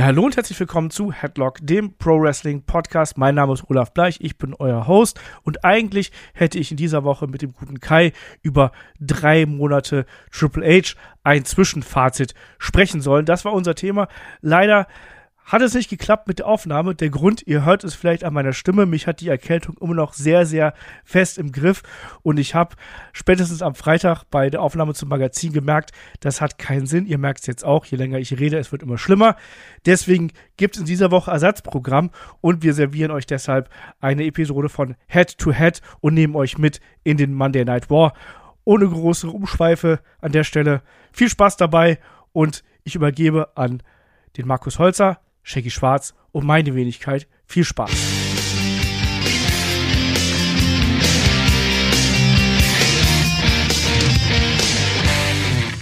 Ja, hallo und herzlich willkommen zu Headlock, dem Pro Wrestling Podcast. Mein Name ist Olaf Bleich, ich bin euer Host und eigentlich hätte ich in dieser Woche mit dem guten Kai über drei Monate Triple H ein Zwischenfazit sprechen sollen. Das war unser Thema. Leider hat es nicht geklappt mit der Aufnahme. Der Grund, ihr hört es vielleicht an meiner Stimme, mich hat die Erkältung immer noch sehr, sehr fest im Griff und ich habe spätestens am Freitag bei der Aufnahme zum Magazin gemerkt, das hat keinen Sinn. Ihr merkt es jetzt auch, je länger ich rede, es wird immer schlimmer. Deswegen gibt es in dieser Woche Ersatzprogramm und wir servieren euch deshalb eine Episode von Head to Head und nehmen euch mit in den Monday Night War. Ohne große Umschweife an der Stelle. Viel Spaß dabei und ich übergebe an den Markus Holzer, Shaggy Schwarz und meine Wenigkeit. Viel Spaß.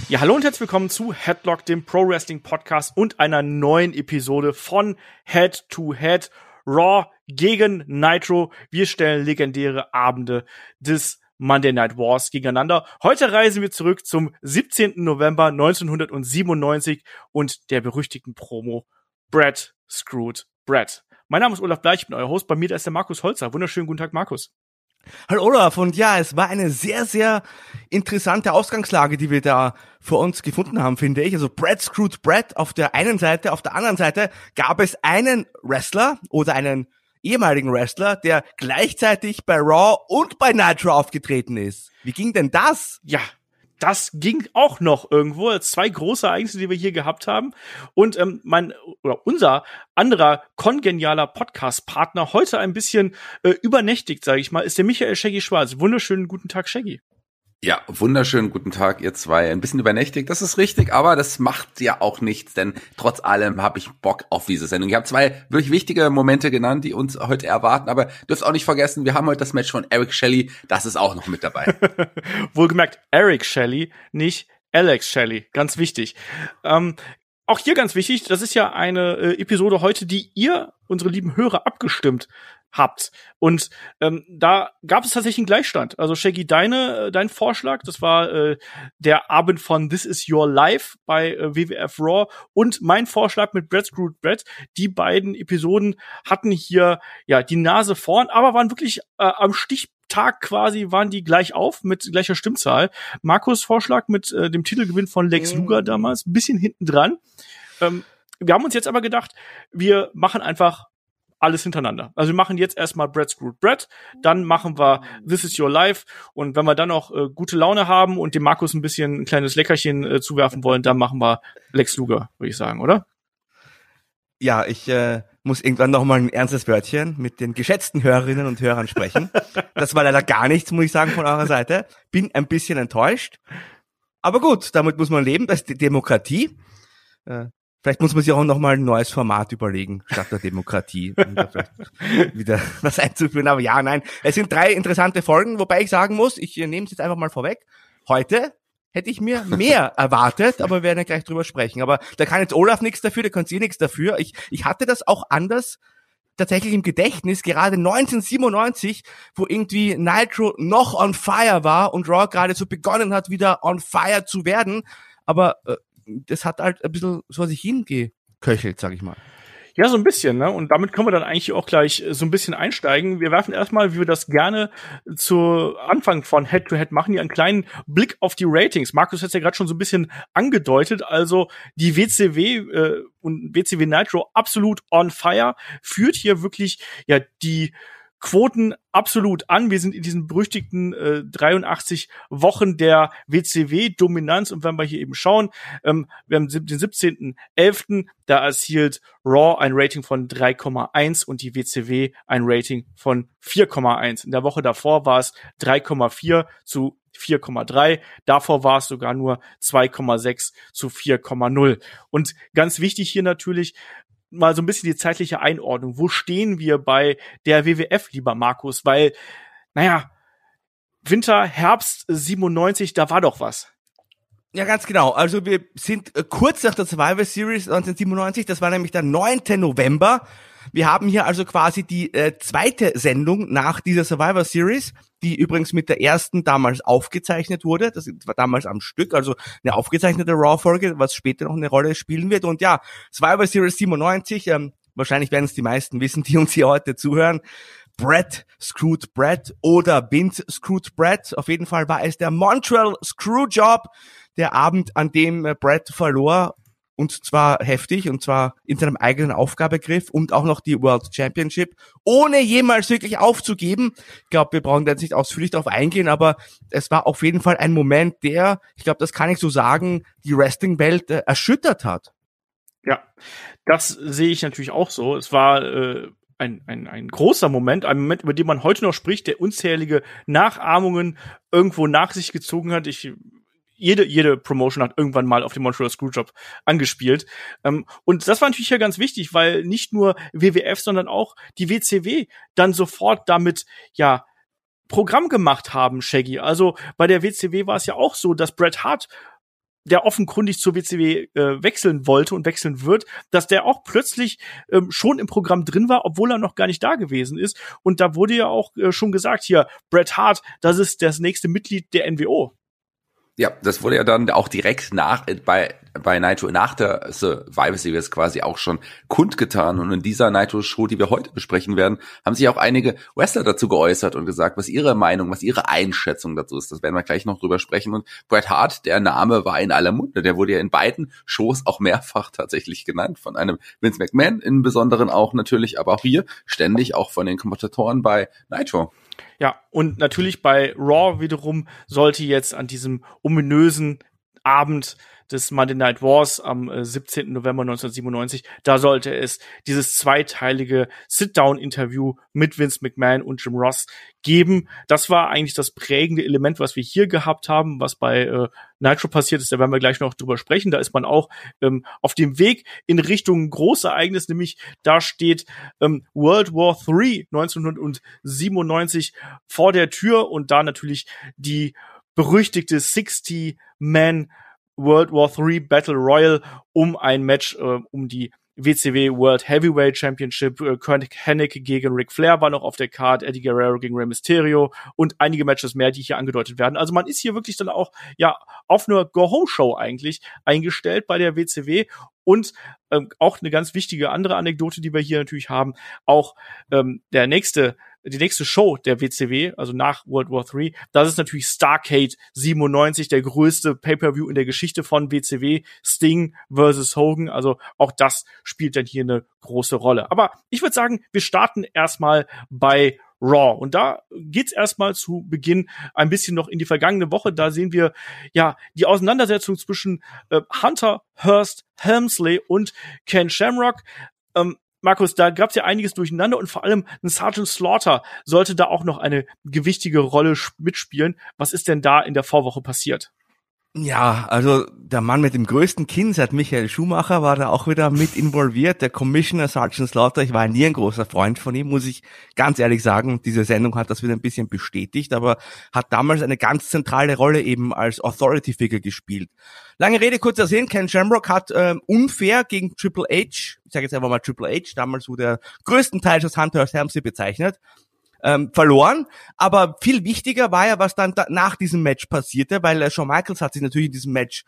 Ja, hallo und herzlich willkommen zu Headlock, dem Pro Wrestling Podcast und einer neuen Episode von Head to Head Raw gegen Nitro. Wir stellen legendäre Abende des Monday Night Wars gegeneinander. Heute reisen wir zurück zum 17. November 1997 und der berüchtigten Promo Brad Screwed Brad. Mein Name ist Olaf Bleich, ich bin euer Host. Bei mir da ist der Markus Holzer. Wunderschönen guten Tag, Markus. Hallo Olaf, und ja, es war eine sehr, sehr interessante Ausgangslage, die wir da vor uns gefunden haben, finde ich. Also Brad Screwed Brad auf der einen Seite, auf der anderen Seite gab es einen Wrestler oder einen ehemaligen Wrestler, der gleichzeitig bei Raw und bei Nitro aufgetreten ist. Wie ging denn das? Ja, das ging auch noch irgendwo. Zwei große Ereignisse, die wir hier gehabt haben. Und ähm, mein oder unser anderer kongenialer Podcast-Partner heute ein bisschen äh, übernächtigt, sage ich mal, ist der Michael Shaggy Schwarz. Wunderschönen guten Tag, Shaggy. Ja, wunderschönen guten Tag, ihr zwei. Ein bisschen übernächtigt, das ist richtig, aber das macht ja auch nichts, denn trotz allem habe ich Bock auf diese Sendung. Ich habe zwei wirklich wichtige Momente genannt, die uns heute erwarten, aber dürft auch nicht vergessen, wir haben heute das Match von Eric Shelley, das ist auch noch mit dabei. Wohlgemerkt, Eric Shelley, nicht Alex Shelley, ganz wichtig. Ähm, auch hier ganz wichtig, das ist ja eine äh, Episode heute, die ihr, unsere lieben Hörer, abgestimmt habt. Und ähm, da gab es tatsächlich einen Gleichstand. Also Shaggy, deine, äh, dein Vorschlag, das war äh, der Abend von This Is Your Life bei äh, WWF Raw und mein Vorschlag mit Brad Screwed Brad. Die beiden Episoden hatten hier ja die Nase vorn, aber waren wirklich äh, am Stichtag quasi waren die gleich auf mit gleicher Stimmzahl. Markus Vorschlag mit äh, dem Titelgewinn von Lex Luger damals, ein bisschen hinten dran. Ähm, wir haben uns jetzt aber gedacht, wir machen einfach alles hintereinander. Also wir machen jetzt erstmal Bread Screwed Bread, dann machen wir This is Your Life und wenn wir dann noch äh, gute Laune haben und dem Markus ein bisschen ein kleines Leckerchen äh, zuwerfen wollen, dann machen wir Lex Luger, würde ich sagen, oder? Ja, ich äh, muss irgendwann noch mal ein ernstes Wörtchen mit den geschätzten Hörerinnen und Hörern sprechen. das war leider gar nichts, muss ich sagen, von eurer Seite. Bin ein bisschen enttäuscht. Aber gut, damit muss man leben, das ist die Demokratie. Äh, Vielleicht muss man sich auch noch mal ein neues Format überlegen, statt der Demokratie, um da vielleicht wieder was einzuführen. Aber ja, nein, es sind drei interessante Folgen, wobei ich sagen muss, ich nehme es jetzt einfach mal vorweg. Heute hätte ich mir mehr erwartet, aber wir werden ja gleich drüber sprechen. Aber da kann jetzt Olaf nichts dafür, da kann sie nichts dafür. Ich, ich hatte das auch anders tatsächlich im Gedächtnis, gerade 1997, wo irgendwie Nitro noch on fire war und Raw gerade so begonnen hat, wieder on fire zu werden. Aber äh, das hat halt ein bisschen so sich hingeköchelt, sag ich mal. Ja, so ein bisschen, ne? Und damit können wir dann eigentlich auch gleich äh, so ein bisschen einsteigen. Wir werfen erstmal, wie wir das gerne zu Anfang von Head-to-Head -Head machen, hier einen kleinen Blick auf die Ratings. Markus hat ja gerade schon so ein bisschen angedeutet. Also die WCW äh, und WCW Nitro absolut on fire führt hier wirklich ja die Quoten absolut an. Wir sind in diesen berüchtigten äh, 83 Wochen der WCW-Dominanz und wenn wir hier eben schauen, ähm, wir haben den 17.11., da erzielt Raw ein Rating von 3,1 und die WCW ein Rating von 4,1. In der Woche davor war es 3,4 zu 4,3. Davor war es sogar nur 2,6 zu 4,0. Und ganz wichtig hier natürlich, mal so ein bisschen die zeitliche Einordnung. Wo stehen wir bei der WWF, lieber Markus? Weil, naja, Winter, Herbst 97, da war doch was. Ja, ganz genau. Also wir sind äh, kurz nach der Survivor Series 1997, das war nämlich der 9. November. Wir haben hier also quasi die äh, zweite Sendung nach dieser Survivor Series, die übrigens mit der ersten damals aufgezeichnet wurde. Das war damals am Stück, also eine aufgezeichnete Raw-Folge, was später noch eine Rolle spielen wird. Und ja, Survivor Series 97, ähm, wahrscheinlich werden es die meisten wissen, die uns hier heute zuhören. Brett Screwed Brett oder Vince Screwed Brett. Auf jeden Fall war es der Montreal Screwjob, der Abend, an dem äh, Brett verlor und zwar heftig und zwar in seinem eigenen Aufgabegriff und auch noch die World Championship, ohne jemals wirklich aufzugeben. Ich glaube, wir brauchen jetzt nicht ausführlich darauf eingehen, aber es war auf jeden Fall ein Moment, der, ich glaube, das kann ich so sagen, die Wrestling-Welt äh, erschüttert hat. Ja, das sehe ich natürlich auch so. Es war äh, ein, ein, ein großer Moment, ein Moment, über den man heute noch spricht, der unzählige Nachahmungen irgendwo nach sich gezogen hat. Ich jede, jede Promotion hat irgendwann mal auf dem Montreal Screwjob angespielt. Ähm, und das war natürlich ja ganz wichtig, weil nicht nur WWF, sondern auch die WCW dann sofort damit, ja, Programm gemacht haben, Shaggy. Also bei der WCW war es ja auch so, dass Bret Hart der offenkundig zur WCW äh, wechseln wollte und wechseln wird, dass der auch plötzlich ähm, schon im Programm drin war, obwohl er noch gar nicht da gewesen ist. Und da wurde ja auch äh, schon gesagt, hier, Bret Hart, das ist das nächste Mitglied der NWO. Ja, das wurde ja dann auch direkt nach bei bei Nitro nach der Survivor Series quasi auch schon kundgetan und in dieser Nitro Show, die wir heute besprechen werden, haben sich auch einige Wrestler dazu geäußert und gesagt, was ihre Meinung, was ihre Einschätzung dazu ist. Das werden wir gleich noch drüber sprechen und Bret Hart, der Name war in aller Munde, der wurde ja in beiden Shows auch mehrfach tatsächlich genannt von einem Vince McMahon im Besonderen auch natürlich, aber auch hier ständig auch von den Kommentatoren bei Nitro. Ja, und natürlich bei Raw wiederum sollte jetzt an diesem ominösen Abend des Monday Night Wars am äh, 17. November 1997. Da sollte es dieses zweiteilige Sit-Down-Interview mit Vince McMahon und Jim Ross geben. Das war eigentlich das prägende Element, was wir hier gehabt haben, was bei äh, Nitro passiert ist. Da werden wir gleich noch drüber sprechen. Da ist man auch ähm, auf dem Weg in Richtung Großereignis, nämlich da steht ähm, World War III 1997 vor der Tür und da natürlich die berüchtigte 60-Man World War III Battle Royal um ein Match äh, um die WCW World Heavyweight Championship. Äh, Kurt Hennig gegen Ric Flair war noch auf der Card, Eddie Guerrero gegen Rey Mysterio und einige Matches mehr, die hier angedeutet werden. Also man ist hier wirklich dann auch ja auf einer Go-Home-Show eigentlich eingestellt bei der WCW und ähm, auch eine ganz wichtige andere Anekdote, die wir hier natürlich haben, auch ähm, der nächste die nächste Show der WCW, also nach World War III, das ist natürlich Starcade 97, der größte Pay-per-View in der Geschichte von WCW, Sting versus Hogan, also auch das spielt dann hier eine große Rolle. Aber ich würde sagen, wir starten erstmal bei Raw. Und da geht's erstmal zu Beginn ein bisschen noch in die vergangene Woche. Da sehen wir ja die Auseinandersetzung zwischen äh, Hunter Hurst Helmsley und Ken Shamrock. Ähm, Markus, da gab's ja einiges durcheinander und vor allem ein Sergeant Slaughter sollte da auch noch eine gewichtige Rolle mitspielen. Was ist denn da in der Vorwoche passiert? Ja, also der Mann mit dem größten Kinn seit Michael Schumacher war da auch wieder mit involviert. Der Commissioner Sergeant Slaughter, ich war nie ein großer Freund von ihm, muss ich ganz ehrlich sagen. Diese Sendung hat das wieder ein bisschen bestätigt, aber hat damals eine ganz zentrale Rolle eben als Authority Figure gespielt. Lange Rede, kurzer Sinn, Ken Shamrock hat ähm, unfair gegen Triple H, ich sage jetzt einfach mal Triple H, damals wurde er größtenteils als Hunter Ramsey bezeichnet, ähm, verloren. Aber viel wichtiger war ja, was dann da nach diesem Match passierte, weil äh, Shawn Michaels hat sich natürlich in diesem Match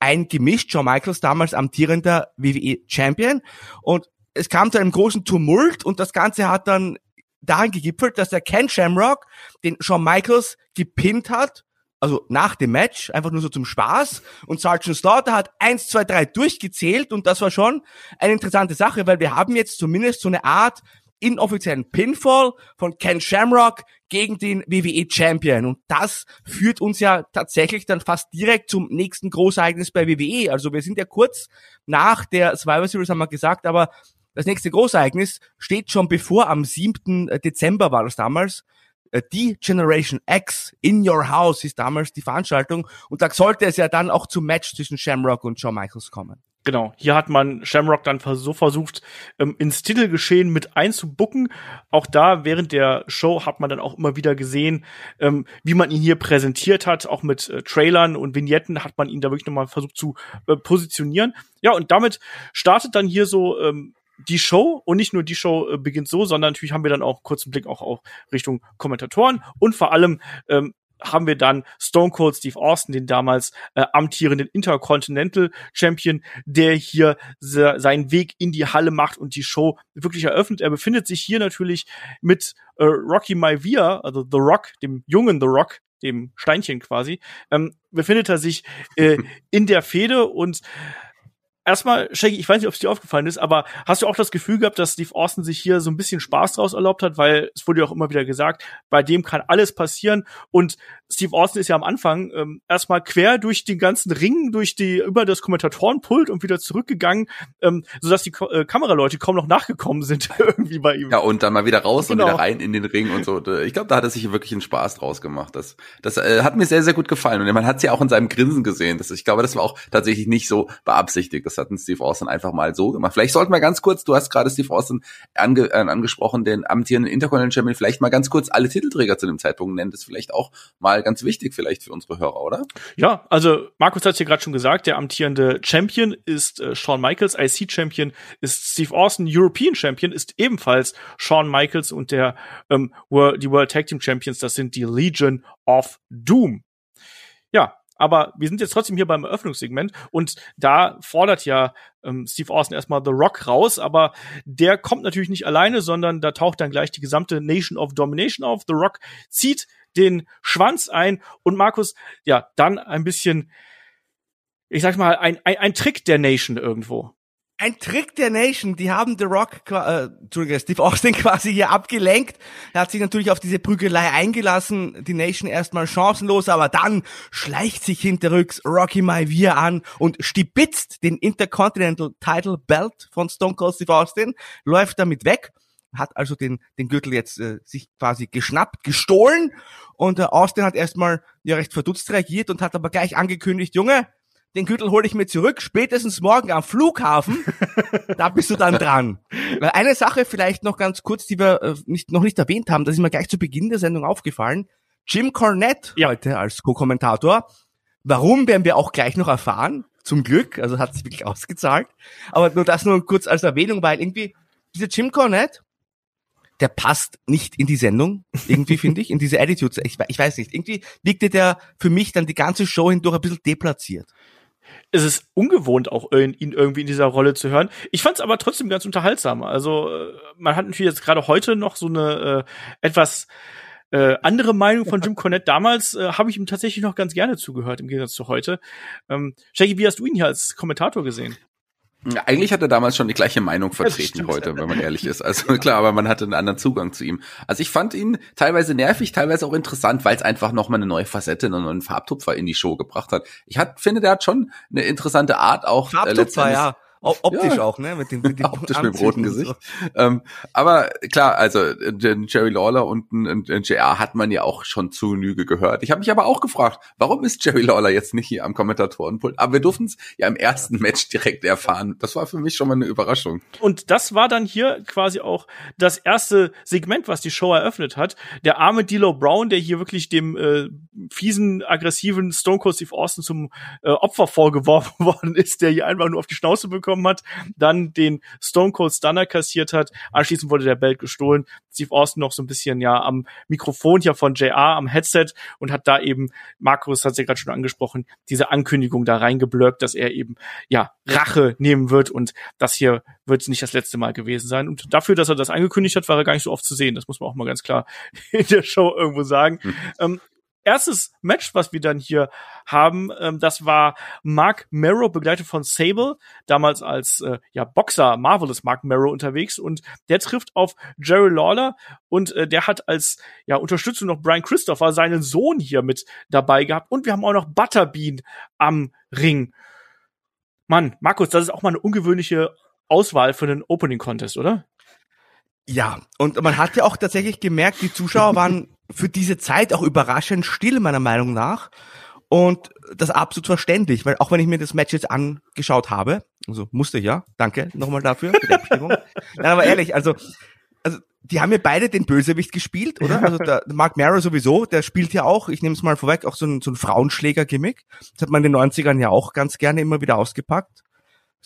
eingemischt. Shawn Michaels damals amtierender WWE Champion. Und es kam zu einem großen Tumult und das Ganze hat dann darin gegipfelt, dass der Ken Shamrock den Shawn Michaels gepinnt hat also nach dem Match, einfach nur so zum Spaß. Und Sergeant Slaughter hat eins, zwei, drei durchgezählt und das war schon eine interessante Sache, weil wir haben jetzt zumindest so eine Art inoffiziellen Pinfall von Ken Shamrock gegen den WWE Champion. Und das führt uns ja tatsächlich dann fast direkt zum nächsten Großereignis bei WWE. Also wir sind ja kurz nach der Survivor Series, haben wir gesagt, aber das nächste Großereignis steht schon bevor. Am 7. Dezember war das damals. Äh, die Generation X in Your House ist damals die Veranstaltung. Und da sollte es ja dann auch zum Match zwischen Shamrock und Shawn Michaels kommen. Genau, hier hat man Shamrock dann so versucht, ähm, ins Titelgeschehen mit einzubucken. Auch da während der Show hat man dann auch immer wieder gesehen, ähm, wie man ihn hier präsentiert hat. Auch mit äh, Trailern und Vignetten hat man ihn da wirklich nochmal versucht zu äh, positionieren. Ja, und damit startet dann hier so ähm, die Show und nicht nur die Show äh, beginnt so, sondern natürlich haben wir dann auch kurzen Blick auch, auch Richtung Kommentatoren und vor allem ähm, haben wir dann Stone Cold Steve Austin, den damals äh, amtierenden Intercontinental Champion, der hier se seinen Weg in die Halle macht und die Show wirklich eröffnet. Er befindet sich hier natürlich mit äh, Rocky Maivia, also The Rock, dem jungen The Rock, dem Steinchen quasi, ähm, befindet er sich äh, in der Fehde und erstmal, Shaggy, ich weiß nicht, ob es dir aufgefallen ist, aber hast du auch das Gefühl gehabt, dass Steve Austin sich hier so ein bisschen Spaß draus erlaubt hat, weil es wurde ja auch immer wieder gesagt, bei dem kann alles passieren und Steve Austin ist ja am Anfang ähm, erstmal quer durch den ganzen Ring, durch die über das Kommentatorenpult und wieder zurückgegangen, ähm, sodass die äh, Kameraleute kaum noch nachgekommen sind irgendwie bei ihm. Ja, und dann mal wieder raus genau. und wieder rein in den Ring und so. Ich glaube, da hat er sich wirklich einen Spaß draus gemacht. Das, das äh, hat mir sehr, sehr gut gefallen. Und man hat es ja auch in seinem Grinsen gesehen. Das, ich glaube, das war auch tatsächlich nicht so beabsichtigt. Das hat ein Steve Austin einfach mal so gemacht. Vielleicht sollten wir ganz kurz, du hast gerade Steve Austin ange, äh, angesprochen, den amtierenden Intercontinental Champion, vielleicht mal ganz kurz alle Titelträger zu dem Zeitpunkt nennen. Das ist vielleicht auch mal ganz wichtig vielleicht für unsere Hörer, oder? Ja, also Markus hat es ja gerade schon gesagt, der amtierende Champion ist äh, Shawn Michaels, IC Champion ist Steve Austin, European Champion ist ebenfalls Shawn Michaels und der ähm, die World Tag Team Champions, das sind die Legion of Doom. Ja, aber wir sind jetzt trotzdem hier beim Eröffnungssegment und da fordert ja ähm, Steve Austin erstmal The Rock raus, aber der kommt natürlich nicht alleine, sondern da taucht dann gleich die gesamte Nation of Domination auf. The Rock zieht den Schwanz ein und Markus, ja, dann ein bisschen, ich sag mal, ein, ein, ein Trick der Nation irgendwo. Ein Trick der Nation, die haben The Rock, äh, Entschuldigung, Steve Austin quasi hier abgelenkt. Er hat sich natürlich auf diese Prügelei eingelassen, die Nation erstmal chancenlos, aber dann schleicht sich hinterrücks Rocky Maivia an und stibitzt den Intercontinental Title Belt von Stone Cold Steve Austin, läuft damit weg hat also den, den Gürtel jetzt äh, sich quasi geschnappt, gestohlen und äh, Austin hat erstmal ja recht verdutzt reagiert und hat aber gleich angekündigt, Junge, den Gürtel hole ich mir zurück, spätestens morgen am Flughafen, da bist du dann dran. Eine Sache vielleicht noch ganz kurz, die wir äh, nicht, noch nicht erwähnt haben, das ist mir gleich zu Beginn der Sendung aufgefallen. Jim Cornette ja. heute als Co-Kommentator. Warum werden wir auch gleich noch erfahren? Zum Glück, also hat sich wirklich ausgezahlt. Aber nur das nur kurz als Erwähnung, weil irgendwie dieser Jim Cornette, der passt nicht in die Sendung, irgendwie finde ich, in diese Attitude. Ich, ich weiß nicht, irgendwie wirkte der für mich dann die ganze Show hindurch ein bisschen deplatziert es ist ungewohnt, auch ihn irgendwie in dieser Rolle zu hören. Ich fand es aber trotzdem ganz unterhaltsam. Also äh, man hat natürlich jetzt gerade heute noch so eine äh, etwas äh, andere Meinung von Jim Cornette. Damals äh, habe ich ihm tatsächlich noch ganz gerne zugehört, im Gegensatz zu heute. Ähm, Shaggy, wie hast du ihn hier als Kommentator gesehen? Eigentlich hat er damals schon die gleiche Meinung vertreten heute, wenn man ehrlich ist. Also klar, aber man hatte einen anderen Zugang zu ihm. Also ich fand ihn teilweise nervig, teilweise auch interessant, weil es einfach nochmal eine neue Facette, einen neuen Farbtupfer in die Show gebracht hat. Ich hat, finde, der hat schon eine interessante Art auch. Äh, Farbtupfer, äh, ja. Optisch ja. auch, ne? Mit dem, mit dem Optisch mit dem roten Gesicht. So. Ähm, aber klar, also den Jerry Lawler und ein, ein JR hat man ja auch schon zu Genüge gehört. Ich habe mich aber auch gefragt, warum ist Jerry Lawler jetzt nicht hier am Kommentatorenpult? Aber wir durften es ja im ersten Match direkt erfahren. Das war für mich schon mal eine Überraschung. Und das war dann hier quasi auch das erste Segment, was die Show eröffnet hat. Der arme D'Lo Brown, der hier wirklich dem äh, fiesen, aggressiven Stone Cold Steve Austin zum äh, Opfer vorgeworfen worden ist, der hier einfach nur auf die Schnauze bekommt bekommen hat, dann den Stone Cold Stunner kassiert hat. Anschließend wurde der Belt gestohlen. Steve Austin noch so ein bisschen ja am Mikrofon hier von JR am Headset und hat da eben, Markus hat es ja gerade schon angesprochen, diese Ankündigung da reingeblurkt, dass er eben ja Rache nehmen wird und das hier wird nicht das letzte Mal gewesen sein. Und dafür, dass er das angekündigt hat, war er gar nicht so oft zu sehen. Das muss man auch mal ganz klar in der Show irgendwo sagen. Mhm. Ähm, erstes Match, was wir dann hier haben, ähm, das war Mark Merrow, begleitet von Sable, damals als äh, ja, Boxer, Marvelous Mark Merrow unterwegs und der trifft auf Jerry Lawler und äh, der hat als ja, Unterstützung noch Brian Christopher, seinen Sohn hier mit dabei gehabt und wir haben auch noch Butterbean am Ring. Mann, Markus, das ist auch mal eine ungewöhnliche Auswahl für einen Opening Contest, oder? Ja, und man hat ja auch tatsächlich gemerkt, die Zuschauer waren für diese Zeit auch überraschend still, meiner Meinung nach. Und das absolut verständlich, weil auch wenn ich mir das Match jetzt angeschaut habe, also musste ich ja, danke nochmal dafür für die Abstimmung. Nein, aber ehrlich, also, also die haben ja beide den Bösewicht gespielt, oder? Also der Mark Mara sowieso, der spielt ja auch, ich nehme es mal vorweg, auch so ein, so ein Frauenschläger-Gimmick. Das hat man in den 90ern ja auch ganz gerne immer wieder ausgepackt.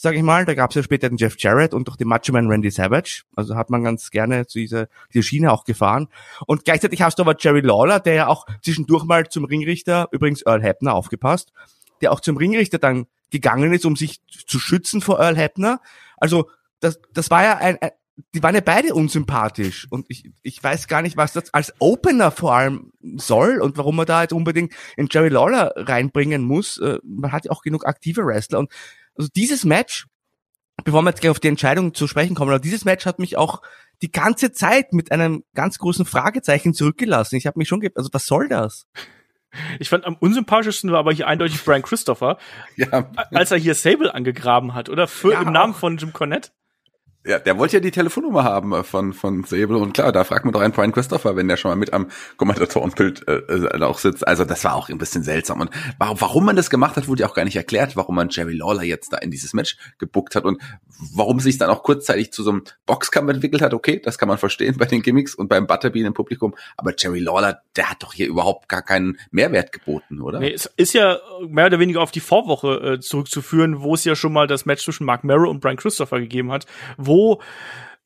Sage ich mal. Da gab es ja später den Jeff Jarrett und doch den Macho Man Randy Savage. Also hat man ganz gerne zu dieser, dieser Schiene auch gefahren. Und gleichzeitig hast du aber Jerry Lawler, der ja auch zwischendurch mal zum Ringrichter, übrigens Earl Hebner, aufgepasst, der auch zum Ringrichter dann gegangen ist, um sich zu schützen vor Earl Hebner. Also das, das war ja ein, ein die waren ja beide unsympathisch und ich, ich weiß gar nicht, was das als Opener vor allem soll und warum man da jetzt unbedingt in Jerry Lawler reinbringen muss. Äh, man hat ja auch genug aktive Wrestler und also dieses Match, bevor wir jetzt gleich auf die Entscheidung zu sprechen kommen, aber dieses Match hat mich auch die ganze Zeit mit einem ganz großen Fragezeichen zurückgelassen. Ich habe mich schon, also was soll das? Ich fand am unsympathischsten war aber hier eindeutig Brian Christopher, ja. als er hier Sable angegraben hat, oder? Für, ja, Im Namen von Jim Cornette. Ja, der wollte ja die Telefonnummer haben äh, von, von Sable und klar, da fragt man doch einen Brian Christopher, wenn der schon mal mit am Kommentatorenbild äh, äh, auch sitzt. Also das war auch ein bisschen seltsam. Und warum, warum man das gemacht hat, wurde ja auch gar nicht erklärt, warum man Jerry Lawler jetzt da in dieses Match gebuckt hat und warum sich dann auch kurzzeitig zu so einem Boxkampf entwickelt hat. Okay, das kann man verstehen bei den Gimmicks und beim Butterbean im Publikum. Aber Jerry Lawler, der hat doch hier überhaupt gar keinen Mehrwert geboten, oder? Nee, es ist ja mehr oder weniger auf die Vorwoche äh, zurückzuführen, wo es ja schon mal das Match zwischen Mark Merrow und Brian Christopher gegeben hat, wo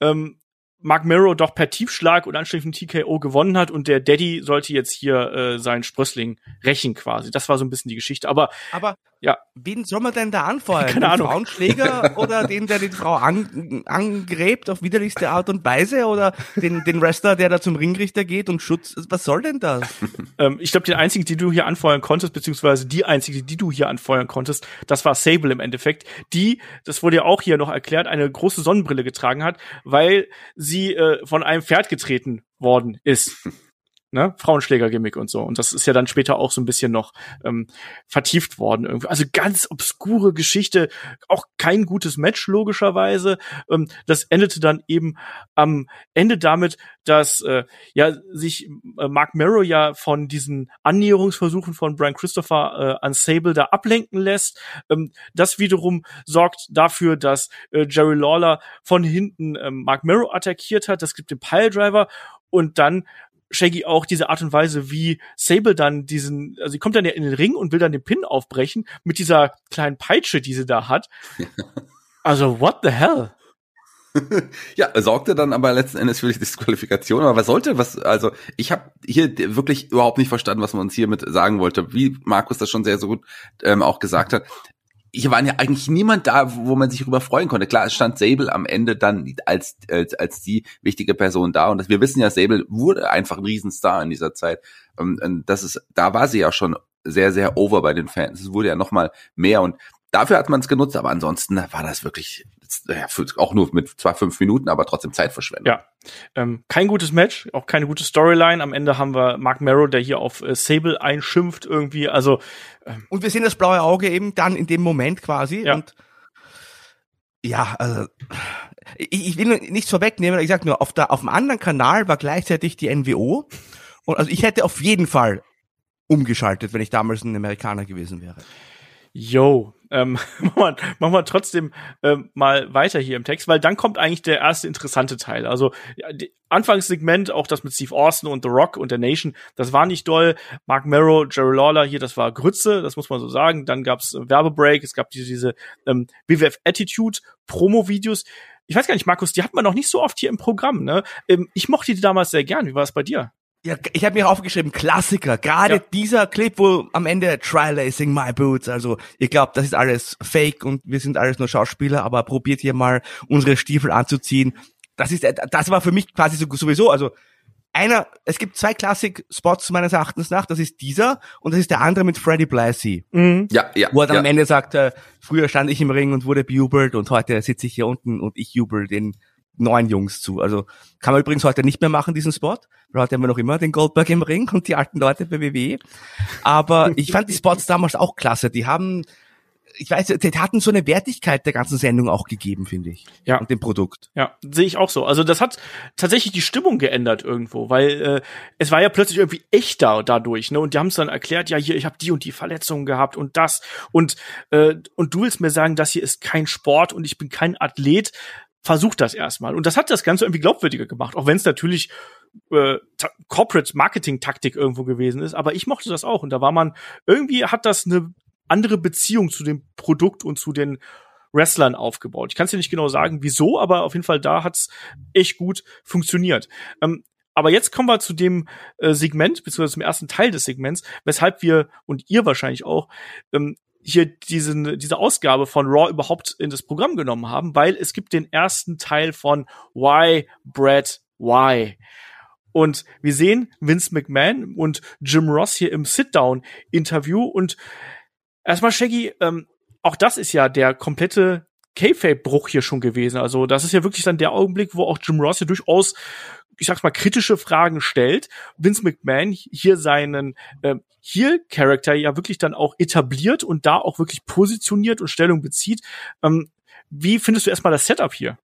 ähm, Mark Miro doch per Tiefschlag und anschließend TKO gewonnen hat und der Daddy sollte jetzt hier äh, seinen Sprössling rächen quasi. Das war so ein bisschen die Geschichte. Aber, aber ja. Wen soll man denn da anfeuern? Keine den Ahnung. Frauenschläger oder den, der die Frau an, angräbt auf widerlichste Art und Weise oder den, den Wrestler, der da zum Ringrichter geht und Schutz. Was soll denn das? ähm, ich glaube, den einzigen, die du hier anfeuern konntest, beziehungsweise die einzige, die du hier anfeuern konntest, das war Sable im Endeffekt, die, das wurde ja auch hier noch erklärt, eine große Sonnenbrille getragen hat, weil sie äh, von einem Pferd getreten worden ist ne, Frauenschläger-Gimmick und so. Und das ist ja dann später auch so ein bisschen noch ähm, vertieft worden irgendwie. Also ganz obskure Geschichte, auch kein gutes Match logischerweise. Ähm, das endete dann eben am Ende damit, dass äh, ja sich äh, Mark Merrow ja von diesen Annäherungsversuchen von Brian Christopher äh, an Sable da ablenken lässt. Ähm, das wiederum sorgt dafür, dass äh, Jerry Lawler von hinten ähm, Mark Merrow attackiert hat. Das gibt den Piledriver und dann Shaggy auch diese Art und Weise, wie Sable dann diesen, also sie kommt dann ja in den Ring und will dann den Pin aufbrechen mit dieser kleinen Peitsche, die sie da hat. Also what the hell? ja, sorgte dann aber letzten Endes für die Disqualifikation. Aber was sollte was? Also ich habe hier wirklich überhaupt nicht verstanden, was man uns hiermit sagen wollte. Wie Markus das schon sehr so gut ähm, auch gesagt hat hier waren ja eigentlich niemand da, wo man sich darüber freuen konnte. Klar, es stand Sable am Ende dann als, als, als die wichtige Person da. Und das, wir wissen ja, Sable wurde einfach ein Riesenstar in dieser Zeit. Und das ist, da war sie ja schon sehr, sehr over bei den Fans. Es wurde ja noch mal mehr. Und dafür hat man es genutzt. Aber ansonsten war das wirklich ja, auch nur mit zwar fünf Minuten, aber trotzdem Zeitverschwendung. Ja, ähm, kein gutes Match, auch keine gute Storyline. Am Ende haben wir Mark Merrow, der hier auf äh, Sable einschimpft irgendwie. Also ähm, und wir sehen das blaue Auge eben dann in dem Moment quasi. Ja. Und ja, also ich, ich will nichts vorwegnehmen. Ich sag nur, auf der auf dem anderen Kanal war gleichzeitig die NWO. Und also ich hätte auf jeden Fall umgeschaltet, wenn ich damals ein Amerikaner gewesen wäre. Yo, ähm, machen, wir, machen wir trotzdem ähm, mal weiter hier im Text, weil dann kommt eigentlich der erste interessante Teil. Also ja, Anfangssegment, auch das mit Steve Austin und The Rock und der Nation, das war nicht doll. Mark Merrow, Jerry Lawler hier, das war Grütze, das muss man so sagen. Dann gab's äh, Werbebreak, es gab diese, diese ähm, WWF Attitude Promo-Videos. Ich weiß gar nicht, Markus, die hat man noch nicht so oft hier im Programm. Ne? Ähm, ich mochte die damals sehr gern. Wie war es bei dir? Ja, ich habe mir aufgeschrieben, Klassiker. Gerade ja. dieser Clip, wo am Ende Try Lacing My Boots, also ihr glaubt, das ist alles fake und wir sind alles nur Schauspieler, aber probiert hier mal unsere Stiefel anzuziehen. Das ist, das war für mich quasi sowieso, also einer, es gibt zwei Klassik-Spots meines Erachtens nach, das ist dieser und das ist der andere mit Freddie Blassie. Mhm. Ja, ja. Wo er dann ja. am Ende sagt, äh, früher stand ich im Ring und wurde bejubelt und heute sitze ich hier unten und ich jubel den neuen Jungs zu. Also kann man übrigens heute nicht mehr machen, diesen Spot. Weil heute haben wir noch immer den Goldberg im Ring und die alten Leute bei WWE. Aber ich fand die Spots damals auch klasse. Die haben, ich weiß, die hatten so eine Wertigkeit der ganzen Sendung auch gegeben, finde ich. Ja. Und dem Produkt. Ja, sehe ich auch so. Also das hat tatsächlich die Stimmung geändert irgendwo, weil äh, es war ja plötzlich irgendwie echter dadurch, ne? Und die haben es dann erklärt, ja, hier, ich habe die und die Verletzungen gehabt und das und äh, und du willst mir sagen, das hier ist kein Sport und ich bin kein Athlet versucht das erstmal. Und das hat das Ganze irgendwie glaubwürdiger gemacht, auch wenn es natürlich äh, Corporate Marketing Taktik irgendwo gewesen ist. Aber ich mochte das auch. Und da war man, irgendwie hat das eine andere Beziehung zu dem Produkt und zu den Wrestlern aufgebaut. Ich kann es dir nicht genau sagen, wieso, aber auf jeden Fall da hat's echt gut funktioniert. Ähm, aber jetzt kommen wir zu dem äh, Segment, beziehungsweise zum ersten Teil des Segments, weshalb wir und ihr wahrscheinlich auch ähm, hier diesen, diese Ausgabe von Raw überhaupt in das Programm genommen haben, weil es gibt den ersten Teil von Why Brad Why. Und wir sehen Vince McMahon und Jim Ross hier im Sit-Down-Interview und erstmal Shaggy, ähm, auch das ist ja der komplette K-Fape-Bruch hier schon gewesen. Also das ist ja wirklich dann der Augenblick, wo auch Jim Ross hier durchaus ich sag's mal, kritische Fragen stellt. Vince McMahon hier seinen äh, Heel-Charakter ja wirklich dann auch etabliert und da auch wirklich positioniert und Stellung bezieht. Ähm, wie findest du erstmal das Setup hier?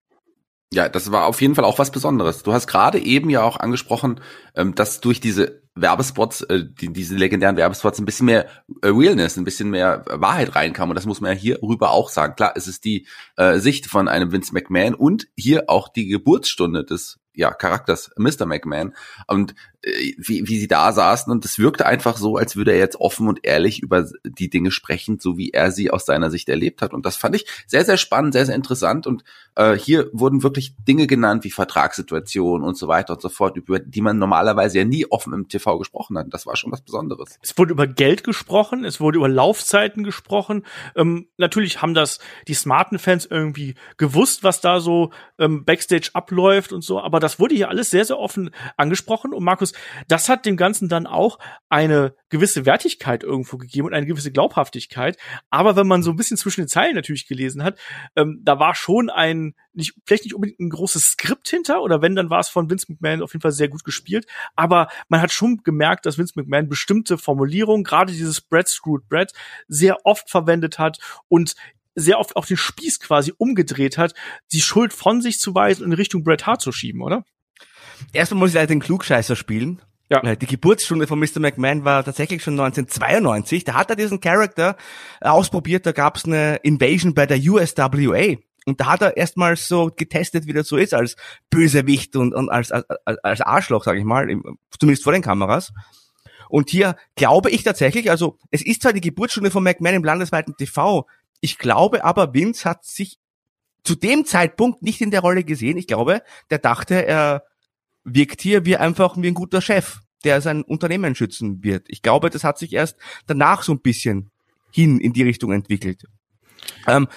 Ja, das war auf jeden Fall auch was Besonderes. Du hast gerade eben ja auch angesprochen, ähm, dass durch diese Werbespots, äh, die, diese legendären Werbespots, ein bisschen mehr äh, Realness, ein bisschen mehr Wahrheit reinkam. Und das muss man ja hier rüber auch sagen. Klar, es ist die äh, Sicht von einem Vince McMahon und hier auch die Geburtsstunde des ja, Charakters Mr. McMahon und wie, wie sie da saßen und es wirkte einfach so, als würde er jetzt offen und ehrlich über die Dinge sprechen, so wie er sie aus seiner Sicht erlebt hat und das fand ich sehr, sehr spannend, sehr, sehr interessant und äh, hier wurden wirklich Dinge genannt wie Vertragssituationen und so weiter und so fort, über die man normalerweise ja nie offen im TV gesprochen hat. Das war schon was Besonderes. Es wurde über Geld gesprochen, es wurde über Laufzeiten gesprochen. Ähm, natürlich haben das die smarten Fans irgendwie gewusst, was da so ähm, Backstage abläuft und so, aber das wurde hier alles sehr, sehr offen angesprochen. Und Markus, das hat dem Ganzen dann auch eine gewisse Wertigkeit irgendwo gegeben und eine gewisse Glaubhaftigkeit. Aber wenn man so ein bisschen zwischen den Zeilen natürlich gelesen hat, ähm, da war schon ein, nicht, vielleicht nicht unbedingt ein großes Skript hinter, oder wenn, dann war es von Vince McMahon auf jeden Fall sehr gut gespielt. Aber man hat schon gemerkt, dass Vince McMahon bestimmte Formulierungen, gerade dieses Bread Screwed Bread, sehr oft verwendet hat und sehr oft auch den Spieß quasi umgedreht hat, die Schuld von sich zu weisen und in Richtung Bret Hart zu schieben, oder? Erstmal muss ich leider den Klugscheißer spielen. Ja. Äh, die Geburtsstunde von Mr. McMahon war tatsächlich schon 1992. Da hat er diesen Charakter äh, ausprobiert. Da gab es eine Invasion bei der USWA. Und da hat er erstmals so getestet, wie das so ist, als Bösewicht und, und als, als, als Arschloch, sage ich mal, zumindest vor den Kameras. Und hier glaube ich tatsächlich, also es ist zwar die Geburtsstunde von McMahon im landesweiten TV, ich glaube aber, Vince hat sich zu dem Zeitpunkt nicht in der Rolle gesehen. Ich glaube, der dachte, er wirkt hier wie einfach wie ein guter Chef, der sein Unternehmen schützen wird. Ich glaube, das hat sich erst danach so ein bisschen hin in die Richtung entwickelt. Ähm,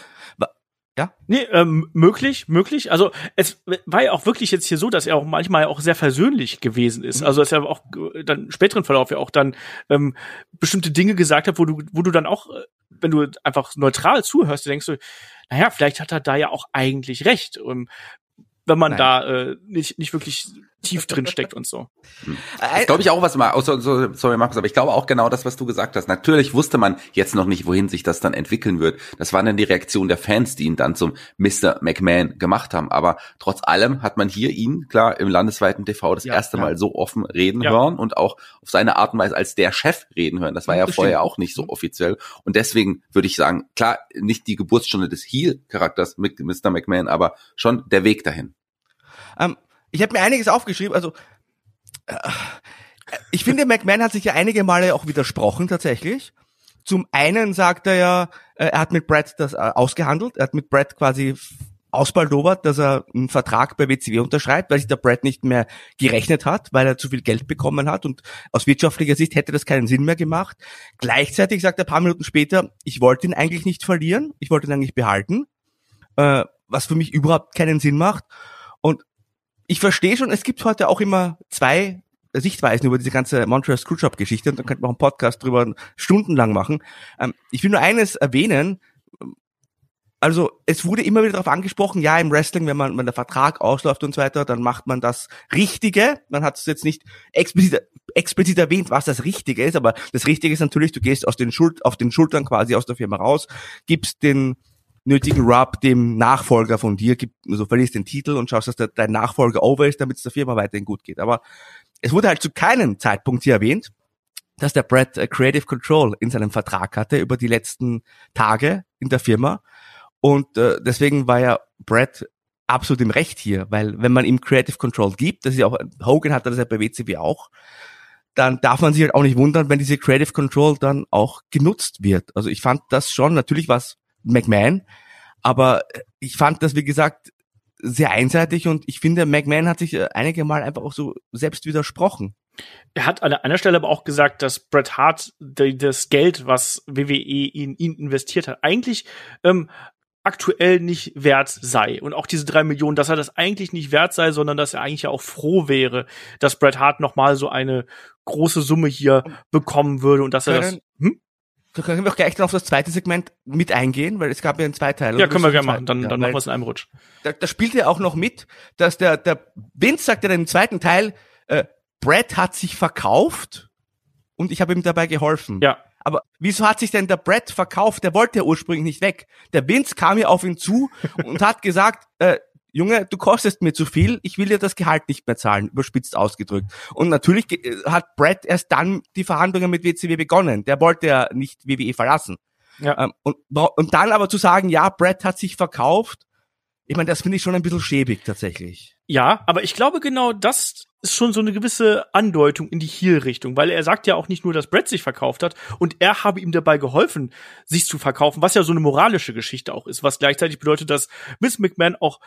ja? Nee, ähm, möglich, möglich. Also es war ja auch wirklich jetzt hier so, dass er auch manchmal auch sehr versöhnlich gewesen ist. Mhm. Also dass er auch dann späteren Verlauf ja auch dann ähm, bestimmte Dinge gesagt hat, wo du, wo du dann auch, äh, wenn du einfach neutral zuhörst, denkst du, naja, vielleicht hat er da ja auch eigentlich recht. Und wenn man Nein. da äh, nicht, nicht wirklich tief drin steckt und so. Hm. Das glaube ich auch, was mal, so, sorry Markus, aber ich glaube auch genau das, was du gesagt hast. Natürlich wusste man jetzt noch nicht, wohin sich das dann entwickeln wird. Das waren dann die Reaktionen der Fans, die ihn dann zum Mr. McMahon gemacht haben. Aber trotz allem hat man hier ihn, klar, im landesweiten TV das ja, erste ja. Mal so offen reden ja. hören und auch auf seine Art und Weise als der Chef reden hören. Das war ja das vorher stimmt. auch nicht so offiziell. Und deswegen würde ich sagen, klar, nicht die Geburtsstunde des Heel-Charakters mit Mr. McMahon, aber schon der Weg dahin. Ähm, ich habe mir einiges aufgeschrieben, also äh, ich finde, McMahon hat sich ja einige Male auch widersprochen tatsächlich. Zum einen sagt er ja, äh, er hat mit Brad das äh, ausgehandelt, er hat mit Brad quasi ausbaldowert, dass er einen Vertrag bei WCW unterschreibt, weil sich der Brad nicht mehr gerechnet hat, weil er zu viel Geld bekommen hat und aus wirtschaftlicher Sicht hätte das keinen Sinn mehr gemacht. Gleichzeitig sagt er ein paar Minuten später, ich wollte ihn eigentlich nicht verlieren, ich wollte ihn eigentlich behalten, was für mich überhaupt keinen Sinn macht. Ich verstehe schon, es gibt heute auch immer zwei Sichtweisen über diese ganze Montreal Screwjob-Geschichte und dann könnte man auch einen Podcast drüber stundenlang machen. Ähm, ich will nur eines erwähnen. Also es wurde immer wieder darauf angesprochen, ja, im Wrestling, wenn man wenn der Vertrag ausläuft und so weiter, dann macht man das Richtige. Man hat es jetzt nicht explizit, explizit erwähnt, was das Richtige ist, aber das Richtige ist natürlich, du gehst aus den Schuld, auf den Schultern quasi aus der Firma raus, gibst den nötigen Rub dem Nachfolger von dir, gibt, also verlierst den Titel und schaust, dass der, dein Nachfolger over ist, damit es der Firma weiterhin gut geht. Aber es wurde halt zu keinem Zeitpunkt hier erwähnt, dass der Brad äh, Creative Control in seinem Vertrag hatte über die letzten Tage in der Firma. Und äh, deswegen war ja Brad absolut im Recht hier, weil wenn man ihm Creative Control gibt, das ist ja auch, Hogan hatte das ja bei WCW auch, dann darf man sich halt auch nicht wundern, wenn diese Creative Control dann auch genutzt wird. Also ich fand das schon, natürlich was McMahon. Aber ich fand das, wie gesagt, sehr einseitig und ich finde, McMahon hat sich äh, einige Mal einfach auch so selbst widersprochen. Er hat an einer Stelle aber auch gesagt, dass Bret Hart das Geld, was WWE in ihn investiert hat, eigentlich ähm, aktuell nicht wert sei. Und auch diese drei Millionen, dass er das eigentlich nicht wert sei, sondern dass er eigentlich ja auch froh wäre, dass Bret Hart noch mal so eine große Summe hier bekommen würde und dass er das. Hm? Da können wir auch gleich dann auf das zweite Segment mit eingehen, weil es gab ja einen Zweiteil. Ja, können wir gerne machen. Dann, dann machen wir es in einem Rutsch. Da, da spielt ja auch noch mit, dass der, der Vince sagt ja dann im zweiten Teil, äh, Brad hat sich verkauft und ich habe ihm dabei geholfen. Ja. Aber wieso hat sich denn der Brad verkauft? Der wollte ja ursprünglich nicht weg. Der Vince kam ja auf ihn zu und hat gesagt, äh, Junge, du kostest mir zu viel, ich will dir das Gehalt nicht mehr zahlen, überspitzt ausgedrückt. Und natürlich äh, hat Brad erst dann die Verhandlungen mit WCW begonnen. Der wollte ja nicht WWE verlassen. Ja. Ähm, und, und dann aber zu sagen, ja, Brad hat sich verkauft, ich meine, das finde ich schon ein bisschen schäbig tatsächlich. Ja, aber ich glaube genau das ist schon so eine gewisse Andeutung in die Heel-Richtung, weil er sagt ja auch nicht nur, dass Brad sich verkauft hat und er habe ihm dabei geholfen, sich zu verkaufen, was ja so eine moralische Geschichte auch ist, was gleichzeitig bedeutet, dass Miss McMahon auch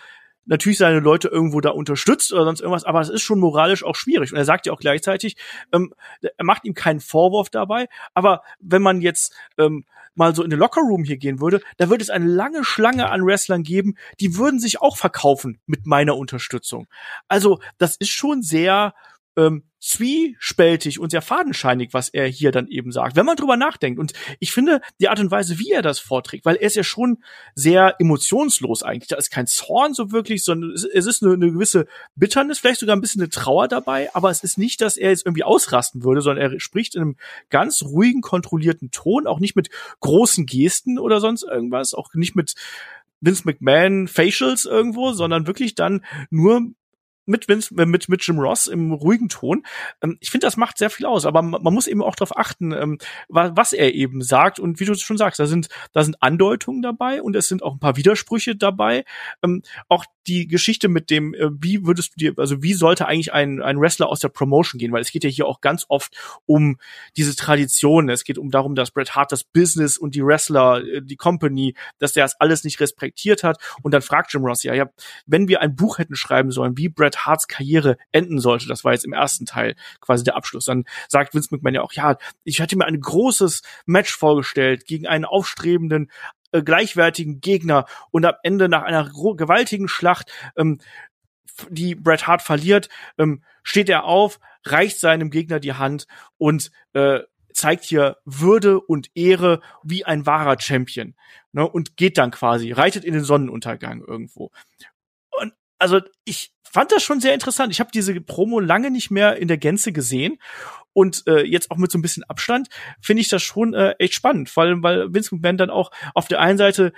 natürlich seine Leute irgendwo da unterstützt oder sonst irgendwas, aber es ist schon moralisch auch schwierig. Und er sagt ja auch gleichzeitig, ähm, er macht ihm keinen Vorwurf dabei, aber wenn man jetzt ähm, mal so in den Lockerroom hier gehen würde, da würde es eine lange Schlange an Wrestlern geben, die würden sich auch verkaufen mit meiner Unterstützung. Also das ist schon sehr ähm, zwiespältig und sehr fadenscheinig, was er hier dann eben sagt, wenn man drüber nachdenkt. Und ich finde die Art und Weise, wie er das vorträgt, weil er ist ja schon sehr emotionslos eigentlich. Da ist kein Zorn so wirklich, sondern es ist eine, eine gewisse Bitternis, vielleicht sogar ein bisschen eine Trauer dabei, aber es ist nicht, dass er jetzt irgendwie ausrasten würde, sondern er spricht in einem ganz ruhigen, kontrollierten Ton, auch nicht mit großen Gesten oder sonst irgendwas, auch nicht mit Vince McMahon Facials irgendwo, sondern wirklich dann nur mit Vince, äh, mit, mit Jim Ross im ruhigen Ton. Ähm, ich finde, das macht sehr viel aus, aber man, muss eben auch darauf achten, ähm, was, er eben sagt. Und wie du schon sagst, da sind, da sind Andeutungen dabei und es sind auch ein paar Widersprüche dabei. Ähm, auch die Geschichte mit dem, äh, wie würdest du dir, also wie sollte eigentlich ein, ein Wrestler aus der Promotion gehen? Weil es geht ja hier auch ganz oft um diese Tradition. Es geht um darum, dass Bret Hart das Business und die Wrestler, äh, die Company, dass der das alles nicht respektiert hat. Und dann fragt Jim Ross ja, ja, wenn wir ein Buch hätten schreiben sollen, wie Bret Bret Harts Karriere enden sollte. Das war jetzt im ersten Teil quasi der Abschluss. Dann sagt Vince McMahon ja auch, ja, ich hatte mir ein großes Match vorgestellt gegen einen aufstrebenden äh, gleichwertigen Gegner und am Ende nach einer gewaltigen Schlacht, ähm, die Bret Hart verliert, ähm, steht er auf, reicht seinem Gegner die Hand und äh, zeigt hier Würde und Ehre wie ein wahrer Champion ne, und geht dann quasi, reitet in den Sonnenuntergang irgendwo. Also ich fand das schon sehr interessant. Ich habe diese Promo lange nicht mehr in der Gänze gesehen und äh, jetzt auch mit so ein bisschen Abstand finde ich das schon äh, echt spannend, allem weil Vince McMahon dann auch auf der einen Seite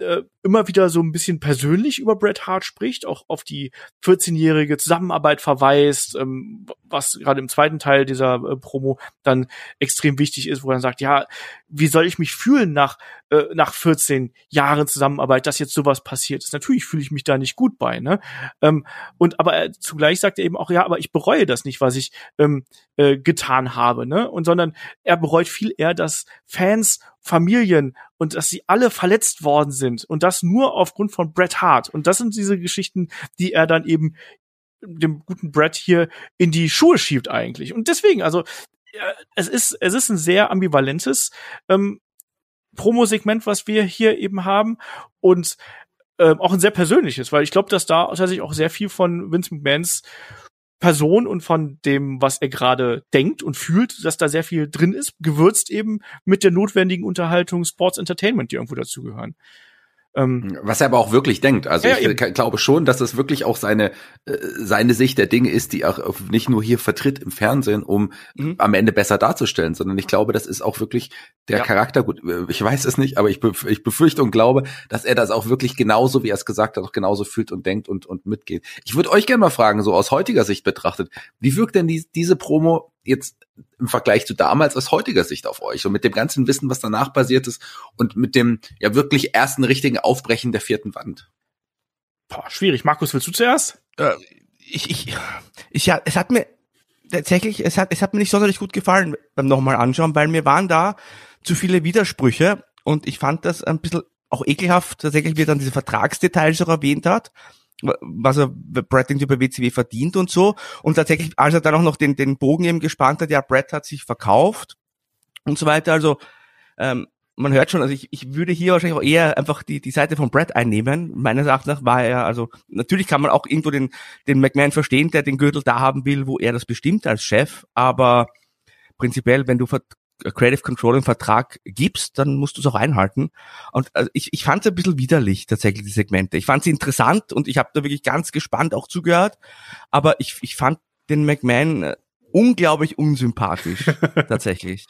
äh, immer wieder so ein bisschen persönlich über Bret Hart spricht, auch auf die 14-jährige Zusammenarbeit verweist, ähm, was gerade im zweiten Teil dieser äh, Promo dann extrem wichtig ist, wo er sagt, ja, wie soll ich mich fühlen nach äh, nach 14 Jahren Zusammenarbeit, dass jetzt sowas passiert ist? Natürlich fühle ich mich da nicht gut bei, ne? Ähm, und aber er, zugleich sagt er eben auch, ja, aber ich bereue das nicht, was ich ähm, äh, getan habe, ne? Und sondern er bereut viel eher, dass Fans Familien und dass sie alle verletzt worden sind und das nur aufgrund von Bret Hart. Und das sind diese Geschichten, die er dann eben dem guten Bret hier in die Schuhe schiebt eigentlich. Und deswegen, also es ist es ist ein sehr ambivalentes ähm, Promo-Segment, was wir hier eben haben und ähm, auch ein sehr persönliches, weil ich glaube, dass da tatsächlich auch sehr viel von Vince McMahons Person und von dem, was er gerade denkt und fühlt, dass da sehr viel drin ist, gewürzt eben mit der notwendigen Unterhaltung Sports Entertainment, die irgendwo dazugehören. Ähm, Was er aber auch wirklich denkt. Also ja, ich eben. glaube schon, dass es wirklich auch seine, äh, seine Sicht der Dinge ist, die auch nicht nur hier vertritt im Fernsehen, um mhm. am Ende besser darzustellen, sondern ich glaube, das ist auch wirklich der ja. Charakter. Gut, äh, ich weiß es nicht, aber ich, ich befürchte und glaube, dass er das auch wirklich genauso, wie er es gesagt hat, auch genauso fühlt und denkt und, und mitgeht. Ich würde euch gerne mal fragen, so aus heutiger Sicht betrachtet, wie wirkt denn die, diese Promo jetzt im Vergleich zu damals aus heutiger Sicht auf euch und mit dem ganzen Wissen, was danach passiert ist und mit dem ja wirklich ersten richtigen Aufbrechen der vierten Wand? Boah, schwierig. Markus, willst du zuerst? Äh, ich, ich, ich, ja, es hat mir tatsächlich, es hat, es hat mir nicht sonderlich gut gefallen beim nochmal anschauen, weil mir waren da zu viele Widersprüche und ich fand das ein bisschen auch ekelhaft tatsächlich, wie er dann diese Vertragsdetails auch erwähnt hat was er Brett irgendwie bei WCW verdient und so. Und tatsächlich, als er dann auch noch den, den Bogen eben gespannt hat, ja, Brett hat sich verkauft und so weiter. Also ähm, man hört schon, also ich, ich würde hier wahrscheinlich auch eher einfach die, die Seite von Brett einnehmen. Meines Erachtens war er, also natürlich kann man auch irgendwo den, den McMahon verstehen, der den Gürtel da haben will, wo er das bestimmt als Chef, aber prinzipiell, wenn du Creative Controlling Vertrag gibst, dann musst du es auch einhalten. Und also ich, ich fand es ein bisschen widerlich, tatsächlich, die Segmente. Ich fand sie interessant und ich habe da wirklich ganz gespannt auch zugehört, aber ich, ich fand den McMahon äh, unglaublich unsympathisch, tatsächlich.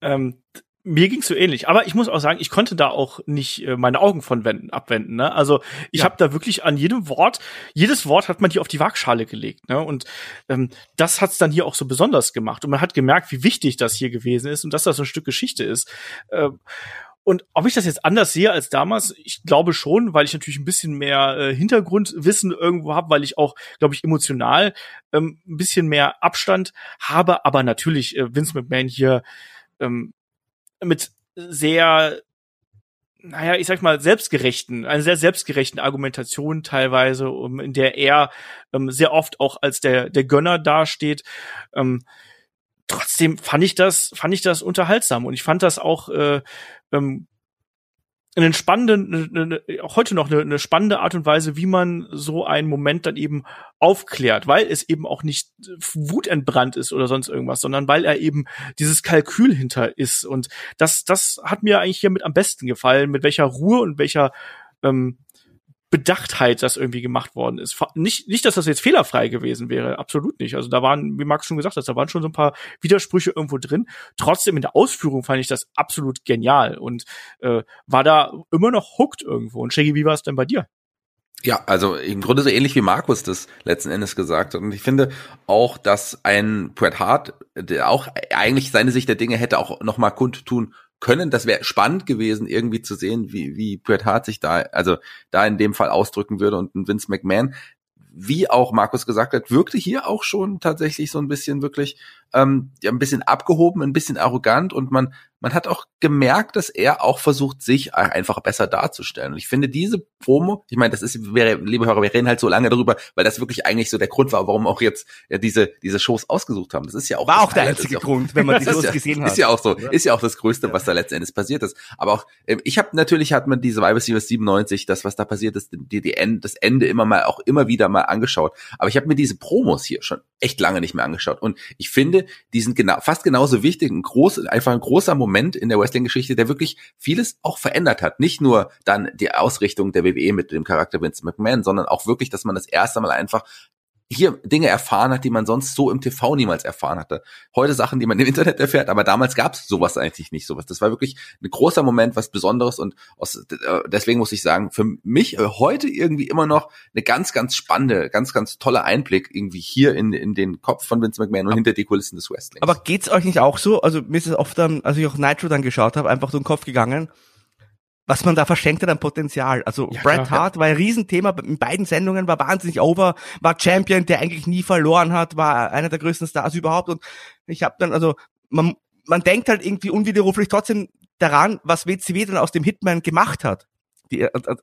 ähm, mir ging's so ähnlich, aber ich muss auch sagen, ich konnte da auch nicht äh, meine Augen von wenden, abwenden. Ne? Also ich ja. habe da wirklich an jedem Wort, jedes Wort hat man hier auf die Waagschale gelegt. Ne? Und ähm, das hat's dann hier auch so besonders gemacht. Und man hat gemerkt, wie wichtig das hier gewesen ist und dass das so ein Stück Geschichte ist. Äh, und ob ich das jetzt anders sehe als damals, ich glaube schon, weil ich natürlich ein bisschen mehr äh, Hintergrundwissen irgendwo habe, weil ich auch, glaube ich, emotional ähm, ein bisschen mehr Abstand habe. Aber natürlich, äh, Vince McMahon hier ähm, mit sehr naja, ich sag mal, selbstgerechten, eine sehr selbstgerechten Argumentation teilweise, um, in der er ähm, sehr oft auch als der, der Gönner dasteht. Ähm, trotzdem fand ich das, fand ich das unterhaltsam und ich fand das auch äh, ähm, einen spannenden, eine, eine, heute noch eine, eine spannende Art und Weise, wie man so einen Moment dann eben aufklärt, weil es eben auch nicht wutentbrannt ist oder sonst irgendwas, sondern weil er eben dieses Kalkül hinter ist. Und das, das hat mir eigentlich hier mit am besten gefallen, mit welcher Ruhe und welcher ähm, Bedachtheit das irgendwie gemacht worden ist. Nicht, nicht, dass das jetzt fehlerfrei gewesen wäre, absolut nicht. Also da waren, wie Max schon gesagt hat, da waren schon so ein paar Widersprüche irgendwo drin. Trotzdem in der Ausführung fand ich das absolut genial und äh, war da immer noch hooked irgendwo. Und Shaggy, wie war es denn bei dir? Ja, also im Grunde so ähnlich wie Markus das letzten Endes gesagt hat. Und ich finde auch, dass ein Bret Hart, der auch eigentlich seine Sicht der Dinge hätte auch noch mal kundtun können. Das wäre spannend gewesen, irgendwie zu sehen, wie, wie Bret Hart sich da, also da in dem Fall ausdrücken würde und Vince McMahon, wie auch Markus gesagt hat, wirkte hier auch schon tatsächlich so ein bisschen wirklich ähm, ja, ein bisschen abgehoben, ein bisschen arrogant und man man hat auch gemerkt, dass er auch versucht, sich einfach besser darzustellen. Und ich finde diese Promo, ich meine, das ist, wäre, liebe Hörer, wir reden halt so lange darüber, weil das wirklich eigentlich so der Grund war, warum auch jetzt ja, diese, diese Shows ausgesucht haben. Das ist ja auch. War auch der einzige Grund, wenn man die Shows ja, gesehen hat. Ist ja auch so, ist ja auch das Größte, was da letzten Endes passiert ist. Aber auch, äh, ich habe natürlich hat man diese Survivor Series 97, das, was da passiert ist, die, die End, das Ende immer mal, auch immer wieder mal angeschaut. Aber ich habe mir diese Promos hier schon echt lange nicht mehr angeschaut. Und ich finde, die sind genau, fast genauso wichtig, ein groß, einfach ein großer Moment in der Wrestling-Geschichte, der wirklich vieles auch verändert hat. Nicht nur dann die Ausrichtung der WWE mit dem Charakter Vince McMahon, sondern auch wirklich, dass man das erste Mal einfach hier Dinge erfahren hat, die man sonst so im TV niemals erfahren hatte. Heute Sachen, die man im Internet erfährt, aber damals gab es sowas eigentlich nicht sowas. Das war wirklich ein großer Moment, was Besonderes und aus, äh, deswegen muss ich sagen, für mich äh, heute irgendwie immer noch eine ganz, ganz spannende, ganz, ganz tolle Einblick irgendwie hier in, in den Kopf von Vince McMahon und aber, hinter die Kulissen des Wrestlings. Aber geht's euch nicht auch so? Also mir ist es oft dann, als ich auch Nitro dann geschaut habe, einfach so den Kopf gegangen was man da verschenkt hat an Potenzial. Also ja, Bret Hart ja. war ein Riesenthema in beiden Sendungen, war wahnsinnig over, war Champion, der eigentlich nie verloren hat, war einer der größten Stars überhaupt und ich habe dann, also man, man denkt halt irgendwie unwiderruflich trotzdem daran, was WCW dann aus dem Hitman gemacht hat. Die, äh, äh,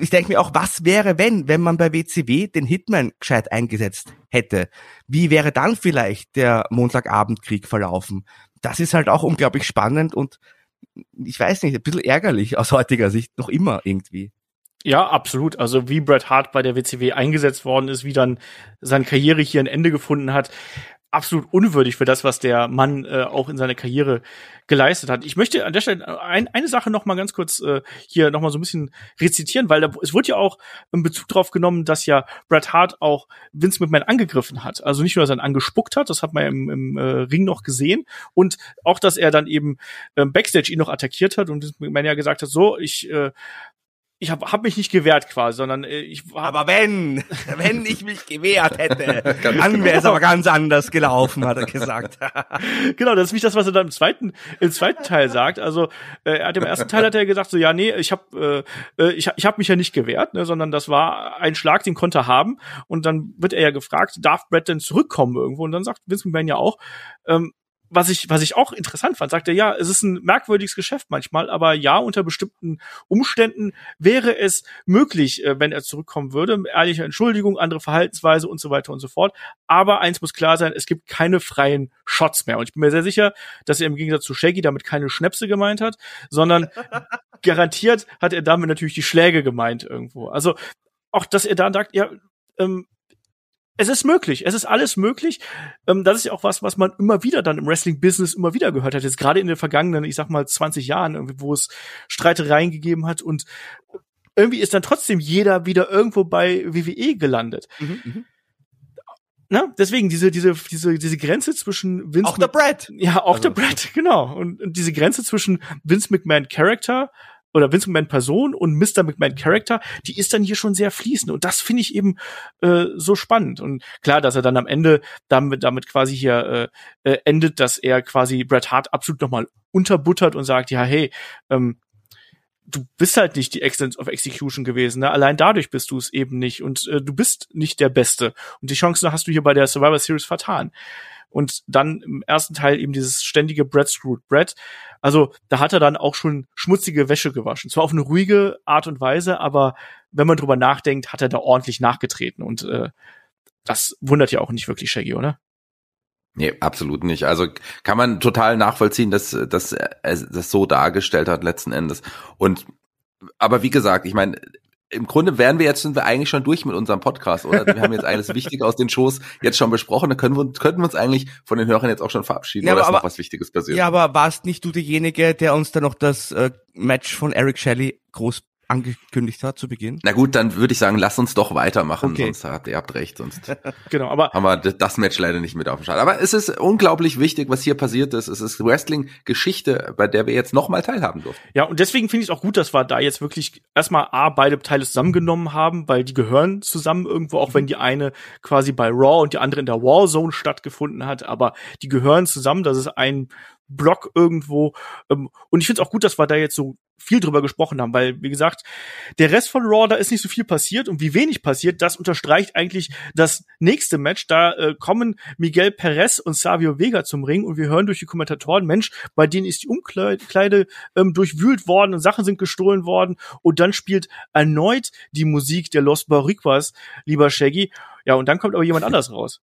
ich denke mir auch, was wäre, wenn, wenn man bei WCW den Hitman gescheit eingesetzt hätte? Wie wäre dann vielleicht der Montagabendkrieg verlaufen? Das ist halt auch unglaublich spannend und ich weiß nicht, ein bisschen ärgerlich aus heutiger Sicht, noch immer irgendwie. Ja, absolut. Also wie Bret Hart bei der WCW eingesetzt worden ist, wie dann seine Karriere hier ein Ende gefunden hat, absolut unwürdig für das, was der Mann äh, auch in seiner Karriere geleistet hat. Ich möchte an der Stelle ein, eine Sache noch mal ganz kurz äh, hier noch mal so ein bisschen rezitieren, weil da, es wurde ja auch in Bezug darauf genommen, dass ja Bret Hart auch Vince McMahon angegriffen hat. Also nicht nur, dass er ihn angespuckt hat, das hat man ja im, im äh, Ring noch gesehen, und auch, dass er dann eben ähm, Backstage ihn noch attackiert hat und Vince McMahon ja gesagt hat, so, ich äh, ich habe hab mich nicht gewehrt quasi, sondern äh, ich hab Aber wenn, wenn ich mich gewehrt hätte, dann wäre es aber ganz anders gelaufen, hat er gesagt. genau, das ist nicht das, was er dann im zweiten, im zweiten Teil sagt. Also äh, er hat im ersten Teil hat er gesagt so, ja nee, ich habe äh, äh, ich, ich hab mich ja nicht gewehrt, ne, sondern das war ein Schlag, den konnte er haben. Und dann wird er ja gefragt, darf Brett denn zurückkommen irgendwo? Und dann sagt Vince McMahon ja auch, ähm, was ich, was ich auch interessant fand, sagt er, ja, es ist ein merkwürdiges Geschäft manchmal, aber ja, unter bestimmten Umständen wäre es möglich, äh, wenn er zurückkommen würde. Ehrliche Entschuldigung, andere Verhaltensweise und so weiter und so fort. Aber eins muss klar sein, es gibt keine freien Shots mehr. Und ich bin mir sehr sicher, dass er im Gegensatz zu Shaggy damit keine Schnäpse gemeint hat, sondern garantiert hat er damit natürlich die Schläge gemeint irgendwo. Also auch, dass er da sagt, ja, ähm, es ist möglich, es ist alles möglich. Ähm, das ist ja auch was, was man immer wieder dann im Wrestling-Business immer wieder gehört hat. Jetzt gerade in den vergangenen, ich sag mal, 20 Jahren, wo es Streitereien gegeben hat und irgendwie ist dann trotzdem jeder wieder irgendwo bei WWE gelandet. Mhm, mh. Ne? Deswegen diese diese diese diese Grenze zwischen Vince auch der Brad ja auch also. der Brad genau und, und diese Grenze zwischen Vince McMahon Character oder Vince McMahon Person und Mr. McMahon Character, die ist dann hier schon sehr fließend und das finde ich eben äh, so spannend und klar, dass er dann am Ende damit damit quasi hier äh, äh, endet, dass er quasi Bret Hart absolut nochmal unterbuttert und sagt, ja hey, ähm, du bist halt nicht die Excellence of Execution gewesen. Ne? Allein dadurch bist du es eben nicht und äh, du bist nicht der Beste und die Chancen hast du hier bei der Survivor Series vertan und dann im ersten Teil eben dieses ständige Bread Screwed Bread. Also da hat er dann auch schon schmutzige Wäsche gewaschen. Zwar auf eine ruhige Art und Weise, aber wenn man drüber nachdenkt, hat er da ordentlich nachgetreten und äh, das wundert ja auch nicht wirklich Shaggy, oder? Nee, absolut nicht. Also kann man total nachvollziehen, dass, dass er das so dargestellt hat letzten Endes. Und aber wie gesagt, ich meine, im Grunde wären wir jetzt, sind wir eigentlich schon durch mit unserem Podcast, oder? Wir haben jetzt alles Wichtige aus den Shows jetzt schon besprochen. Da können wir, könnten wir uns eigentlich von den Hörern jetzt auch schon verabschieden, ja, oder aber, ist noch was Wichtiges passiert? Ja, aber warst nicht du derjenige, der uns dann noch das äh, Match von Eric Shelley groß angekündigt hat zu Beginn. Na gut, dann würde ich sagen, lass uns doch weitermachen, okay. sonst habt ihr habt recht, sonst genau, aber haben wir das Match leider nicht mit auf dem Start. Aber es ist unglaublich wichtig, was hier passiert ist. Es ist Wrestling-Geschichte, bei der wir jetzt nochmal teilhaben durften. Ja, und deswegen finde ich es auch gut, dass wir da jetzt wirklich erstmal A, beide Teile zusammengenommen haben, weil die gehören zusammen irgendwo, auch wenn die eine quasi bei Raw und die andere in der Warzone stattgefunden hat, aber die gehören zusammen, das ist ein Block irgendwo. Ähm, und ich finde es auch gut, dass wir da jetzt so viel drüber gesprochen haben, weil, wie gesagt, der Rest von Raw, da ist nicht so viel passiert und wie wenig passiert, das unterstreicht eigentlich das nächste Match. Da äh, kommen Miguel Perez und Savio Vega zum Ring und wir hören durch die Kommentatoren, Mensch, bei denen ist die Umkleide ähm, durchwühlt worden und Sachen sind gestohlen worden und dann spielt erneut die Musik der Los Boricuas, lieber Shaggy. Ja, und dann kommt aber jemand anders raus.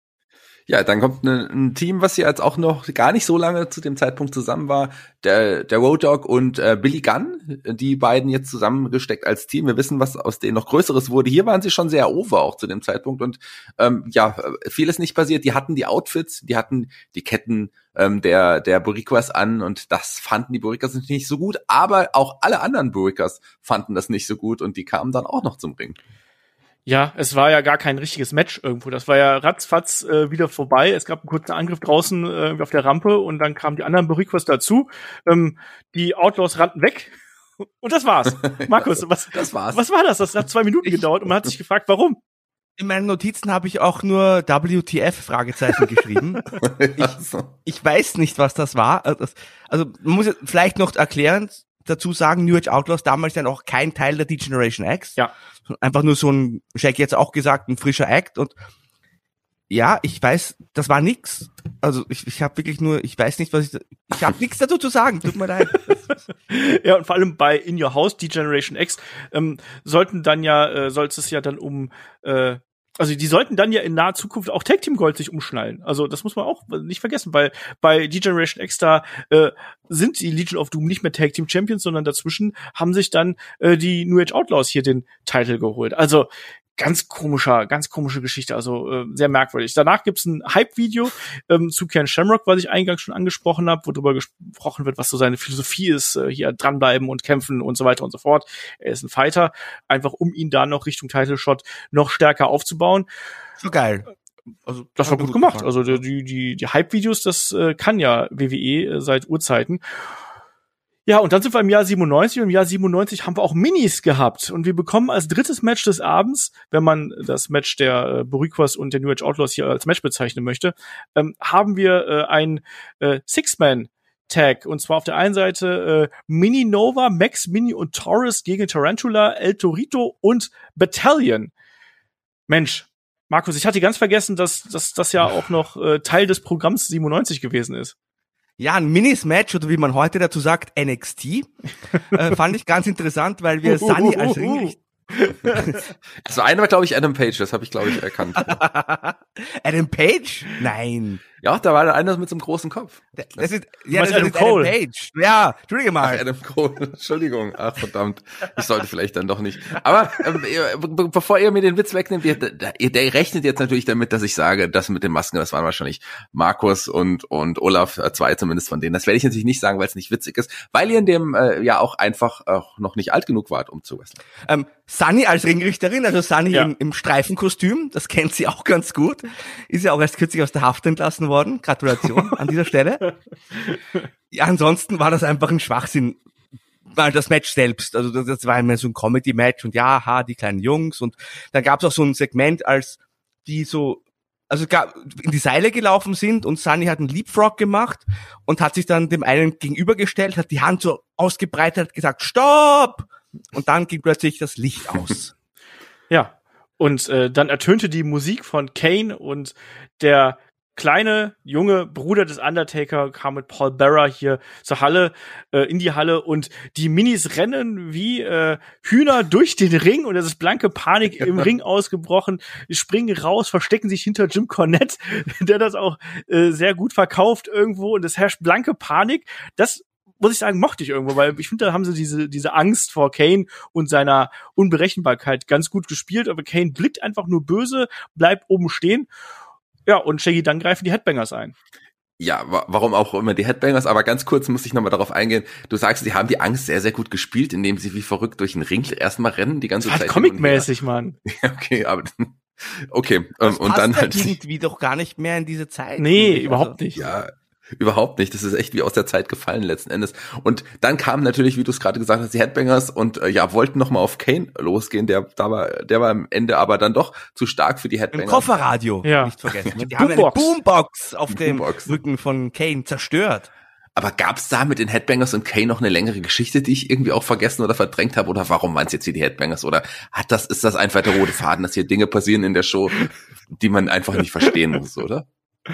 Ja, dann kommt ne, ein Team, was hier jetzt auch noch gar nicht so lange zu dem Zeitpunkt zusammen war, der, der Road Dog und äh, Billy Gunn, die beiden jetzt zusammengesteckt als Team. Wir wissen, was aus denen noch Größeres wurde. Hier waren sie schon sehr over auch zu dem Zeitpunkt und ähm, ja, vieles nicht passiert. Die hatten die Outfits, die hatten die Ketten ähm, der, der Boricuas an und das fanden die Boricuas nicht so gut, aber auch alle anderen Boricuas fanden das nicht so gut und die kamen dann auch noch zum Ring. Ja, es war ja gar kein richtiges Match irgendwo. Das war ja ratzfatz äh, wieder vorbei. Es gab einen kurzen Angriff draußen äh, auf der Rampe und dann kamen die anderen Boriquas dazu. Ähm, die Outlaws rannten weg. Und das war's. Markus, was, das war's. was war das? Das hat zwei Minuten gedauert und man hat sich gefragt, warum? In meinen Notizen habe ich auch nur WTF Fragezeichen geschrieben. ich, ich weiß nicht, was das war. Also, also man muss vielleicht noch erklären, dazu sagen, New Age Outlaws damals dann auch kein Teil der D-Generation X. Ja. Einfach nur so ein, Shaq jetzt auch gesagt, ein frischer Act und ja, ich weiß, das war nix. Also ich, ich habe wirklich nur, ich weiß nicht, was ich, ich habe nichts dazu zu sagen. Tut mir leid. ja und vor allem bei In Your House, die Generation X, ähm, sollten dann ja, äh, sollte es ja dann um äh, also die sollten dann ja in naher Zukunft auch Tag Team Gold sich umschnallen. Also das muss man auch nicht vergessen, weil bei D-Generation X da äh, sind die Legion of Doom nicht mehr Tag Team Champions, sondern dazwischen haben sich dann äh, die New Age Outlaws hier den Titel geholt. Also ganz komischer, ganz komische Geschichte, also äh, sehr merkwürdig. Danach gibt's ein Hype-Video ähm, zu Ken Shamrock, was ich eingangs schon angesprochen habe, wo darüber gesprochen wird, was so seine Philosophie ist, äh, hier dranbleiben und kämpfen und so weiter und so fort. Er ist ein Fighter, einfach um ihn da noch Richtung Title Shot noch stärker aufzubauen. So geil. Also das war gut gemacht. Also die die die Hype-Videos, das äh, kann ja WWE äh, seit Urzeiten. Ja, und dann sind wir im Jahr 97 und im Jahr 97 haben wir auch Minis gehabt und wir bekommen als drittes Match des Abends, wenn man das Match der äh, Boricuas und der New Age Outlaws hier als Match bezeichnen möchte, ähm, haben wir äh, ein äh, Six-Man Tag. Und zwar auf der einen Seite äh, Mini Nova, Max Mini und Taurus gegen Tarantula, El Torito und Battalion. Mensch, Markus, ich hatte ganz vergessen, dass, dass das ja auch noch äh, Teil des Programms 97 gewesen ist. Ja, ein Minis-Match oder wie man heute dazu sagt, NXT, äh, fand ich ganz interessant, weil wir Sunny als Ringrichter Also einer war, glaube ich, Adam Page, das habe ich, glaube ich, erkannt. Adam Page? Nein. Ja, da war da einer mit so einem großen Kopf. Das ist, ja, das Adam ist Cole? Adam Page. Ja, entschuldige Ach, mal. Adam Cole, Entschuldigung. Ach, verdammt. Ich sollte vielleicht dann doch nicht. Aber be bevor ihr mir den Witz wegnehmt, ihr, ihr, der rechnet jetzt natürlich damit, dass ich sage, das mit den Masken, das waren wahrscheinlich Markus und, und Olaf, äh, zwei zumindest von denen. Das werde ich natürlich nicht sagen, weil es nicht witzig ist, weil ihr in dem äh, ja auch einfach auch noch nicht alt genug wart, um zu wresteln. Ähm, Sunny als Ringrichterin, also Sunny Ja. im, im Streifenkostüm, das kennt sie auch ganz gut. Ist ja auch erst kürzlich aus der Haft entlassen worden. Gratulation an dieser Stelle. Ja, ansonsten war das einfach ein Schwachsinn. Weil das Match selbst, also das, das war immer so ein Comedy-Match und ja, ha, die kleinen Jungs und dann gab es auch so ein Segment, als die so, also in die Seile gelaufen sind und Sunny hat einen Leapfrog gemacht und hat sich dann dem einen gegenübergestellt, hat die Hand so ausgebreitet, hat gesagt, Stopp! Und dann ging plötzlich das Licht aus. Ja. Und äh, dann ertönte die Musik von Kane und der kleine junge Bruder des Undertaker kam mit Paul Bearer hier zur Halle, äh, in die Halle und die Minis rennen wie äh, Hühner durch den Ring und es ist blanke Panik im Ring ausgebrochen, springen raus, verstecken sich hinter Jim Cornette, der das auch äh, sehr gut verkauft irgendwo und es herrscht blanke Panik. Das muss ich sagen, mochte ich irgendwo, weil ich finde, da haben sie diese, diese Angst vor Kane und seiner Unberechenbarkeit ganz gut gespielt, aber Kane blickt einfach nur böse, bleibt oben stehen. Ja, und Shaggy, dann greifen die Headbangers ein. Ja, wa warum auch immer die Headbangers, aber ganz kurz muss ich nochmal darauf eingehen. Du sagst, sie haben die Angst sehr, sehr gut gespielt, indem sie wie verrückt durch den Ring erstmal rennen, die ganze Halt Zeit. comic-mäßig, Mann. Ja, okay, aber okay. Ähm, Das und passt dann halt. irgendwie doch gar nicht mehr in diese Zeit. Nee, ich. überhaupt Also, nicht. Ja, überhaupt nicht. Das ist echt wie aus der Zeit gefallen letzten Endes. Und dann kamen natürlich, wie du es gerade gesagt hast, die Headbangers und äh, ja, wollten noch mal auf Kane losgehen. Der, da war, der war am Ende aber dann doch zu stark für die Im Headbangers. Kofferradio, Ja. nicht vergessen. Die Die haben eine Boombox. Auf dem Boombox. Rücken von Kane zerstört. Aber gab's da mit den Headbangers und Kane noch eine längere Geschichte, die ich irgendwie auch vergessen oder verdrängt habe? Oder warum waren es jetzt hier die Headbangers? Oder hat das, ist das einfach der rote Faden, dass hier Dinge passieren in der Show, die man einfach nicht verstehen muss, oder?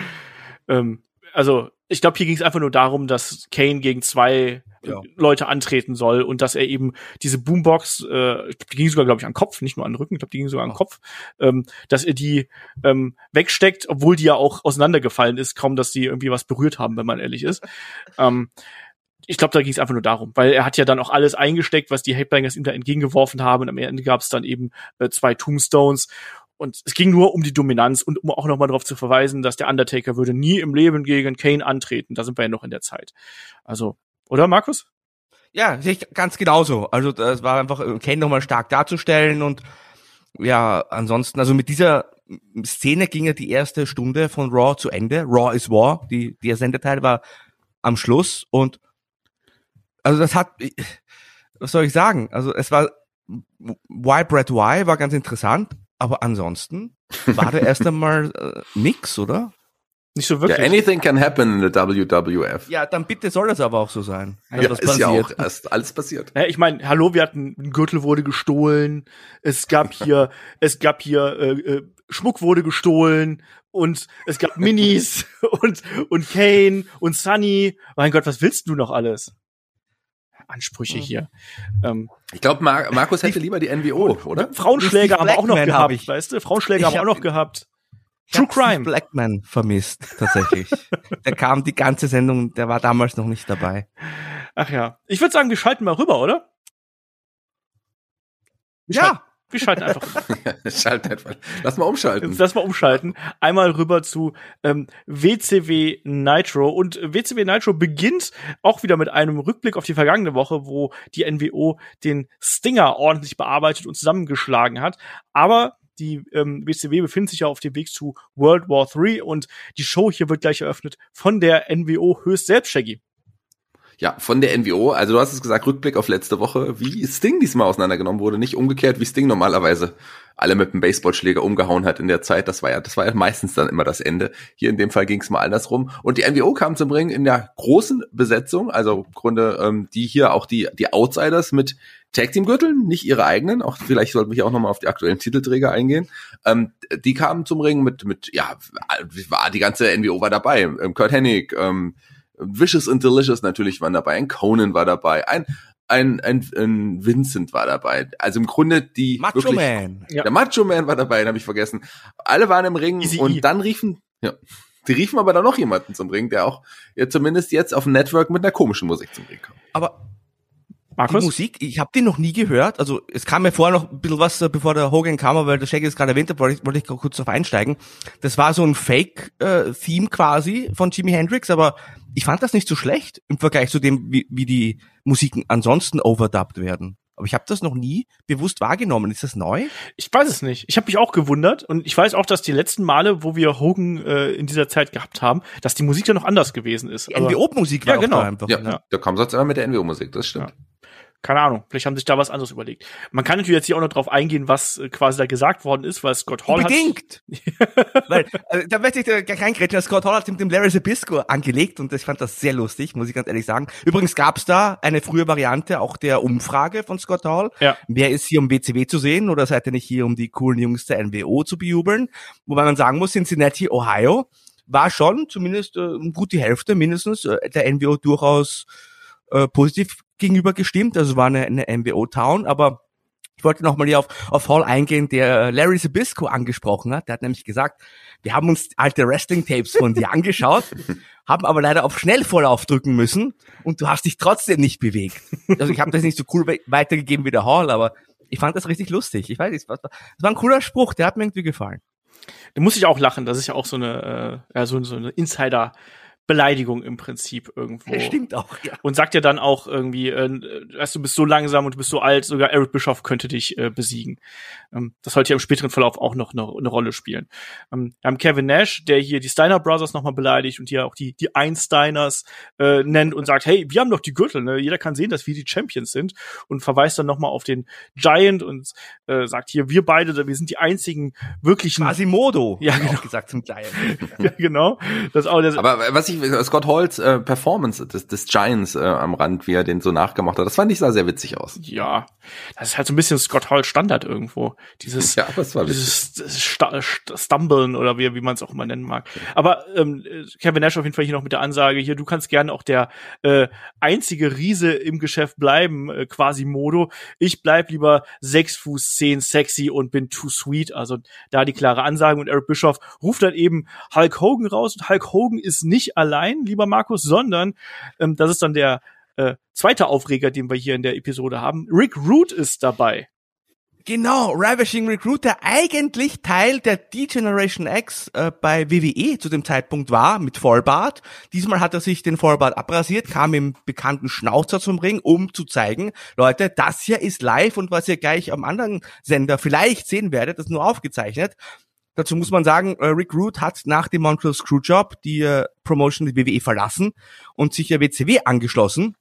Ähm, also, ich glaube, hier ging es einfach nur darum, dass Kane gegen zwei Ja. Leute antreten soll und dass er eben diese Boombox, äh, die ging sogar, glaube ich, an den Kopf, nicht nur an den Rücken, ich glaube, die ging sogar an den Kopf, ähm, dass er die ähm, wegsteckt, obwohl die ja auch auseinandergefallen ist, kaum, dass die irgendwie was berührt haben, wenn man ehrlich ist. ähm, ich glaube, da ging es einfach nur darum, weil er hat ja dann auch alles eingesteckt, was die Headbangers ihm da entgegengeworfen haben und am Ende gab es dann eben äh, zwei Tombstones und es ging nur um die Dominanz und um auch nochmal darauf zu verweisen, dass der Undertaker würde nie im Leben gegen Kane antreten. Da sind wir ja noch in der Zeit. Also, oder Markus? Ja, ganz genauso. Also das war einfach äh, Kane nochmal stark darzustellen und ja, ansonsten, also mit dieser Szene ging ja die erste Stunde von Raw zu Ende. Raw is War, die, der Sendeteil war am Schluss und also das hat, was soll ich sagen? Also es war Why Brad Why war ganz interessant, aber ansonsten war da erst einmal äh, nix, oder? Nicht so Ja, wirklich. anything can happen in the WWF. Ja, dann bitte soll das aber auch so sein. dass Ja, das ist ja auch erst alles passiert. Ja, ich meine, hallo, wir hatten ein Gürtel wurde gestohlen, es gab hier, es gab hier äh, äh, Schmuck wurde gestohlen und es gab Minis und und Kane und Sunny. Mein Gott, was willst du noch alles? Ansprüche hier. Ähm, Ich glaube, Mar Markus hätte lieber die NWO, oder? Frauenschläger wir auch noch hab gehabt, ich. weißt du? Frauenschläger Ich haben wir hab auch noch gehabt. True Crime. Blackman vermisst, tatsächlich. der kam die ganze Sendung, der war damals noch nicht dabei. Ach ja. Ich würde sagen, wir schalten mal rüber, oder? Wir schalten, wir schalten einfach rüber. Schalt einfach. Lass mal umschalten. Jetzt lass mal umschalten. Einmal rüber zu ähm, WCW Nitro. Und WCW Nitro beginnt auch wieder mit einem Rückblick auf die vergangene Woche, wo die NWO den Stinger ordentlich bearbeitet und zusammengeschlagen hat. Aber die ähm, WCW befindet sich ja auf dem Weg zu World War III und die Show hier wird gleich eröffnet von der NWO höchst selbst, Shaggy. Ja, von der NWO, also du hast es gesagt, Rückblick auf letzte Woche, wie Sting diesmal auseinandergenommen wurde, nicht umgekehrt, wie Sting normalerweise alle mit dem Baseballschläger umgehauen hat in der Zeit. Das war ja, das war ja meistens dann immer das Ende. Hier in dem Fall ging es mal andersrum. Und die NWO kam zum Ring in der großen Besetzung, also im Grunde ähm, die hier auch die die Outsiders mit Tag Team Gürteln, nicht ihre eigenen. Auch vielleicht sollten wir auch nochmal auf die aktuellen Titelträger eingehen. Ähm, die kamen zum Ring mit mit ja, war die ganze NWO war dabei. Ähm, Kurt Hennig, ähm, Vicious and Delicious natürlich waren dabei, ein Conan war dabei, ein ein, ein, ein Vincent war dabei. Also im Grunde die Macho wirklich, Man. Der Macho Man war dabei, den habe ich vergessen. Alle waren im Ring Easy und E. dann riefen, ja, die riefen aber dann noch jemanden zum Ring, der auch ja, zumindest jetzt auf dem Network mit einer komischen Musik zum Ring kam. Aber die Markus? Musik, ich habe die noch nie gehört. Also es kam mir vorher noch ein bisschen was, äh, bevor der Hogan kam, aber weil der Shaggy es gerade erwähnt hat, wollte ich, wollte ich kurz drauf einsteigen. Das war so ein Fake-Theme quasi von Jimi Hendrix, aber ich fand das nicht so schlecht im Vergleich zu dem, wie, wie die Musiken ansonsten overdubbed werden. Aber ich habe das noch nie bewusst wahrgenommen. Ist das neu? Ich weiß es nicht. Ich habe mich auch gewundert und ich weiß auch, dass die letzten Male, wo wir Hogan äh, in dieser Zeit gehabt haben, dass die Musik dann noch anders gewesen ist. Die NWO-Musik war Ja, auch genau. da einfach. Ja, ne? da kam sonst immer mit der NWO-Musik, das stimmt. Keine Ahnung, vielleicht haben sich da was anderes überlegt. Man kann natürlich jetzt hier auch noch drauf eingehen, was äh, quasi da gesagt worden ist, weil Scott Hall hat Unbedingt. Weil, äh, da möchte ich da gleich reingrätschen, Scott Hall hat mit dem Larry Zabisco angelegt und ich fand das sehr lustig, muss ich ganz ehrlich sagen. Übrigens gab's da eine frühe Variante auch der Umfrage von Scott Hall. Ja. Wer ist hier um WCW zu sehen oder seid ihr nicht hier, um die coolen Jungs der NWO zu bejubeln? Wobei man sagen muss, Cincinnati, Ohio war schon zumindest äh, gut die Hälfte mindestens äh, der NWO durchaus äh, positiv gegenüber gestimmt. Also war eine, eine NWO-Town, aber ich wollte nochmal hier auf, auf Hall eingehen, der Larry Zabisco angesprochen hat. Der hat nämlich gesagt, wir haben uns alte Wrestling-Tapes von dir angeschaut, haben aber leider auf Schnellvorlauf drücken müssen und du hast dich trotzdem nicht bewegt. Also ich habe das nicht so cool we- weitergegeben wie der Hall, aber ich fand das richtig lustig. Ich weiß nicht, das war das war ein cooler Spruch, der hat mir irgendwie gefallen. Da muss ich auch lachen. Das ist ja auch so eine, äh, ja, so, so eine Insider-Beleidigung im Prinzip irgendwo. Stimmt auch, ja. Und sagt ja dann auch irgendwie, äh, weißt du, bist so langsam und du bist so alt, sogar Eric Bischoff könnte dich äh, besiegen. Ähm, das sollte ja im späteren Verlauf auch noch eine, eine Rolle spielen. Ähm, wir haben Kevin Nash, der hier die Steiner Brothers nochmal beleidigt und hier auch die, die Einsteiners äh, nennt und sagt, hey, wir haben doch die Gürtel, ne? Jeder kann sehen, dass wir die Champions sind und verweist dann nochmal auf den Giant und äh, sagt hier, wir beide, wir sind die einzigen wirklichen Quasimodo, Ja, genau. auch gesagt zum Giant. ja, genau. Das ist auch das, Aber was ich, Scott Halls äh, Performance des, des Giants äh, am Rand, wie er den so nachgemacht hat, das fand ich sah sehr witzig aus. ja, das ist halt so ein bisschen Scott Hall Standard irgendwo. Dieses, Ja, dieses Sta Sta Stumblen oder wie, wie man es auch immer nennen mag. Aber ähm, Kevin Nash auf jeden Fall hier noch mit der Ansage, hier, du kannst gerne auch der äh, einzige Riese im Geschäft bleiben, äh, quasi Modo. Ich bleib lieber sechs Fuß zehn sexy und bin too sweet. Also da die klare Ansage und Eric Bischoff ruft dann eben Hulk Hogan raus und Hulk Hogan ist nicht allein, lieber Markus, sondern ähm, das ist dann der äh, zweite Aufreger, den wir hier in der Episode haben. Rick Root ist dabei. Genau, Ravishing Recruiter, eigentlich Teil der D-Generation X äh, bei WWE zu dem Zeitpunkt war, mit Vollbart. Diesmal hat er sich den Vollbart abrasiert, kam im bekannten Schnauzer zum Ring, um zu zeigen, Leute, das hier ist live und was ihr gleich am anderen Sender vielleicht sehen werdet, ist nur aufgezeichnet. Dazu muss man sagen, äh, Rick Root hat nach dem Montreal Screwjob die äh, Promotion der WWE verlassen und sich der WCW angeschlossen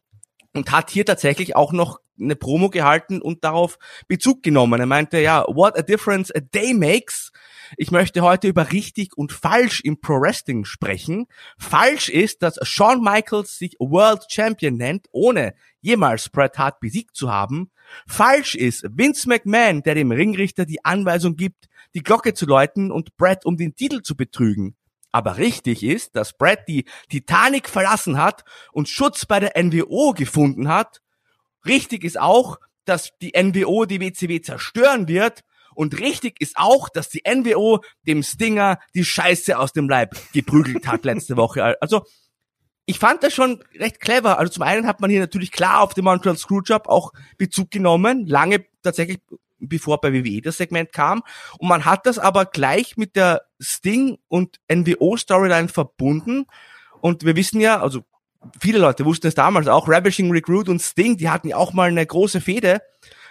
und hat hier tatsächlich auch noch eine Promo gehalten und darauf Bezug genommen. Er meinte, ja, what a difference a day makes. Ich möchte heute über richtig und falsch im Pro Wrestling sprechen. Falsch ist, dass Shawn Michaels sich World Champion nennt, ohne jemals Bret Hart besiegt zu haben. Falsch ist Vince McMahon, der dem Ringrichter die Anweisung gibt, die Glocke zu läuten und Bret um den Titel zu betrügen. Aber richtig ist, dass Brad die Titanic verlassen hat und Schutz bei der NWO gefunden hat. Richtig ist auch, dass die NWO die WCW zerstören wird. Und richtig ist auch, dass die NWO dem Stinger die Scheiße aus dem Leib geprügelt hat letzte Woche. Also, ich fand das schon recht clever. Also zum einen hat man hier natürlich klar auf den Montreal Screwjob auch Bezug genommen, lange tatsächlich bevor bei WWE das Segment kam. Und man hat das aber gleich mit der Sting und NWO Storyline verbunden. Und wir wissen ja, also viele Leute wussten es damals auch, Ravishing Recruit und Sting, die hatten ja auch mal eine große Fehde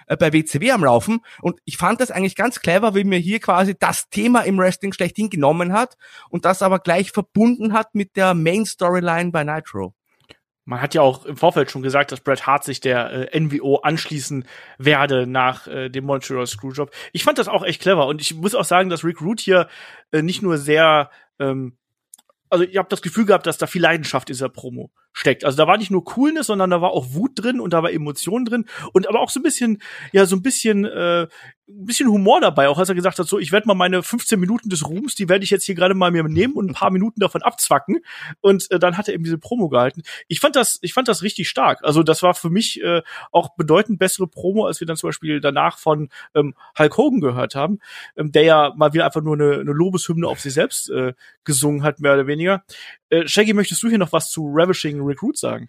äh, bei WCW am Laufen. Und ich fand das eigentlich ganz clever, wie mir hier quasi das Thema im Wrestling schlechthin genommen hat und das aber gleich verbunden hat mit der Main Storyline bei Nitro. Man hat ja auch im Vorfeld schon gesagt, dass Bret Hart sich der äh, NWO anschließen werde nach äh, dem Montreal Screwjob. Ich fand das auch echt clever und ich muss auch sagen, dass Rick Root hier äh, nicht nur sehr, ähm, also ich habe das Gefühl gehabt, dass da viel Leidenschaft in dieser Promo steckt. Also da war nicht nur Coolness, sondern da war auch Wut drin und da war Emotion drin und aber auch so ein bisschen, ja, so ein bisschen äh, ein bisschen Humor dabei, auch als er gesagt hat, so, ich werde mal meine 15 Minuten des Ruhms, die werde ich jetzt hier gerade mal mir nehmen und ein paar Minuten davon abzwacken. Und äh, dann hat er eben diese Promo gehalten. Ich fand das, ich fand das richtig stark. Also das war für mich äh, auch bedeutend bessere Promo, als wir dann zum Beispiel danach von ähm, Hulk Hogan gehört haben, ähm, der ja mal wieder einfach nur eine, eine Lobeshymne auf sich selbst äh, gesungen hat, mehr oder weniger. Äh, Shaggy, möchtest du hier noch was zu Ravishing Recruit sagen?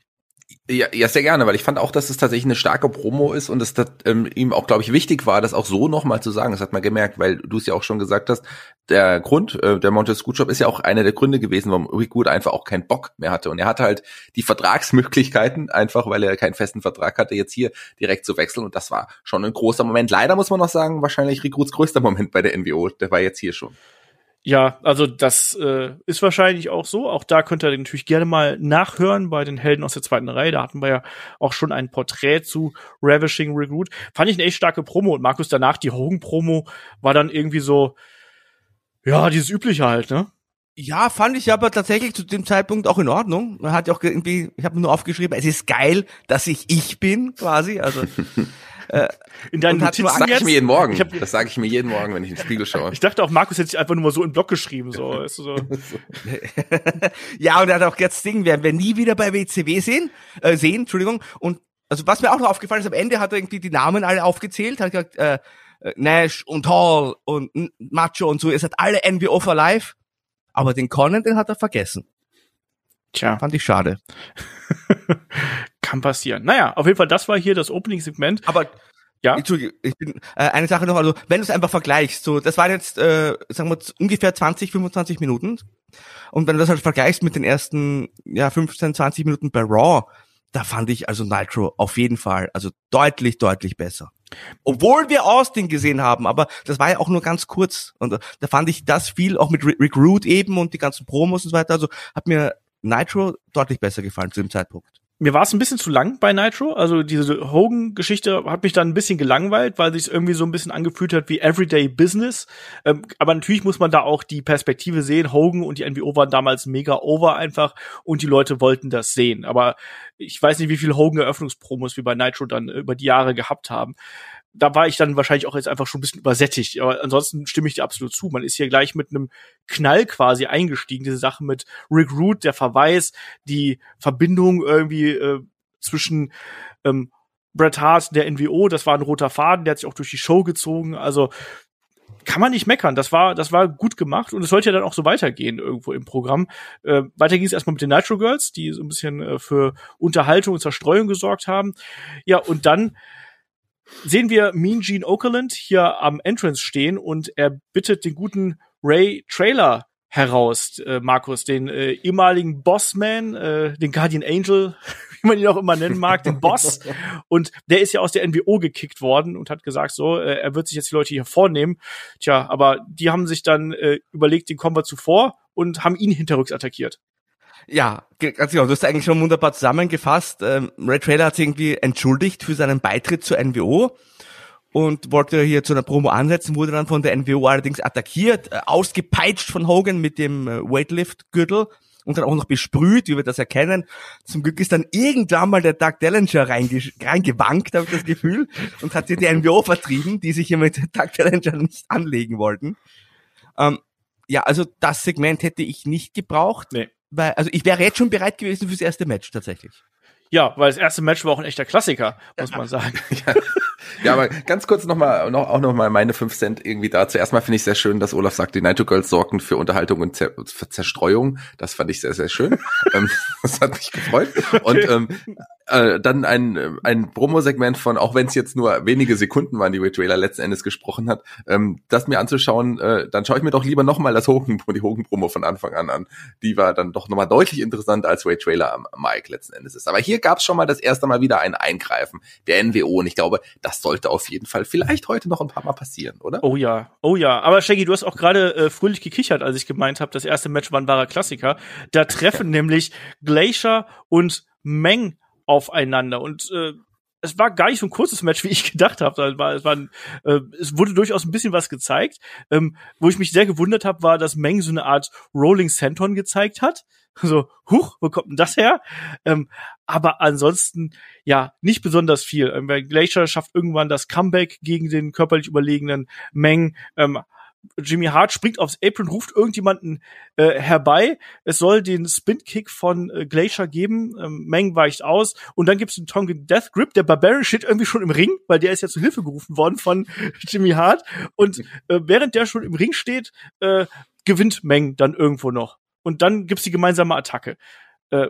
Ja, ja, sehr gerne, weil ich fand auch, dass es tatsächlich eine starke Promo ist und es ähm, ihm auch, glaube ich, wichtig war, das auch so nochmal zu sagen. Das hat man gemerkt, weil du es ja auch schon gesagt hast, der Grund, äh, der Montes Good Job ist ja auch einer der Gründe gewesen, warum Rick Good einfach auch keinen Bock mehr hatte. Und er hatte halt die Vertragsmöglichkeiten, einfach weil er keinen festen Vertrag hatte, jetzt hier direkt zu wechseln. Und das war schon ein großer Moment. Leider muss man noch sagen, wahrscheinlich Rick Goods größter Moment bei der NWO, der war jetzt hier schon. Ja, also das äh, ist wahrscheinlich auch so. Auch da könnt ihr natürlich gerne mal nachhören bei den Helden aus der zweiten Reihe. Da hatten wir ja auch schon ein Porträt zu Ravishing Recruit. Fand ich eine echt starke Promo. Und Markus danach, die Hogan-Promo, war dann irgendwie so, ja, dieses Übliche halt, ne? Ja, fand ich aber tatsächlich zu dem Zeitpunkt auch in Ordnung. Man hat ja auch irgendwie, ich habe nur aufgeschrieben, es ist geil, dass ich ich bin, quasi. Also Äh, in deinen Notizen das sage ich mir jeden Morgen. Hab, das sage ich mir jeden Morgen, wenn ich in den Spiegel schaue. Ich dachte auch, Markus hätte sich einfach nur mal so in den Blog geschrieben. So, weißt du, so. ja, und er hat auch jetzt Ding, werden wir nie wieder bei WCW sehen, äh, sehen, Entschuldigung. Und also was mir auch noch aufgefallen ist, am Ende hat er irgendwie die Namen alle aufgezählt, hat gesagt, äh, äh Nash und Hall und Macho und so, es hat alle NWO for Life, aber den Conan, den hat er vergessen. Tja. Fand ich schade. Kann passieren. Naja, auf jeden Fall, das war hier das Opening-Segment. Aber ja. Entschuldigung, ich bin äh, eine Sache noch, also wenn du es einfach vergleichst, so das waren jetzt äh, sagen wir ungefähr 20, 25 Minuten und wenn du das halt vergleichst mit den ersten ja 15, 20 Minuten bei Raw, da fand ich also Nitro auf jeden Fall also deutlich deutlich besser. Obwohl wir Austin gesehen haben, aber das war ja auch nur ganz kurz und da fand ich das viel auch mit Recruit eben und die ganzen Promos und so weiter, also hat mir Nitro deutlich besser gefallen zu dem Zeitpunkt. Mir war es ein bisschen zu lang bei Nitro. Also diese Hogan-Geschichte hat mich dann ein bisschen gelangweilt, weil sich irgendwie so ein bisschen angefühlt hat wie Everyday Business. Ähm, aber natürlich muss man da auch die Perspektive sehen. Hogan und die NWO waren damals mega over einfach und die Leute wollten das sehen. Aber ich weiß nicht, wie viel Hogan-Eröffnungspromos wir bei Nitro dann über die Jahre gehabt haben da war ich dann wahrscheinlich auch jetzt einfach schon ein bisschen übersättigt. Aber ansonsten stimme ich dir absolut zu. Man ist hier gleich mit einem Knall quasi eingestiegen. Diese Sache mit Rick Root, der Verweis, die Verbindung irgendwie äh, zwischen ähm, Bret Hart, der NWO, das war ein roter Faden, der hat sich auch durch die Show gezogen. Also kann man nicht meckern. Das war, das war gut gemacht und es sollte ja dann auch so weitergehen irgendwo im Programm. Äh, weiter ging es erstmal mit den Nitro Girls, die so ein bisschen äh, für Unterhaltung und Zerstreuung gesorgt haben. Ja, und dann sehen wir Mean Gene Okerlund hier am Entrance stehen und er bittet den guten Ray Trailer heraus, äh, Markus, den äh, ehemaligen Bossman, äh, den Guardian Angel, wie man ihn auch immer nennen mag, den Boss. Und der ist ja aus der NWO gekickt worden und hat gesagt, so, äh, er wird sich jetzt die Leute hier vornehmen. Tja, aber die haben sich dann äh, überlegt, den kommen wir zuvor und haben ihn hinterrücks attackiert. Ja, ganz genau. Du hast eigentlich schon wunderbar zusammengefasst. Ähm, Ray Trailer hat sich irgendwie entschuldigt für seinen Beitritt zur NWO und wollte hier zu einer Promo ansetzen, wurde dann von der NWO allerdings attackiert, äh, ausgepeitscht von Hogan mit dem äh, Weightlift-Gürtel und dann auch noch besprüht, wie wir das erkennen. Zum Glück ist dann irgendwann mal der Doug Dellinger reingewankt, habe ich das Gefühl, und hat hier die NWO vertrieben, die sich hier mit Doug Dellinger nicht anlegen wollten. Ähm, ja, also das Segment hätte ich nicht gebraucht. Nee weil, also ich wäre jetzt schon bereit gewesen fürs erste Match tatsächlich. Ja, weil das erste Match war auch ein echter Klassiker, muss man sagen. Ja. ja, aber ganz kurz nochmal, noch, auch nochmal meine fünf Cent irgendwie dazu. Erstmal finde ich sehr schön, dass Olaf sagt, die Nitro Girls sorgen für Unterhaltung und Zer für Zerstreuung. Das fand ich sehr, sehr schön. Ähm, das hat mich gefreut. Okay. Und ähm, äh, dann ein, ein Promo-Segment von, auch wenn es jetzt nur wenige Sekunden waren, die Ray Trailer letzten Endes gesprochen hat, ähm, das mir anzuschauen, äh, dann schaue ich mir doch lieber nochmal das Hogan, die Hogan-Promo von Anfang an an. Die war dann doch nochmal deutlich interessanter als Ray Trailer am Mike letzten Endes ist. Aber hier gab es schon mal das erste Mal wieder ein Eingreifen der NWO und ich glaube, das sollte auf jeden Fall vielleicht heute noch ein paar Mal passieren, oder? Oh ja, oh ja. Aber Shaggy, du hast auch gerade äh, fröhlich gekichert, als ich gemeint habe, das erste Match war ein wahrer Klassiker. Da treffen nämlich Glacier und Meng aufeinander. Und äh, es war gar nicht so ein kurzes Match, wie ich gedacht habe. Es, war, es, war, äh, es wurde durchaus ein bisschen was gezeigt. Ähm, wo ich mich sehr gewundert habe, war, dass Meng so eine Art Rolling Senton gezeigt hat. So, huch, wo kommt denn das her? Ähm, aber ansonsten, ja, nicht besonders viel. Ähm, Glacier schafft irgendwann das Comeback gegen den körperlich überlegenen Meng. Ähm, Jimmy Hart springt aufs Apron, ruft irgendjemanden äh, herbei. Es soll den Spin-Kick von äh, Glacier geben. Ähm, Meng weicht aus. Und dann gibt's den Tongan Death Grip. Der Barbarian steht irgendwie schon im Ring, weil der ist ja zu Hilfe gerufen worden von Jimmy Hart. Und äh, während der schon im Ring steht, äh, gewinnt Meng dann irgendwo noch. Und dann gibt's die gemeinsame Attacke. Äh,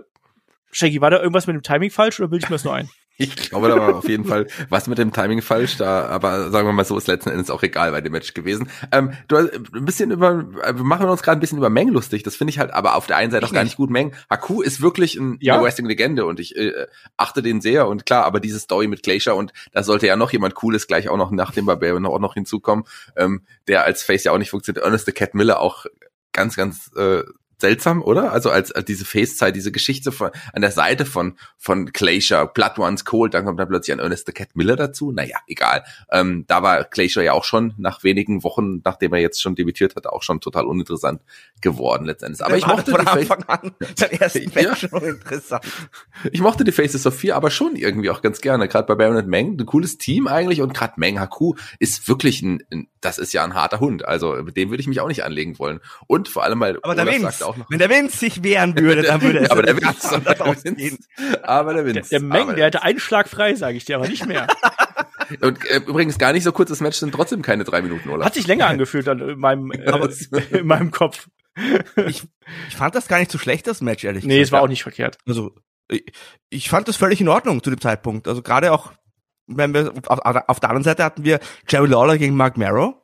Shaggy, war da irgendwas mit dem Timing falsch oder bilde ich mir das nur ein? Ich glaube, da war auf jeden Fall was mit dem Timing falsch da, aber sagen wir mal so, ist letzten Endes auch egal bei dem Match gewesen. Ähm, du hast ein bisschen über, äh, wir machen uns gerade ein bisschen über Meng lustig. Das finde ich halt aber auf der einen Seite ich auch gar nicht gut. Meng, Haku ist wirklich ein, ja. eine Wrestling-Legende und ich äh, achte den sehr und klar, aber diese Story mit Glacier und da sollte ja noch jemand Cooles gleich auch noch nach dem Barbarian auch noch hinzukommen, ähm, der als Face ja auch nicht funktioniert. Ernest the Cat Miller auch ganz, ganz äh, seltsam, oder? Also als, als diese Face-Zeit, diese Geschichte von an der Seite von von Glacier, Blood One's Cold, dann kommt dann plötzlich ein Ernest the Cat Miller dazu. Naja, egal. Ähm, da war Glacier ja auch schon nach wenigen Wochen, nachdem er jetzt schon debütiert hat, auch schon total uninteressant geworden letztendlich. Aber ich mochte von Anfang an ersten ja. schon interessant. Ich mochte die Faces of Fear aber schon irgendwie auch ganz gerne. Gerade bei Baron und Meng, ein cooles Team eigentlich und gerade Meng Haku ist wirklich ein, ein, das ist ja ein harter Hund. Also mit dem würde ich mich auch nicht anlegen wollen. Und vor allem mal, aber sagt auch noch. Wenn der Vince sich wehren würde, dann würde es aber der Vince, aber der Vince, aber der Vince. Der, der Meng, der hatte einen Schlag frei, sage ich dir, aber nicht mehr. Und äh, übrigens gar nicht so kurzes Match sind trotzdem keine drei Minuten, oder? Hat sich länger angefühlt dann in meinem, äh, in meinem Kopf. Ich, ich fand das gar nicht so schlecht, das Match, ehrlich nee, gesagt. Nee, es war auch nicht verkehrt. Also, ich, ich fand das völlig in Ordnung zu dem Zeitpunkt. Also gerade auch, wenn wir, auf, auf der anderen Seite hatten wir Jerry Lawler gegen Mark Marrow.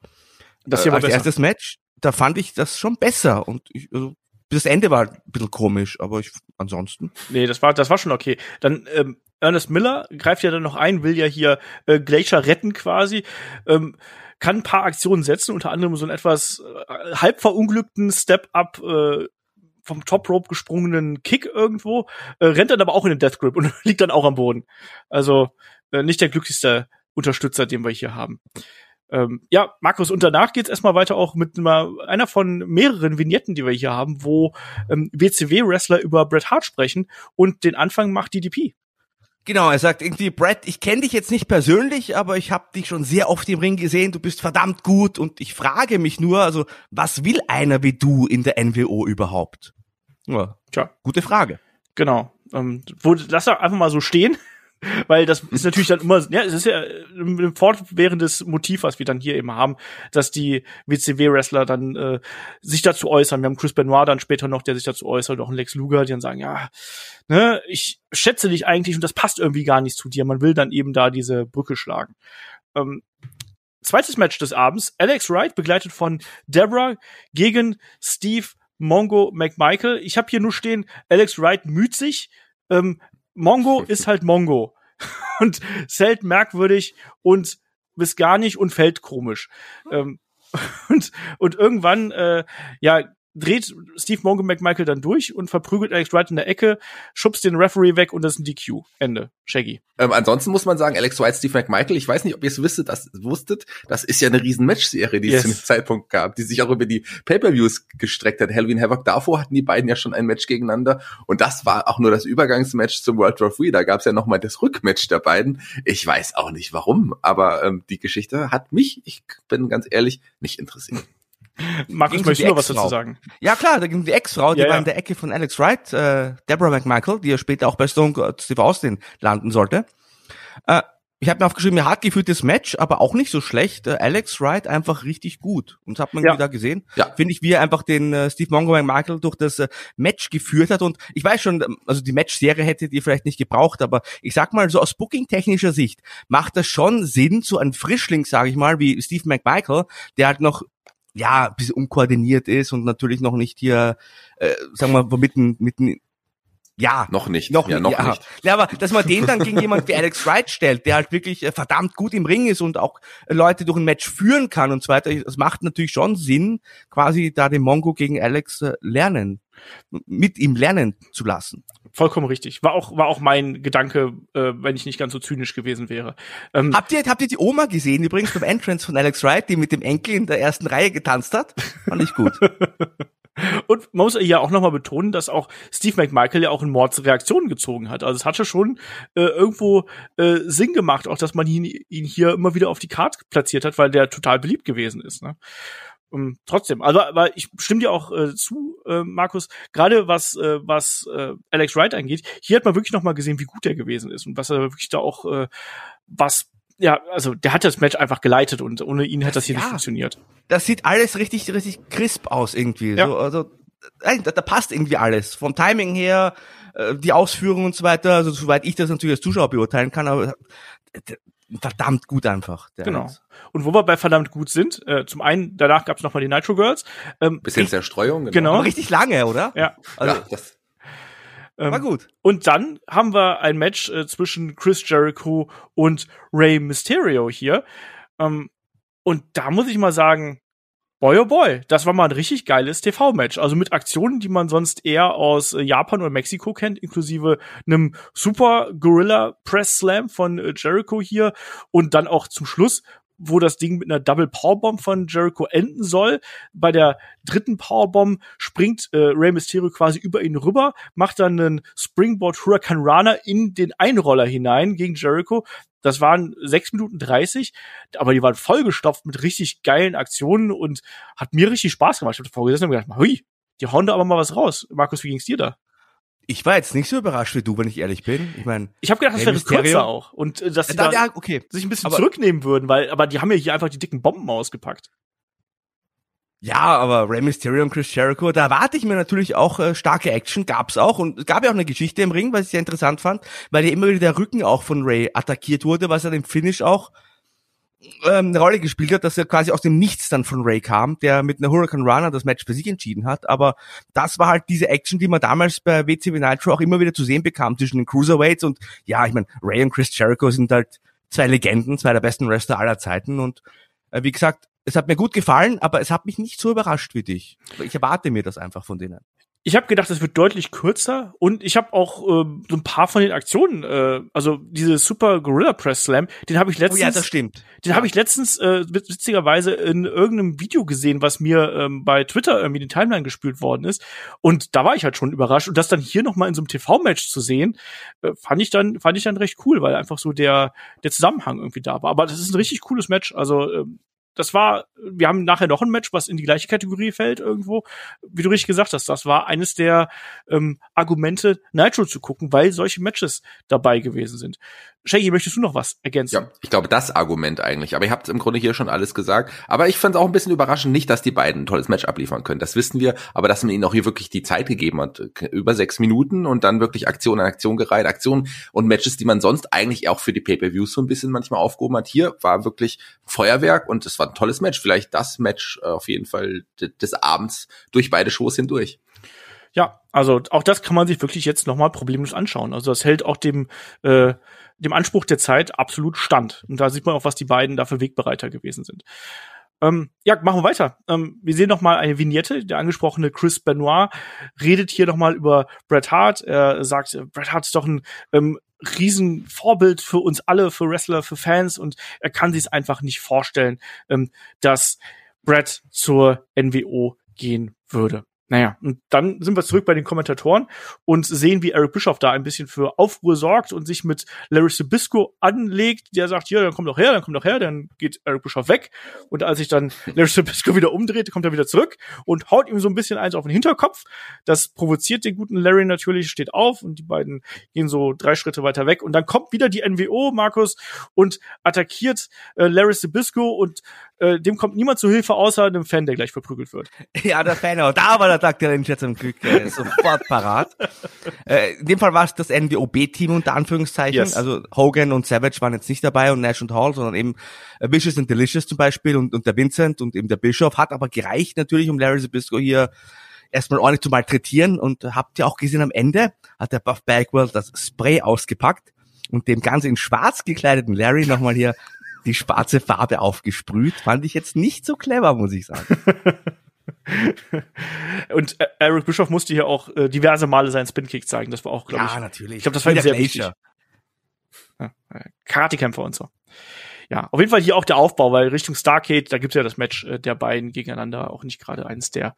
Das hier äh, als besser. erstes Match. Da fand ich das schon besser. Und ich, also, das Ende war ein bisschen komisch, aber ich ansonsten. Nee, das war, das war schon okay. Dann, ähm, Ernest Miller greift ja dann noch ein, will ja hier äh, Glacier retten quasi. Ähm, kann ein paar Aktionen setzen, unter anderem so einen etwas äh, halb verunglückten Step-Up äh, vom Top Rope gesprungenen Kick irgendwo, äh, rennt dann aber auch in den Death Grip und liegt dann auch am Boden. Also äh, nicht der glücklichste Unterstützer, den wir hier haben. Ähm, ja, Markus, und danach geht's erstmal weiter auch mit einer, einer von mehreren Vignetten, die wir hier haben, wo ähm, WCW-Wrestler über Bret Hart sprechen und den Anfang macht DDP. Genau, er sagt irgendwie, Brett, ich kenne dich jetzt nicht persönlich, aber ich habe dich schon sehr oft im Ring gesehen, du bist verdammt gut und ich frage mich nur, also was will einer wie du in der NWO überhaupt? Ja, Tja. gute Frage. Genau. Ähm, wo, lass doch einfach mal so stehen. Weil das ist natürlich dann immer, ja, es ist ja ein fortwährendes Motiv, was wir dann hier eben haben, dass die WCW-Wrestler dann äh, sich dazu äußern. Wir haben Chris Benoit dann später noch, der sich dazu äußert, auch ein Lex Luger, die dann sagen, ja, ne, ich schätze dich eigentlich und das passt irgendwie gar nicht zu dir. Man will dann eben da diese Brücke schlagen. Ähm, zweites Match des Abends, Alex Wright, begleitet von Deborah gegen Steve Mongo McMichael. Ich habe hier nur stehen, Alex Wright müht sich. Ähm, Mongo ist halt Mongo. und zählt merkwürdig und bis gar nicht und fällt komisch. Ähm, und, und irgendwann, äh, ja, dreht Steve Mongo McMichael dann durch und verprügelt Alex Wright in der Ecke, schubst den Referee weg und das ist ein DQ. Ende. Shaggy. Ähm, ansonsten muss man sagen, Alex Wright, Steve McMichael, ich weiß nicht, ob ihr es wusstet, das wusstet, das ist ja eine riesen Match-Serie, die yes. es zu dem Zeitpunkt gab, die sich auch über die Pay-Per-Views gestreckt hat. Halloween Havoc davor hatten die beiden ja schon ein Match gegeneinander und das war auch nur das Übergangsmatch zum World War 3. Da gab es ja nochmal das Rückmatch der beiden. Ich weiß auch nicht warum, aber ähm, die Geschichte hat mich, ich bin ganz ehrlich, nicht interessiert. Markus, möchtest du noch was dazu sagen? Ja klar, da ging die Ex-Frau, die ja, war ja. in der Ecke von Alex Wright, äh, Deborah McMichael, die ja später auch bei Stone Steve Austin landen sollte. Äh, ich habe mir aufgeschrieben, ein hart geführtes Match, aber auch nicht so schlecht. Äh, Alex Wright einfach richtig gut. Und das hat man ja. wieder gesehen. Ja. Finde ich, wie er einfach den äh, Steve Mongo McMichael durch das äh, Match geführt hat. Und ich weiß schon, ähm, also die Match-Serie hätte die vielleicht nicht gebraucht, aber ich sag mal, so aus booking-technischer Sicht macht das schon Sinn, so ein Frischling, sage ich mal, wie Steve McMichael, der halt noch ja, ein bisschen unkoordiniert ist und natürlich noch nicht hier, äh, sagen wir mal, mitten, mitten ja. Noch nicht. Noch, ja, noch ja. nicht. Ja, aber dass man den dann gegen jemand wie Alex Wright stellt, der halt wirklich äh, verdammt gut im Ring ist und auch äh, Leute durch ein Match führen kann und so weiter, das macht natürlich schon Sinn, quasi da den Mongo gegen Alex äh, lernen, mit ihm lernen zu lassen. Vollkommen richtig. War auch, war auch mein Gedanke, äh, wenn ich nicht ganz so zynisch gewesen wäre. Ähm, habt ihr, habt ihr die Oma gesehen, übrigens beim Entrance von Alex Wright, die mit dem Enkel in der ersten Reihe getanzt hat? Fand ich gut. Und man muss ja auch nochmal betonen, dass auch Steve McMichael ja auch in Mords Reaktionen gezogen hat. Also es hat ja schon äh, irgendwo äh, Sinn gemacht, auch dass man ihn, ihn hier immer wieder auf die Karte platziert hat, weil der total beliebt gewesen ist. Ne? Um, ähm, trotzdem, also aber ich stimme dir auch äh, zu, äh, Markus, gerade was äh, was äh, Alex Wright angeht, hier hat man wirklich noch mal gesehen, wie gut er gewesen ist und was er wirklich da auch äh, was ja, also der hat das Match einfach geleitet und ohne ihn hätte das hier ja, nicht funktioniert. Das sieht alles richtig, richtig crisp aus irgendwie. Ja. So, also da, da passt irgendwie alles. Vom Timing her, äh, die Ausführung und so weiter, also soweit ich das natürlich als Zuschauer beurteilen kann, aber äh, verdammt gut einfach. genau. Eins. Und wo wir bei verdammt gut sind, äh, zum einen, danach gab es nochmal die Nitro Girls. Ähm, Bisschen Zerstreuung, genau. genau. Richtig lange, oder? Ja. Also, ja, das ähm, War gut. Und dann haben wir ein Match äh, zwischen Chris Jericho und Rey Mysterio hier. Ähm, und da muss ich mal sagen, boy oh boy, das war mal ein richtig geiles TV-Match. Also mit Aktionen, die man sonst eher aus äh, Japan oder Mexiko kennt, inklusive einem Super Gorilla Press Slam von äh, Jericho hier und dann auch zum Schluss wo das Ding mit einer Double Powerbomb von Jericho enden soll. Bei der dritten Powerbomb springt äh, Rey Mysterio quasi über ihn rüber, macht dann einen Springboard Hurricane Runner in den Einroller hinein gegen Jericho. Das waren sechs Minuten dreißig, aber die waren vollgestopft mit richtig geilen Aktionen und hat mir richtig Spaß gemacht. Ich habe vorgesessen und gedacht, hui, die hauen da aber mal was raus. Markus, wie ging's dir da? Ich war jetzt nicht so überrascht wie du, wenn ich ehrlich bin. Ich meine, ich habe gedacht, das wäre kürzer auch und äh, dass sie da, ja, okay. sich ein bisschen aber, zurücknehmen würden, weil aber die haben ja hier einfach die dicken Bomben ausgepackt. Ja, aber Rey Mysterio und Chris Jericho, da erwarte ich mir natürlich auch äh, starke Action, gab's auch und es gab ja auch eine Geschichte im Ring, was ich sehr interessant fand, weil ja immer wieder der Rücken auch von Ray attackiert wurde, was er im Finish auch ähm, eine Rolle gespielt hat, dass er quasi aus dem Nichts dann von Ray kam, der mit einer Hurricane Runner das Match für sich entschieden hat. Aber das war halt diese Action, die man damals bei WCW Nitro auch immer wieder zu sehen bekam zwischen den Cruiserweights und ja, ich meine, Ray und Chris Jericho sind halt zwei Legenden, zwei der besten Wrestler aller Zeiten und äh, wie gesagt, es hat mir gut gefallen, aber es hat mich nicht so überrascht wie dich. Ich erwarte mir das einfach von denen. Ich habe gedacht, es wird deutlich kürzer und ich habe auch äh, so ein paar von den Aktionen, äh, also diese Super Gorilla Press Slam, den habe ich letztens, oh ja, das stimmt. Den ja. habe ich letztens äh, witzigerweise in irgendeinem Video gesehen, was mir ähm, bei Twitter irgendwie in die Timeline gespült worden ist und da war ich halt schon überrascht und das dann hier noch mal in so einem TV-Match zu sehen, äh, fand ich dann fand ich dann recht cool, weil einfach so der der Zusammenhang irgendwie da war. Aber das ist ein richtig cooles Match, also äh, das war, wir haben nachher noch ein Match, was in die gleiche Kategorie fällt irgendwo. Wie du richtig gesagt hast, das war eines der ähm, Argumente, Nitro zu gucken, weil solche Matches dabei gewesen sind. Shaggy, möchtest du noch was ergänzen? Ja, ich glaube, das Argument eigentlich. Aber ihr habt im Grunde hier schon alles gesagt. Aber ich fand es auch ein bisschen überraschend, nicht, dass die beiden ein tolles Match abliefern können. Das wissen wir. Aber dass man ihnen auch hier wirklich die Zeit gegeben hat. Über sechs Minuten und dann wirklich Aktion an Aktion gereiht. Aktion und Matches, die man sonst eigentlich auch für die Pay-Per-Views so ein bisschen manchmal aufgehoben hat. Hier war wirklich Feuerwerk und es war ein tolles Match. Vielleicht das Match äh, auf jeden Fall des Abends durch beide Shows hindurch. Ja, also auch das kann man sich wirklich jetzt nochmal problemlos anschauen. Also das hält auch dem äh, dem Anspruch der Zeit absolut stand. Und da sieht man auch, was die beiden da für Wegbereiter gewesen sind. Ähm, ja, machen wir weiter. Ähm, wir sehen noch mal eine Vignette. Der angesprochene Chris Benoit redet hier noch mal über Bret Hart. Er sagt, Bret Hart ist doch ein ähm, Riesenvorbild für uns alle, für Wrestler, für Fans und er kann sich einfach nicht vorstellen, ähm, dass Bret zur NWO gehen würde. Naja, und dann sind wir zurück bei den Kommentatoren und sehen, wie Eric Bischoff da ein bisschen für Aufruhr sorgt und sich mit Larry Sabisco anlegt. Der sagt, ja, dann komm doch her, dann komm doch her, dann geht Eric Bischoff weg. Und als sich dann Larry Sabisco wieder umdreht, kommt er wieder zurück und haut ihm so ein bisschen eins auf den Hinterkopf. Das provoziert den guten Larry natürlich, steht auf und die beiden gehen so drei Schritte weiter weg. Und dann kommt wieder die NWO, Markus, und attackiert äh, Larry Sabisco und äh, dem kommt niemand zu Hilfe, außer einem Fan, der gleich verprügelt wird. Ja, der Fan, auch. da war der Tag der Ninja zum Glück äh, sofort parat. Äh, in dem Fall war es das NWOB-Team unter Anführungszeichen. Yes. Also Hogan und Savage waren jetzt nicht dabei und Nash und Hall, sondern eben äh, Vicious and Delicious zum Beispiel und, und der Vincent und eben der Bischof. Hat aber gereicht natürlich, um Larry Zabisco hier erstmal ordentlich zu malträtieren und habt ihr auch gesehen am Ende hat der Buff Bagwell das Spray ausgepackt und dem ganz in schwarz gekleideten Larry nochmal hier die schwarze Farbe aufgesprüht. Fand ich jetzt nicht so clever, muss ich sagen. Und äh, Eric Bischoff musste hier auch äh, diverse Male seinen Spin-Kick zeigen. Das war auch, glaube ich. Ja, natürlich. Ich glaube, das war ihm sehr wichtig. Ja, äh, Karate-Kämpfer und so. Ja, auf jeden Fall hier auch der Aufbau, weil Richtung Starcade, da gibt's ja das Match äh, der beiden gegeneinander, auch nicht gerade eines der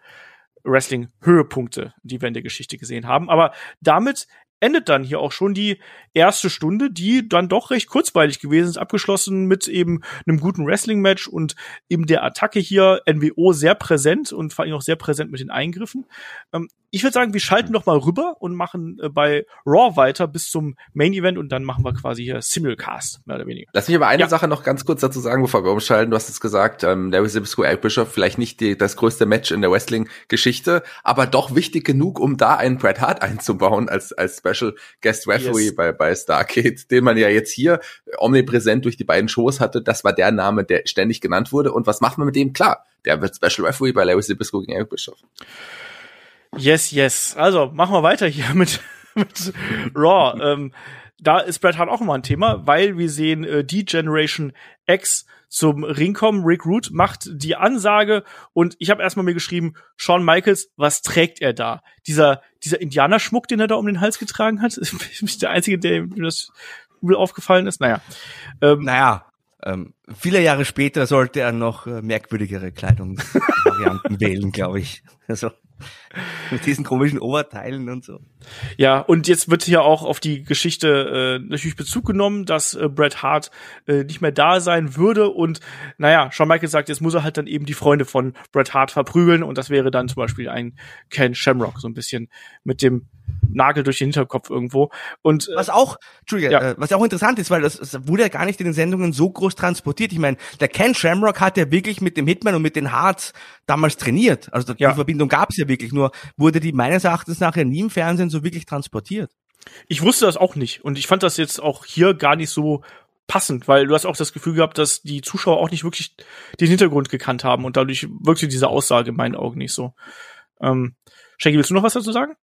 Wrestling-Höhepunkte, die wir in der Geschichte gesehen haben. Aber damit endet dann hier auch schon die erste Stunde, die dann doch recht kurzweilig gewesen ist, abgeschlossen mit eben einem guten Wrestling-Match und eben der Attacke hier, NWO sehr präsent und vor allem auch sehr präsent mit den Eingriffen. Ähm, ich würde sagen, wir schalten noch mal rüber und machen äh, bei Raw weiter bis zum Main Event und dann machen wir quasi hier Simulcast, mehr oder weniger. Lass mich aber eine ja. Sache noch ganz kurz dazu sagen, bevor wir umschalten. Du hast es gesagt, ähm, Larry Zbysko, Eric Bischoff, vielleicht nicht die, das größte Match in der Wrestling-Geschichte, aber doch wichtig genug, um da einen Bret Hart einzubauen als, als Special Guest Referee yes. bei, bei Starcade, den man ja jetzt hier omnipräsent durch die beiden Shows hatte. Das war der Name, der ständig genannt wurde. Und was macht man mit dem? Klar, der wird Special Referee bei Larry Zbysko gegen Eric Bischoff. Yes, yes. Also machen wir weiter hier mit, mit Raw. ähm, da ist Bret Hart auch immer ein Thema, weil wir sehen äh, die Generation X zum Ring kommen. Rick Root macht die Ansage und ich habe erstmal mir geschrieben, Shawn Michaels, was trägt er da? Dieser dieser Indianerschmuck, den er da um den Hals getragen hat, ist der einzige, der mir das übel aufgefallen ist. Naja. Ähm, naja, ähm, viele Jahre später sollte er noch äh, merkwürdigere Kleidungsvarianten wählen, glaube ich. Also mit diesen komischen Oberteilen und so. Ja, und jetzt wird hier auch auf die Geschichte äh, natürlich Bezug genommen, dass äh, Bret Hart äh, nicht mehr da sein würde. Und naja, Shawn Michaels sagt, jetzt muss er halt dann eben die Freunde von Bret Hart verprügeln. Und das wäre dann zum Beispiel ein Ken Shamrock, so ein bisschen mit dem Nagel durch den Hinterkopf irgendwo. Und äh, was auch, Entschuldige, ja. äh, was auch interessant ist, weil das, das wurde ja gar nicht in den Sendungen so groß transportiert. Ich meine, der Ken Shamrock hat ja wirklich mit dem Hitman und mit den Hearts damals trainiert. Also die ja. Verbindung gab es ja wirklich. Nur wurde die meines Erachtens nachher nie im Fernsehen so wirklich transportiert. Ich wusste das auch nicht und ich fand das jetzt auch hier gar nicht so passend, weil du hast auch das Gefühl gehabt, dass die Zuschauer auch nicht wirklich den Hintergrund gekannt haben und dadurch wirkte diese Aussage in meinen Augen nicht so. Ähm, Shaggy, willst du noch was dazu sagen?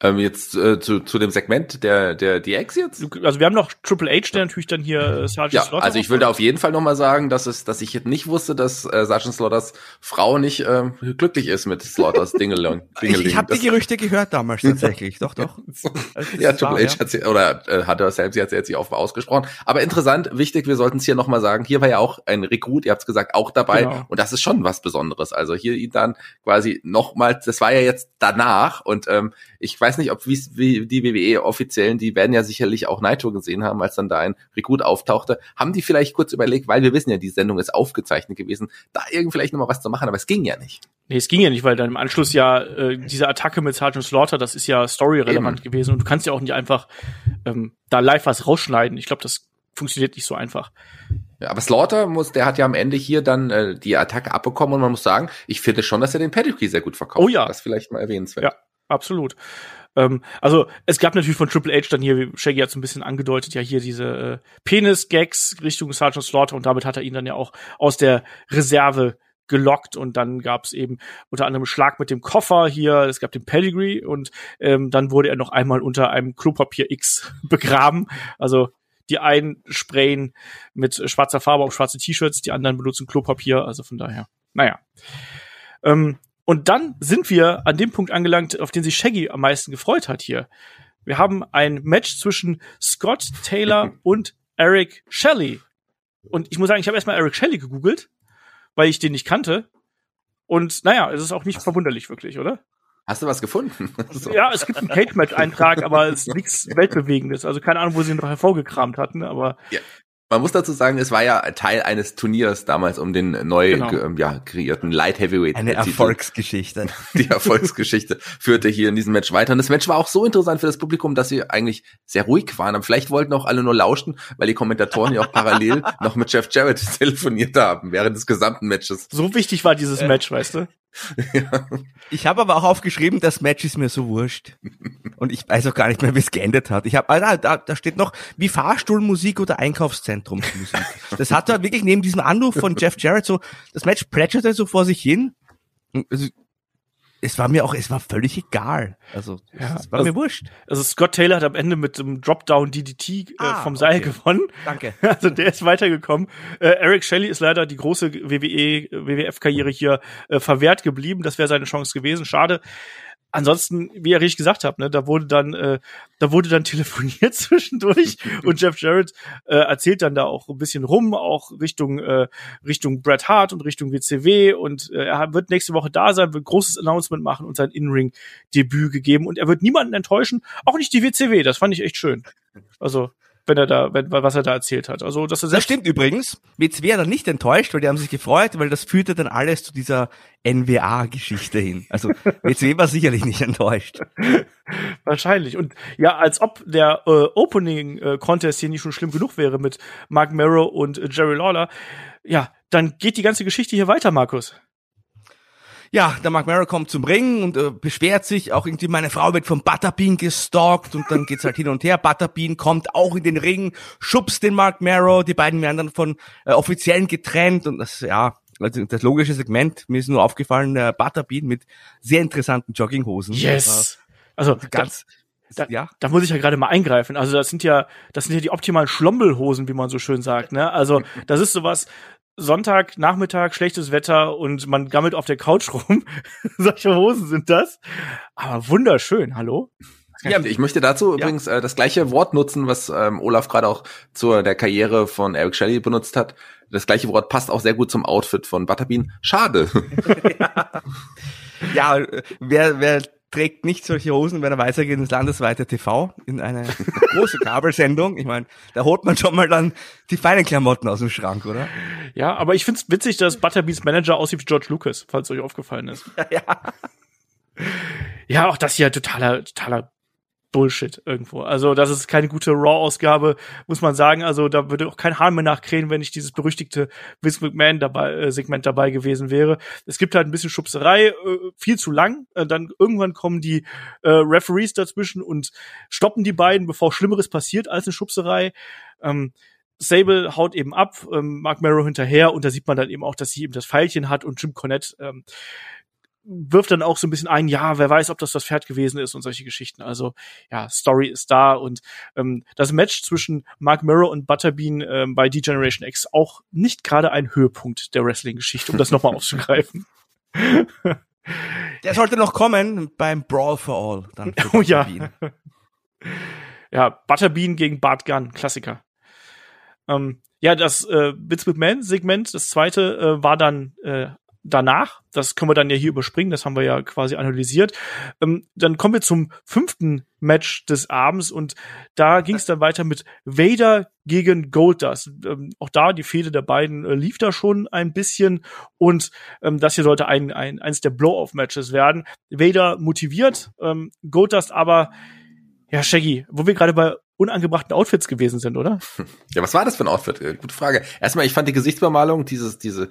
Ähm, jetzt äh, zu, zu dem Segment der der DX jetzt? Also wir haben noch Triple H, der natürlich dann hier äh, Sergeant ja, Slaughter. Also ich will da auf jeden Fall noch mal sagen, dass es, dass ich jetzt nicht wusste, dass äh, Sergeant Slaughters Frau nicht äh, glücklich ist mit Slaughters Dingeling. ich ich habe die Gerüchte gehört damals tatsächlich. doch, doch. ja, Triple wahr, H ja. hat sie oder äh, hat er selbst jetzt jetzt auch ausgesprochen. Aber interessant, wichtig, wir sollten es hier noch mal sagen. Hier war ja auch ein Rekrut, ihr habt es gesagt, auch dabei genau. und das ist schon was Besonderes. Also hier ihn dann quasi noch mal, das war ja jetzt danach und ähm, ich weiß nicht, ob wie die WWE offiziellen, die werden ja sicherlich auch Naito gesehen haben, als dann da ein Rekrut auftauchte. Haben die vielleicht kurz überlegt, weil wir wissen ja, die Sendung ist aufgezeichnet gewesen, da irgendwie vielleicht nochmal was zu machen, aber es ging ja nicht. Nee, es ging ja nicht, weil dann im Anschluss ja äh, diese Attacke mit Sergeant Slaughter, das ist ja storyrelevant gewesen und du kannst ja auch nicht einfach ähm, da live was rausschneiden. Ich glaube, das funktioniert nicht so einfach. Ja, aber Slaughter muss, der hat ja am Ende hier dann äh, die Attacke abbekommen und man muss sagen, ich finde schon, dass er den Pedigree sehr gut verkauft. Oh ja. Das vielleicht mal erwähnenswert. Ja, absolut. Ähm, also es gab natürlich von Triple H dann hier, wie Shaggy hat so ein bisschen angedeutet, ja hier diese äh, Penis-Gags Richtung Sergeant Slaughter und damit hat er ihn dann ja auch aus der Reserve gelockt und dann gab es eben unter anderem Schlag mit dem Koffer hier, es gab den Pedigree und ähm, dann wurde er noch einmal unter einem Klopapier X begraben. Also die einen sprayen mit schwarzer Farbe auf schwarze T-Shirts, die anderen benutzen Klopapier, also von daher, naja. Ähm, und dann sind wir an dem Punkt angelangt, auf den sich Shaggy am meisten gefreut hat hier. Wir haben ein Match zwischen Scott Taylor und Eric Shelley. Und ich muss sagen, ich habe erstmal Eric Shelley gegoogelt, weil ich den nicht kannte. Und naja, es ist auch nicht verwunderlich wirklich, oder? Hast du was gefunden? so. Ja, es gibt einen Cage-Match-Eintrag, aber es ist nichts Weltbewegendes. Also keine Ahnung, wo sie ihn noch hervorgekramt hatten, aber ja. Man muss dazu sagen, es war ja Teil eines Turniers damals um den neu genau. ge, ja, kreierten Light Heavyweight. Eine Erfolgsgeschichte. Die Erfolgsgeschichte führte hier in diesem Match weiter. Und das Match war auch so interessant für das Publikum, dass sie eigentlich sehr ruhig waren. Aber vielleicht wollten auch alle nur lauschen, weil die Kommentatoren ja auch parallel noch mit Jeff Jarrett telefoniert haben während des gesamten Matches. So wichtig war dieses äh. Match, weißt du? ja. Ich habe aber auch aufgeschrieben, das Match ist mir so wurscht. Und ich weiß auch gar nicht mehr, wie es geendet hat. Ich habe, ah, da, da steht noch wie Fahrstuhlmusik oder Einkaufszentrumsmusik. Das hat da wirklich neben diesem Anruf von Jeff Jarrett so, das Match plätscherte so vor sich hin. Also, es war mir auch, es war völlig egal. Also, ja, es war also, mir wurscht. Also Scott Taylor hat am Ende mit dem Dropdown DDT äh, ah, vom Seil okay. gewonnen. Danke. Also der ist weitergekommen. Äh, Eric Shelley ist leider die große WWE, WWF-Karriere hier äh, verwehrt geblieben. Das wäre seine Chance gewesen. Schade. Ansonsten, wie ihr richtig gesagt habt, ne, da wurde dann, äh, da wurde dann telefoniert zwischendurch und Jeff Jarrett äh, erzählt dann da auch ein bisschen rum, auch Richtung äh, Richtung Bret Hart und Richtung WCW und äh, er wird nächste Woche da sein, wird großes Announcement machen und sein In-Ring-Debüt gegeben und er wird niemanden enttäuschen, auch nicht die WCW. Das fand ich echt schön. Also wenn er da, wenn, was er da erzählt hat. Also, dass er das stimmt übrigens. WCW hat er nicht enttäuscht, weil die haben sich gefreut, weil das führte dann alles zu dieser NWA-Geschichte hin. Also WCW war sicherlich nicht enttäuscht. Wahrscheinlich. Und ja, als ob der äh, Opening-Contest hier nicht schon schlimm genug wäre mit Mark Merrow und äh, Jerry Lawler. Ja, dann geht die ganze Geschichte hier weiter, Markus ja, der Mark Merrow kommt zum Ring und äh, beschwert sich, auch irgendwie meine Frau wird von Butterbean gestalkt und dann geht's halt hin und her. Butterbean kommt auch in den Ring, schubst den Mark Merrow, die beiden werden dann von äh, Offiziellen getrennt und das, ja, also das logische Segment, mir ist nur aufgefallen, der Butterbean mit sehr interessanten Jogginghosen. Yes! Also ganz, da, ja. da muss ich ja gerade mal eingreifen. Also das sind ja, das sind ja die optimalen Schlombelhosen, wie man so schön sagt. Ne? Also das ist sowas, Sonntag, Nachmittag, schlechtes Wetter und man gammelt auf der Couch rum. Solche Hosen sind das. Aber wunderschön, hallo? Ja, ich möchte dazu ja. übrigens äh, das gleiche Wort nutzen, was ähm, Olaf gerade auch zur der Karriere von Eric Shelley benutzt hat. Das gleiche Wort passt auch sehr gut zum Outfit von Butterbean. Schade. ja, ja wer, wer trägt nicht solche Hosen, wenn er weitergeht ins landesweite TV in eine große Kabelsendung. Ich meine, da holt man schon mal dann die feinen Klamotten aus dem Schrank, oder? Ja, aber ich find's witzig, dass Butterbeans Manager aussieht wie George Lucas, falls euch aufgefallen ist. Ja. Ja, auch das hier totaler, totaler Bullshit irgendwo. Also das ist keine gute Raw-Ausgabe, muss man sagen. Also da würde auch kein Hahn mehr nachkrähen, wenn nicht dieses berüchtigte Vince McMahon dabei, äh, Segment dabei gewesen wäre. Es gibt halt ein bisschen Schubserei, äh, viel zu lang. Äh, dann irgendwann kommen die äh, Referees dazwischen und stoppen die beiden, bevor Schlimmeres passiert als eine Schubserei. Ähm, Sable haut eben ab, ähm, Mark Merrow hinterher und da sieht man dann eben auch, dass sie eben das Pfeilchen hat und Jim Cornette ähm, wirft dann auch so ein bisschen ein, ja, wer weiß, ob das das Pferd gewesen ist und solche Geschichten. Also ja, Story ist da und ähm, das Match zwischen Mark Mirror und Butterbean ähm, bei D-Generation X auch nicht gerade ein Höhepunkt der Wrestling-Geschichte, um das nochmal aufzugreifen. Der sollte noch kommen beim Brawl for All. Dann oh ja. ja, Butterbean gegen Bart Gunn, Klassiker. Ähm, ja, das äh, Vince McMahon-Segment, das zweite, äh, war dann äh, danach, das können wir dann ja hier überspringen, das haben wir ja quasi analysiert. Ähm, dann kommen wir zum fünften Match des Abends und da ging es dann weiter mit Vader gegen Goldust. Ähm, auch da die Fehde der beiden äh, lief da schon ein bisschen und ähm, das hier sollte ein, ein eins der Blow-off-Matches werden. Vader motiviert, ähm, Goldust aber ja, Shaggy, wo wir gerade bei unangebrachten Outfits gewesen sind, oder? Ja, was war das für ein Outfit? Äh, gute Frage. Erstmal, ich fand die Gesichtsbemalung, dieses, diese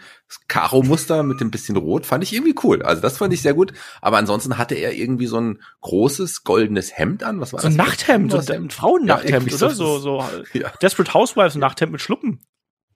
Karo-Muster mit dem bisschen Rot, fand ich irgendwie cool. Also das fand ich sehr gut. Aber ansonsten hatte er irgendwie so ein großes goldenes Hemd an. Was war so das? Ein Nachthemd, so ein Frauennachthemd, ja, oder? So, so ja. Desperate Housewives Nachthemd mit Schluppen.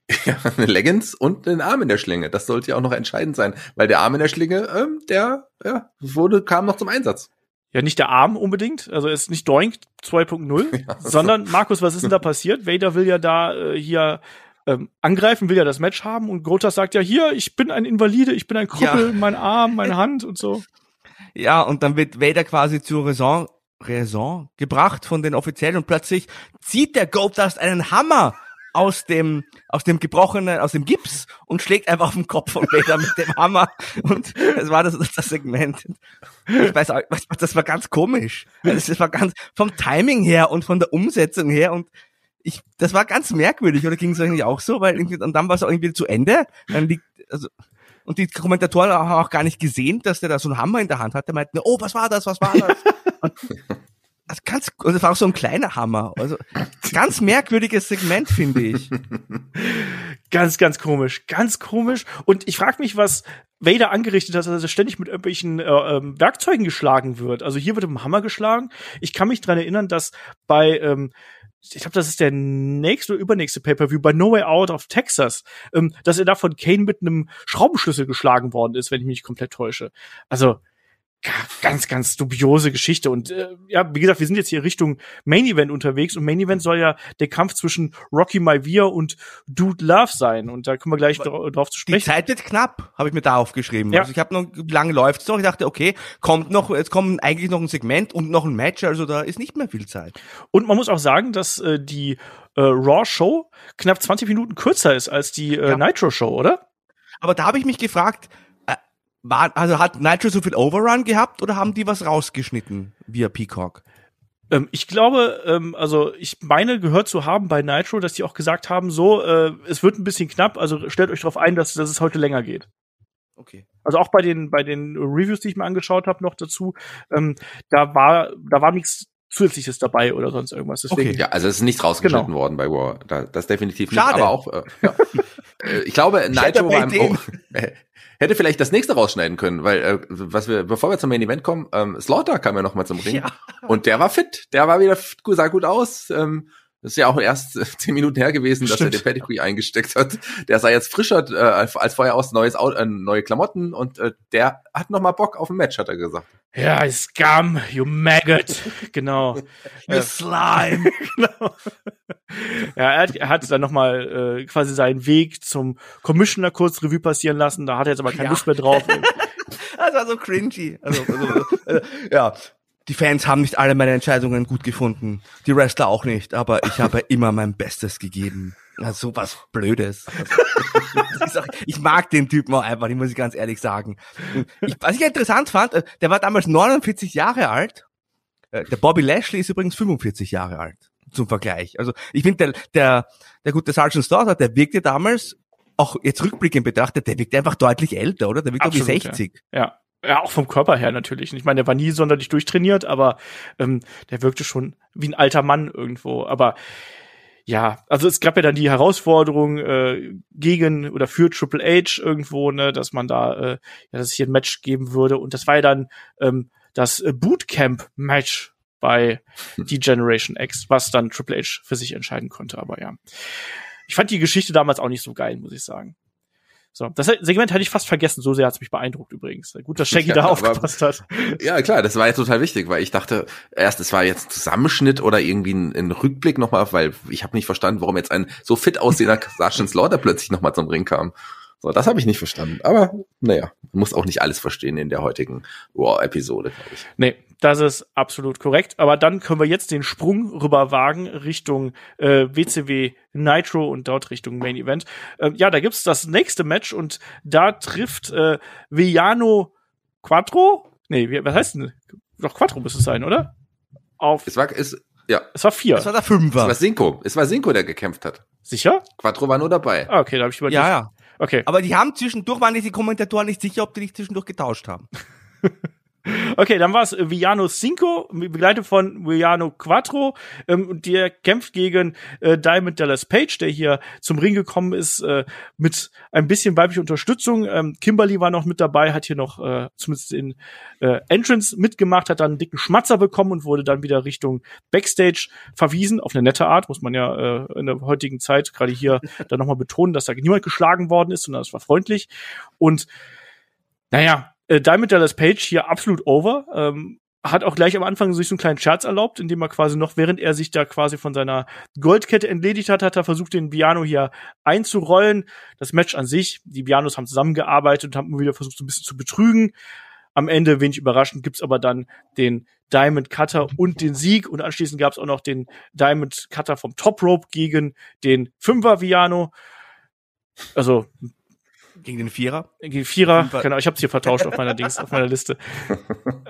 Ja, eine Leggings und einen Arm in der Schlinge. Das sollte ja auch noch entscheidend sein, weil der Arm in der Schlinge, ähm, der ja, wurde kam noch zum Einsatz ja nicht der Arm unbedingt, also er ist nicht Doink 2.0, ja, sondern Markus, was ist denn da passiert? Vader will ja da äh, hier ähm, angreifen, will ja das Match haben und Grotas sagt ja hier, ich bin ein Invalide, ich bin ein Krüppel, ja. mein Arm, meine Hand und so. Ja, und dann wird Vader quasi zur Raison, Raison gebracht von den Offiziellen und plötzlich zieht der Goldust einen Hammer aus dem, aus dem gebrochenen, aus dem Gips und schlägt einfach auf den Kopf von Vader mit dem Hammer. Und das war das, das Segment. Ich weiß auch, das war ganz komisch. Das war ganz, vom Timing her und von der Umsetzung her und ich, das war ganz merkwürdig, oder ging es eigentlich auch so? Weil irgendwie, und dann war es auch irgendwie zu Ende. Dann liegt, also, und die Kommentatoren haben auch gar nicht gesehen, dass der da so einen Hammer in der Hand hatte, meinten, oh, was war das, was war das? also ganz, also das war auch so ein kleiner Hammer. Also ganz merkwürdiges Segment, finde ich. ganz, ganz komisch, ganz komisch. Und ich frage mich, was Vader angerichtet hat, dass er ständig mit irgendwelchen äh, ähm, Werkzeugen geschlagen wird. Also hier wird mit dem Hammer geschlagen. Ich kann mich dran erinnern, dass bei ähm, ich glaube, das ist der nächste oder übernächste Pay-Per-View bei No Way Out of Texas, ähm, dass er da von Kane mit einem Schraubenschlüssel geschlagen worden ist, wenn ich mich komplett täusche. Also, ganz, ganz dubiose Geschichte. Und äh, ja, wie gesagt, wir sind jetzt hier Richtung Main Event unterwegs und Main Event soll ja der Kampf zwischen Rocky Maivia und Dude Love sein. Und da kommen wir gleich dra drauf zu sprechen. Die Zeit wird knapp, habe ich mir da aufgeschrieben. Ja. Also ich habe noch, lange läuft's noch? Ich dachte, okay, kommt noch, jetzt kommt eigentlich noch ein Segment und noch ein Match, also da ist nicht mehr viel Zeit. Und man muss auch sagen, dass äh, die äh, Raw Show knapp 20 Minuten kürzer ist als die äh, Ja. Nitro Show, oder? Aber da habe ich mich gefragt, war, also hat Nitro so viel Overrun gehabt oder haben die was rausgeschnitten via Peacock? Ähm, ich glaube, ähm, also ich meine gehört zu haben bei Nitro, dass die auch gesagt haben, so, äh, es wird ein bisschen knapp, also stellt euch darauf ein, dass, dass es heute länger geht. Okay. Also auch bei den bei den Reviews, die ich mir angeschaut habe, noch dazu, ähm, da war da war nichts zusätzliches dabei oder sonst irgendwas. Deswegen, Okay. Ja, also es ist nicht rausgeschnitten Genau. worden bei War. Da, das definitiv nicht. Schade. Aber auch, äh, ja. Äh, ich glaube, Nitro bei war im, oh, hätte vielleicht das nächste rausschneiden können, weil äh, was wir, bevor wir zum Main Event kommen, ähm, Slaughter kam ja noch mal zum Ring Ja. und der war fit, der war wieder fit, sah gut aus. Ähm, das ist ja auch erst äh, zehn Minuten her gewesen, dass er Stimmt. den Pedigree eingesteckt hat. Der sah jetzt frischer äh, als, vorher aus, neues äh, neue Klamotten und äh, der hat noch mal Bock auf ein Match, hat er gesagt. Ja, Scum, you maggot. genau. You slime. genau. Ja, er hat, er hat dann nochmal äh, quasi seinen Weg zum Commissioner kurz Revue passieren lassen. Da hat er jetzt aber keine Ja. Lust mehr drauf. Das war so cringy. Also, also, äh, ja. Die Fans haben nicht alle meine Entscheidungen gut gefunden. Die Wrestler auch nicht. Aber ich habe immer mein Bestes gegeben. Also so was Blödes. Also, ich, ich mag den Typen auch einfach, die muss ich ganz ehrlich sagen. Ich, was ich interessant fand, äh, der war damals 49 Jahre alt. Äh, Der Bobby Lashley ist übrigens 45 Jahre alt. Zum Vergleich. Also ich finde, der, der, der gute Sergeant Slaughter, der wirkte damals, auch jetzt rückblickend betrachtet, der wirkte einfach deutlich älter, oder? Der wirkte wie Absolut, 60. Ja. Ja, auch vom Körper her natürlich. Ich meine, der war nie sonderlich durchtrainiert, aber ähm, der wirkte schon wie ein alter Mann irgendwo. Aber ja, also es gab ja dann die Herausforderung äh, gegen oder für Triple H irgendwo, ne, dass man da, äh, ja, dass es hier ein Match geben würde. Und das war ja dann ähm, das äh, Bootcamp-Match bei die Generation X, was dann Triple H für sich entscheiden konnte. Aber ja, ich fand die Geschichte damals auch nicht so geil, muss ich sagen. So, das Segment hatte ich fast vergessen. So sehr hat's mich beeindruckt übrigens. Gut, dass Shaggy Ja, da aber- aufgepasst hat. Ja, klar, das war jetzt total wichtig, weil ich dachte, erst es war jetzt ein Zusammenschnitt oder irgendwie ein, ein Rückblick nochmal, weil ich habe nicht verstanden, warum jetzt ein so fit aussehender Sergeant Slaughter plötzlich nochmal zum Ring kam. So, das habe ich nicht verstanden. Aber naja, muss auch nicht alles verstehen in der heutigen War-Episode, glaube ich. Nee, das ist absolut korrekt. Aber dann können wir jetzt den Sprung rüber wagen Richtung äh, WCW Nitro und dort Richtung Main Event. Ähm, ja, da gibt's das nächste Match und da trifft äh, Villano Quattro. Nee, wie, was heißt denn? Doch Quattro müsste es sein, oder? Auf. Es war, es, ja, Es war vier. Das war der es war Fünfer. Cinco. Es war Cinco, der gekämpft hat. Sicher? Quattro war nur dabei. Ah, okay, da habe ich über Ja, ja. Okay. Aber die haben zwischendurch, waren die Kommentatoren nicht sicher, ob die nicht zwischendurch getauscht haben. Okay, dann war es Villano Cinco, begleitet von Villano Quattro. Ähm, und der kämpft gegen äh, Diamond Dallas Page, der hier zum Ring gekommen ist, äh, mit ein bisschen weiblicher Unterstützung. Ähm, Kimberly war noch mit dabei, hat hier noch äh, zumindest in äh, Entrance mitgemacht, hat dann einen dicken Schmatzer bekommen und wurde dann wieder Richtung Backstage verwiesen. Auf eine nette Art, muss man ja äh, in der heutigen Zeit gerade hier dann nochmal betonen, dass da niemand geschlagen worden ist, sondern es war freundlich. Und naja, äh, Diamond Dallas Page hier absolut over. Ähm, hat auch gleich am Anfang sich so einen kleinen Scherz erlaubt, indem er quasi noch, während er sich da quasi von seiner Goldkette entledigt hat, hat er versucht, den Biano hier einzurollen. Das Match an sich, die Bianos haben zusammengearbeitet und haben wieder versucht, so ein bisschen zu betrügen. Am Ende, wenig überraschend, gibt's aber dann den Diamond Cutter und den Sieg. Und anschließend gab's auch noch den Diamond Cutter vom Top Rope gegen den Fünfer Viano. Also Gegen den Vierer. gegen Vierer, Fünfer. genau, ich habe es hier vertauscht auf meiner Dings, auf meiner Liste.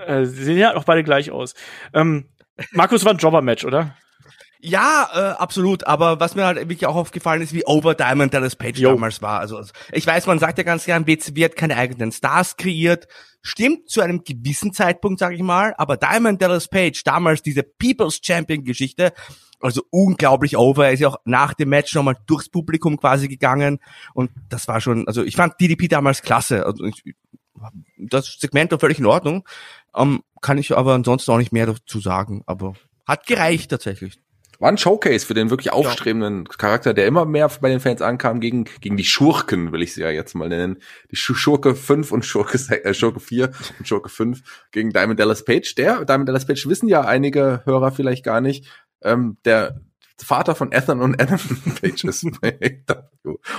Äh, sie sehen ja auch beide gleich aus. Ähm, Markus war ein Jobber-Match, oder? Ja, äh, absolut. Aber was mir halt wirklich auch aufgefallen ist, wie over Diamond Dallas Page Jo. damals war. Also also, ich weiß, man sagt ja ganz gern, WCW hat keine eigenen Stars kreiert. Stimmt zu einem gewissen Zeitpunkt, sage ich mal. Aber Diamond Dallas Page, damals diese People's Champion Geschichte, also unglaublich over. Er ist ja auch nach dem Match nochmal durchs Publikum quasi gegangen. Und das war schon, also ich fand DDP damals klasse. Also ich, das Segment war völlig in Ordnung. Ähm, kann ich aber ansonsten auch nicht mehr dazu sagen. Aber hat gereicht tatsächlich. War ein Showcase für den wirklich aufstrebenden ja. Charakter, der immer mehr bei den Fans ankam gegen, gegen die Schurken, will ich sie ja jetzt mal nennen. Die Schurke 5 und Schurke, äh, Schurke 4 und Schurke 5 gegen Diamond Dallas Page. Der, Diamond Dallas Page wissen ja einige Hörer vielleicht gar nicht, ähm, der Vater von Ethan und Adam Page ist bei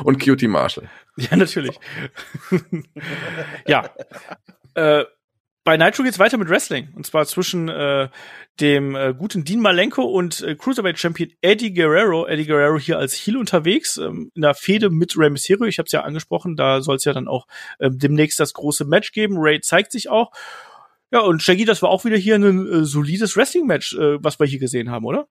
und Cutie Marshall. Ja, natürlich. ja. Äh, bei Nitro geht's weiter mit Wrestling. Und zwar zwischen äh, dem äh, guten Dean Malenko und äh, Cruiserweight Champion Eddie Guerrero. Eddie Guerrero hier als Heel unterwegs, ähm, in der Fehde mit Rey Mysterio. Ich habe es ja angesprochen, da soll es ja dann auch ähm, demnächst das große Match geben. Ray zeigt sich auch. Ja, und Shaggy, das war auch wieder hier ein äh, solides Wrestling-Match, äh, was wir hier gesehen haben, oder?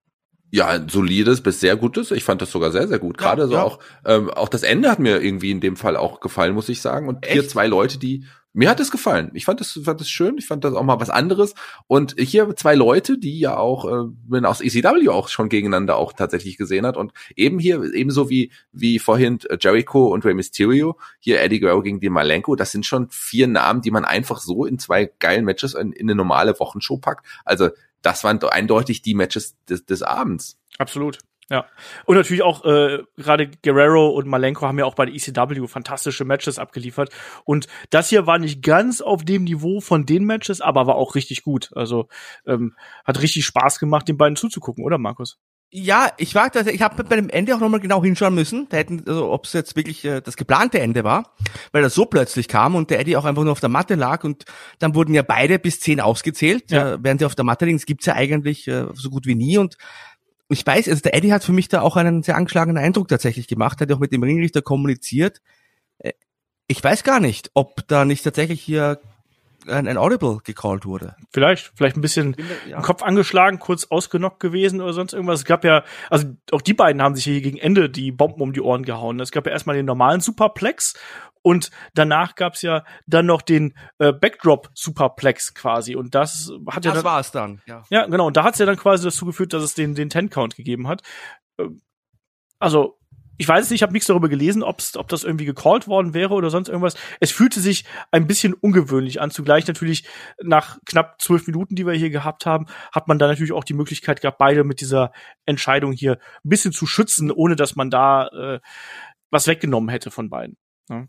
Ja, ein solides bis sehr gutes. Ich fand das sogar sehr, sehr gut. Gerade ja, so ja. auch, ähm, auch das Ende hat mir irgendwie in dem Fall auch gefallen, muss ich sagen. Und Echt? hier zwei Leute, die mir hat es gefallen. Ich fand das, fand das schön. Ich fand das auch mal was anderes. Und hier zwei Leute, die ja auch, äh, man aus ECW auch schon gegeneinander auch tatsächlich gesehen hat. Und eben hier, ebenso wie, wie vorhin äh, Jericho und Rey Mysterio, hier Eddie Guerrero gegen den Malenko, das sind schon vier Namen, die man einfach so in zwei geilen Matches in, in eine normale Wochenshow packt. Also, das waren eindeutig die Matches des, des Abends. Absolut. Ja. Und natürlich auch äh, gerade Guerrero und Malenko haben ja auch bei der ECW fantastische Matches abgeliefert. Und das hier war nicht ganz auf dem Niveau von den Matches, aber war auch richtig gut. Also ähm, hat richtig Spaß gemacht, den beiden zuzugucken, oder Markus? Ja, ich war, ich habe bei dem Ende auch nochmal genau hinschauen müssen, da hätten, also, ob es jetzt wirklich äh, das geplante Ende war, weil das so plötzlich kam und der Eddie auch einfach nur auf der Matte lag und dann wurden ja beide bis zehn ausgezählt, ja. äh, während sie auf der Matte liegen. Das gibt's ja eigentlich äh, so gut wie nie und ich weiß, also der Eddie hat für mich da auch einen sehr angeschlagenen Eindruck tatsächlich gemacht, hat auch mit dem Ringrichter kommuniziert. Äh, ich weiß gar nicht, ob da nicht tatsächlich hier ein, ein Audible gecallt wurde. Vielleicht, vielleicht ein bisschen ja. Kopf angeschlagen, kurz ausgenockt gewesen oder sonst irgendwas. Es gab ja, also auch die beiden haben sich hier gegen Ende die Bomben um die Ohren gehauen. Es gab ja erstmal den normalen Superplex und danach gab's ja dann noch den äh, Backdrop Superplex quasi. Und das hat ja das war es dann, ja. Ja, genau. Und da hat's ja dann quasi dazu geführt, dass es den, den Ten-Count gegeben hat. Ähm, also, ich weiß es nicht, ich habe nichts darüber gelesen, ob's, ob das irgendwie gecallt worden wäre oder sonst irgendwas. Es fühlte sich ein bisschen ungewöhnlich an. Zugleich natürlich nach knapp zwölf Minuten, die wir hier gehabt haben, hat man da natürlich auch die Möglichkeit gehabt, beide mit dieser Entscheidung hier ein bisschen zu schützen, ohne dass man da äh, was weggenommen hätte von beiden. Ja,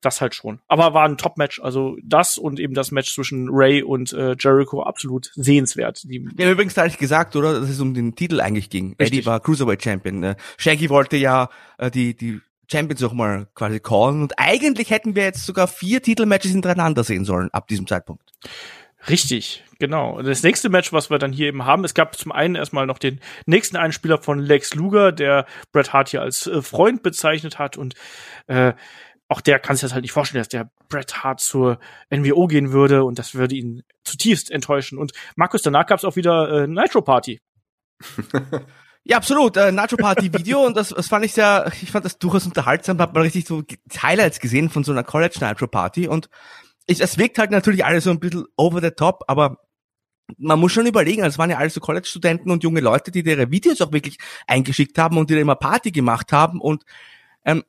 das halt schon. Aber war ein Top-Match. Also das und eben das Match zwischen Ray und äh, Jericho absolut sehenswert. Die ja, übrigens da ich gesagt, oder, dass es um den Titel eigentlich ging. Richtig. Eddie war Cruiserweight Champion. Äh, Shaggy wollte ja äh, die, die Champions auch mal quasi callen. Und eigentlich hätten wir jetzt sogar vier Titelmatches hintereinander sehen sollen ab diesem Zeitpunkt. Richtig, genau. Das nächste Match, was wir dann hier eben haben, es gab zum einen erstmal noch den nächsten Einspieler von Lex Luger, der Bret Hart hier als äh, Freund bezeichnet hat und äh, auch der kann sich das halt nicht vorstellen, dass der Bret Hart zur NWO gehen würde und das würde ihn zutiefst enttäuschen. Und Markus, danach gab es auch wieder äh, Nitro Party. Ja, absolut. Äh, Nitro Party Video und das, das fand ich sehr, ich fand das durchaus unterhaltsam. Hat man richtig so Highlights gesehen von so einer College Nitro Party und ich, es wirkt halt natürlich alles so ein bisschen over the top, aber man muss schon überlegen, es waren ja alles so College-Studenten und junge Leute, die ihre Videos auch wirklich eingeschickt haben und die da immer Party gemacht haben und ähm,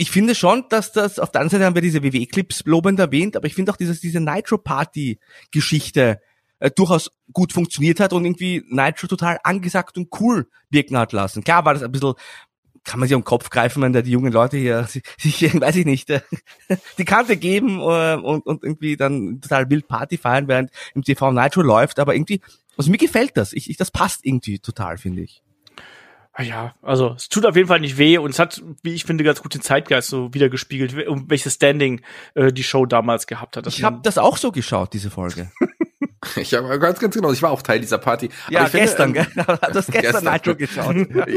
ich finde schon, dass das, auf der anderen Seite haben wir diese WWE-Clips lobend erwähnt, aber ich finde auch dieses, diese Nitro-Party-Geschichte äh, durchaus gut funktioniert hat und irgendwie Nitro total angesagt und cool wirken hat lassen. Klar war das ein bisschen, kann man sich den Kopf greifen, wenn da die jungen Leute hier sich, weiß ich nicht, äh, die Kante geben äh, und, und irgendwie dann total wild Party feiern, während im TV Nitro läuft, aber irgendwie, also mir gefällt das. Ich, ich, das passt irgendwie total, finde ich. Ah ja, also es tut auf jeden Fall nicht weh und es hat, wie ich finde, ganz gut den Zeitgeist so wiedergespiegelt, um welches Standing äh, die Show damals gehabt hat. Ich habe das auch so geschaut, diese Folge. Ich habe ganz, ganz genau. Ich war auch Teil dieser Party. Ja, finde, gestern, ähm, gell? Du hast gestern Nitro geschaut.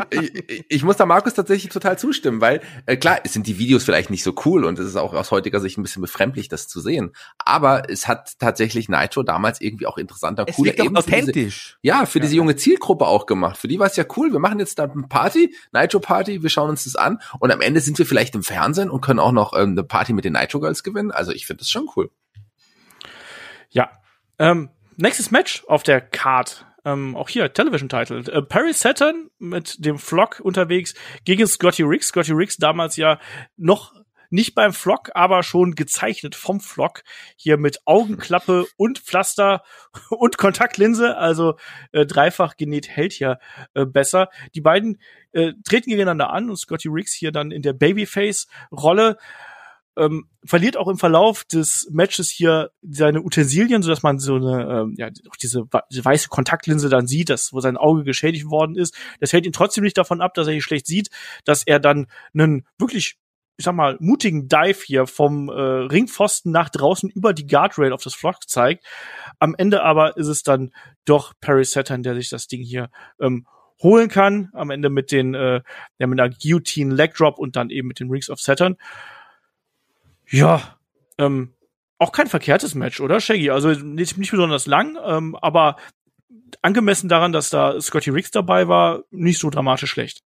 ich, ich, ich, muss da Markus tatsächlich total zustimmen, weil äh, klar, es sind die Videos vielleicht nicht so cool und es ist auch aus heutiger Sicht ein bisschen befremdlich, das zu sehen. Aber es hat tatsächlich Nitro damals irgendwie auch interessanter, es cooler, eben authentisch. Diese, ja, für ja. diese junge Zielgruppe auch gemacht. Für die war es ja cool. Wir machen jetzt da eine Party, Nitro Party. Wir schauen uns das an und am Ende sind wir vielleicht im Fernsehen und können auch noch ähm, eine Party mit den Nitro Girls gewinnen. Also ich finde das schon cool. Ja, ähm, nächstes Match auf der Card. Ähm, auch hier, Television-Title. Äh, Perry Saturn mit dem Flock unterwegs gegen Scotty Riggs. Scotty Riggs damals ja noch nicht beim Flock, aber schon gezeichnet vom Flock. Hier mit Augenklappe und Pflaster und Kontaktlinse, also äh, dreifach genäht hält hier äh, besser. Die beiden äh, treten gegeneinander an und Scotty Riggs hier dann in der Babyface-Rolle ähm, verliert auch im Verlauf des Matches hier seine Utensilien, so dass man so eine, ähm, ja, diese, diese weiße Kontaktlinse dann sieht, dass, wo sein Auge geschädigt worden ist. Das hält ihn trotzdem nicht davon ab, dass er hier schlecht sieht, dass er dann einen wirklich ich sag mal, mutigen Dive hier vom äh, Ringpfosten nach draußen über die Guardrail auf das Flock zeigt. Am Ende aber ist es dann doch Perry Saturn, der sich das Ding hier ähm, holen kann. Am Ende mit den, äh, ja, mit einer Guillotine Leg Drop und dann eben mit den Rings of Saturn. Ja, ähm, auch kein verkehrtes Match, oder Shaggy? Also nicht, nicht besonders lang, ähm, aber angemessen daran, dass da Scotty Riggs dabei war, nicht so dramatisch schlecht.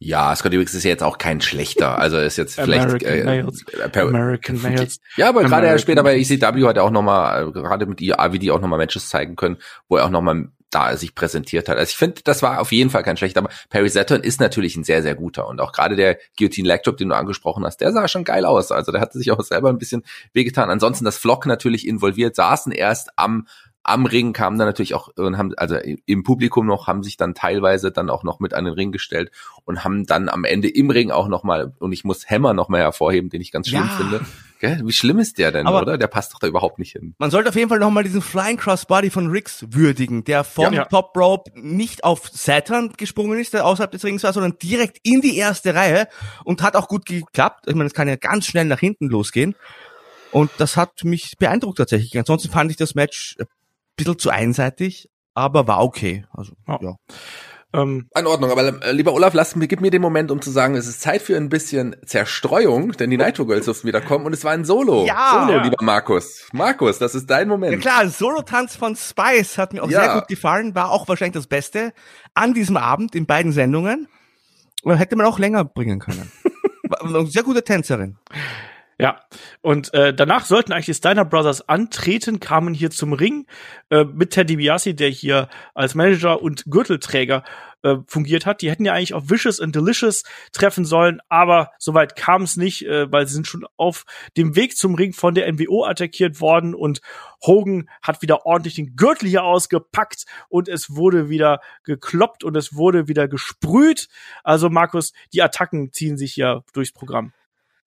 Ja, Scotty Riggs ist ja jetzt auch kein schlechter. Also ist jetzt vielleicht American äh, Males. per, American Males. Ja, aber gerade später bei ECW hat er auch nochmal, gerade mit IAVD auch nochmal Matches zeigen können, wo er auch nochmal da sich präsentiert hat. Also ich finde, das war auf jeden Fall kein schlechter, aber Perry Saturn ist natürlich ein sehr, sehr guter. Und auch gerade der Guillotine Drop, den du angesprochen hast, der sah schon geil aus. Also der hat sich auch selber ein bisschen wehgetan. Ansonsten das Flock natürlich involviert, saßen erst am am Ring kamen dann natürlich auch und haben also im Publikum noch haben sich dann teilweise dann auch noch mit an den Ring gestellt und haben dann am Ende im Ring auch noch mal und ich muss Hammer noch mal hervorheben, den ich ganz schlimm Ja. finde. Gell? Wie schlimm ist der denn, Aber- oder? Der passt doch da überhaupt nicht hin. Man sollte auf jeden Fall nochmal diesen Flying Crossbody von Riggs würdigen, der vom Ja. Top Rope nicht auf Saturn gesprungen ist, der außerhalb des Rings war, sondern direkt in die erste Reihe und hat auch gut geklappt. Ich meine, es kann ja ganz schnell nach hinten losgehen. Und das hat mich beeindruckt tatsächlich. Ansonsten fand ich das Match ein bisschen zu einseitig, aber war okay. Also, Ja. ja. Ähm, In Ordnung, aber äh, lieber Olaf, lass mir, gib mir den Moment, um zu sagen, es ist Zeit für ein bisschen Zerstreuung, denn die Nitro Girls durften wieder kommen und es war ein Solo. Ja. Solo, Ja. lieber Markus. Markus, das ist dein Moment. Ja klar, Solo-Tanz von Spice hat mir auch Ja. sehr gut gefallen, war auch wahrscheinlich das Beste an diesem Abend in beiden Sendungen. Und hätte man auch länger bringen können. War eine sehr gute Tänzerin. Ja, und äh, danach sollten eigentlich die Steiner Brothers antreten, kamen hier zum Ring äh, mit Ted DiBiase, der hier als Manager und Gürtelträger äh, fungiert hat. Die hätten ja eigentlich auf Vicious and Delicious treffen sollen, aber soweit kam es nicht, äh, weil sie sind schon auf dem Weg zum Ring von der NWO attackiert worden und Hogan hat wieder ordentlich den Gürtel hier ausgepackt und es wurde wieder gekloppt und es wurde wieder gesprüht. Also Markus, die Attacken ziehen sich hier durchs Programm.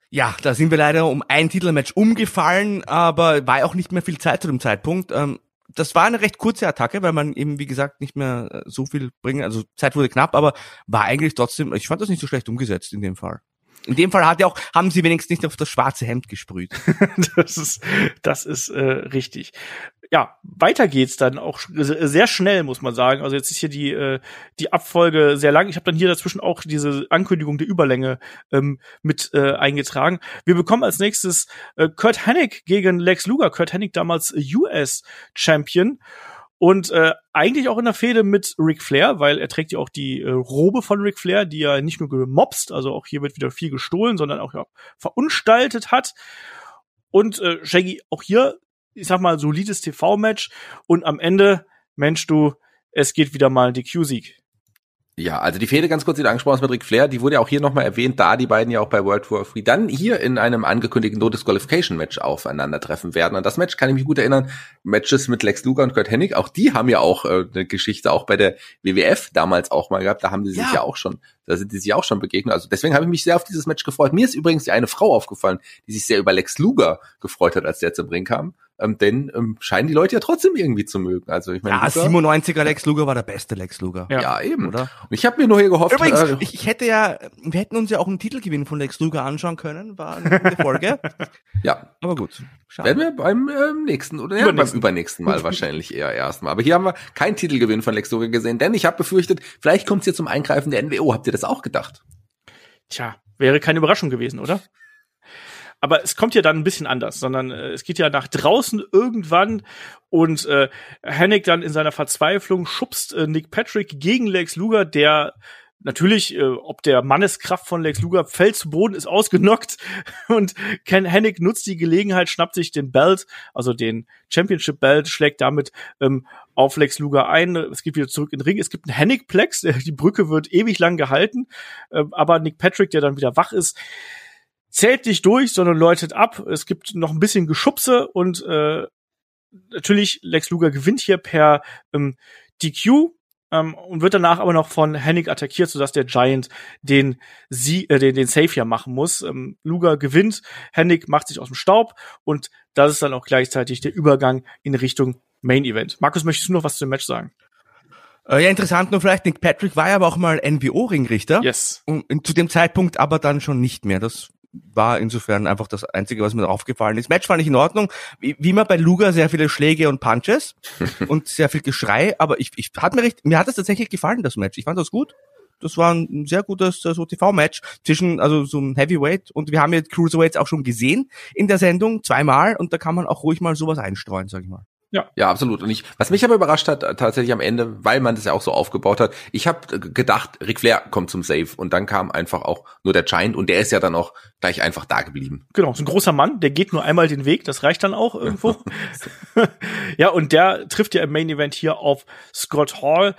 Ja, da sind wir leider um ein Titelmatch umgefallen, aber war auch nicht mehr viel Zeit zu dem Zeitpunkt. Ähm, das war eine recht kurze Attacke, weil man eben, wie gesagt, nicht mehr äh, so viel bringen, also Zeit wurde knapp, aber war eigentlich trotzdem, ich fand das nicht so schlecht umgesetzt in dem Fall. In dem Fall hat ja auch, haben sie wenigstens nicht auf das schwarze Hemd gesprüht. das ist, das ist äh, richtig. Ja, weiter geht's dann auch sehr schnell, muss man sagen. Also jetzt ist hier die äh, die Abfolge sehr lang. Ich habe dann hier dazwischen auch diese Ankündigung der Überlänge ähm, mit äh, eingetragen. Wir bekommen als nächstes äh, Kurt Hennig gegen Lex Luger. Kurt Hennig damals US Champion und äh, eigentlich auch in der Fehde mit Ric Flair, weil er trägt ja auch die äh, Robe von Ric Flair, die er nicht nur gemobst, also auch hier wird wieder viel gestohlen, sondern auch ja, verunstaltet hat. Und äh, Shaggy, auch hier, ich sag mal, solides TV-Match. Und am Ende, Mensch, du, es geht wieder mal die Q-Sieg. Ja, also die Fehde ganz kurz, die du angesprochen hast mit Ric Flair, die wurde ja auch hier nochmal erwähnt, da die beiden ja auch bei World War III dann hier in einem angekündigten No Disqualification Match aufeinandertreffen werden. Und das Match kann ich mich gut erinnern. Matches mit Lex Luger und Kurt Hennig, auch die haben ja auch äh, eine Geschichte auch bei der WWF damals auch mal gehabt. Da haben sich Ja. ja, auch schon, da sind die sich auch schon begegnet. Also deswegen habe ich mich sehr auf dieses Match gefreut. Mir ist übrigens die eine Frau aufgefallen, die sich sehr über Lex Luger gefreut hat, als der zum Ring kam. Ähm, denn ähm, scheinen die Leute ja trotzdem irgendwie zu mögen. Also ich meine, Ja, Luger- 97er Lex Luger war der beste Lex Luger. Ja. ja, eben. Oder? Und ich habe mir nur hier gehofft, Übrigens, äh, ich, ich hätte ja, wir hätten uns ja auch einen Titelgewinn von Lex Luger anschauen können, war eine gute Folge. ja, aber gut. Schade. Werden wir beim ähm, nächsten oder ja, beim Übernächsten. übernächsten Mal wahrscheinlich eher erstmal. Aber hier haben wir keinen Titelgewinn von Lex Luger gesehen, denn ich habe befürchtet, vielleicht kommt es hier zum Eingreifen der NWO. Habt ihr das auch gedacht? Tja, wäre keine Überraschung gewesen, oder? Aber es kommt ja dann ein bisschen anders, sondern äh, es geht ja nach draußen irgendwann und äh, Hennig dann in seiner Verzweiflung schubst äh, Nick Patrick gegen Lex Luger, der natürlich, äh, ob der Manneskraft von Lex Luger fällt zu Boden, ist ausgenockt und Ken Hennig nutzt die Gelegenheit, schnappt sich den Belt, also den Championship Belt, schlägt damit ähm, auf Lex Luger ein. Es geht wieder zurück in den Ring. Es gibt einen Hennig-Plex, die Brücke wird ewig lang gehalten, äh, aber Nick Patrick, der dann wieder wach ist, zählt nicht durch, sondern läutet ab. Es gibt noch ein bisschen Geschubse und äh, natürlich Lex Luger gewinnt hier per ähm, DQ ähm, und wird danach aber noch von Hennig attackiert, sodass der Giant den sie äh, den, den Savior machen muss. Ähm, Luger gewinnt, Hennig macht sich aus dem Staub und das ist dann auch gleichzeitig der Übergang in Richtung Main Event. Markus, möchtest du noch was zum Match sagen? Äh, ja, interessant nur vielleicht, Nick Patrick war ja aber auch mal NWO-Ringrichter. Yes. Und zu dem Zeitpunkt aber dann schon nicht mehr. Das war insofern einfach das Einzige, was mir aufgefallen ist. Match fand ich in Ordnung. Wie, wie immer bei Luga sehr viele Schläge und Punches und sehr viel Geschrei, aber ich, ich hat mir recht, mir hat es tatsächlich gefallen, das Match. Ich fand das gut. Das war ein sehr gutes so TV-Match zwischen, also so ein Heavyweight und wir haben jetzt Cruiserweights auch schon gesehen in der Sendung zweimal und da kann man auch ruhig mal sowas einstreuen, sag ich mal. Ja. Ja, absolut. Und ich, was mich aber überrascht hat, tatsächlich am Ende, weil man das ja auch so aufgebaut hat, ich habe gedacht, Ric Flair kommt zum Save und dann kam einfach auch nur der Giant und der ist ja dann auch gleich einfach da geblieben. Genau, so ein großer Mann, der geht nur einmal den Weg, das reicht dann auch irgendwo. ja, und der trifft ja im Main Event hier auf Scott Hall.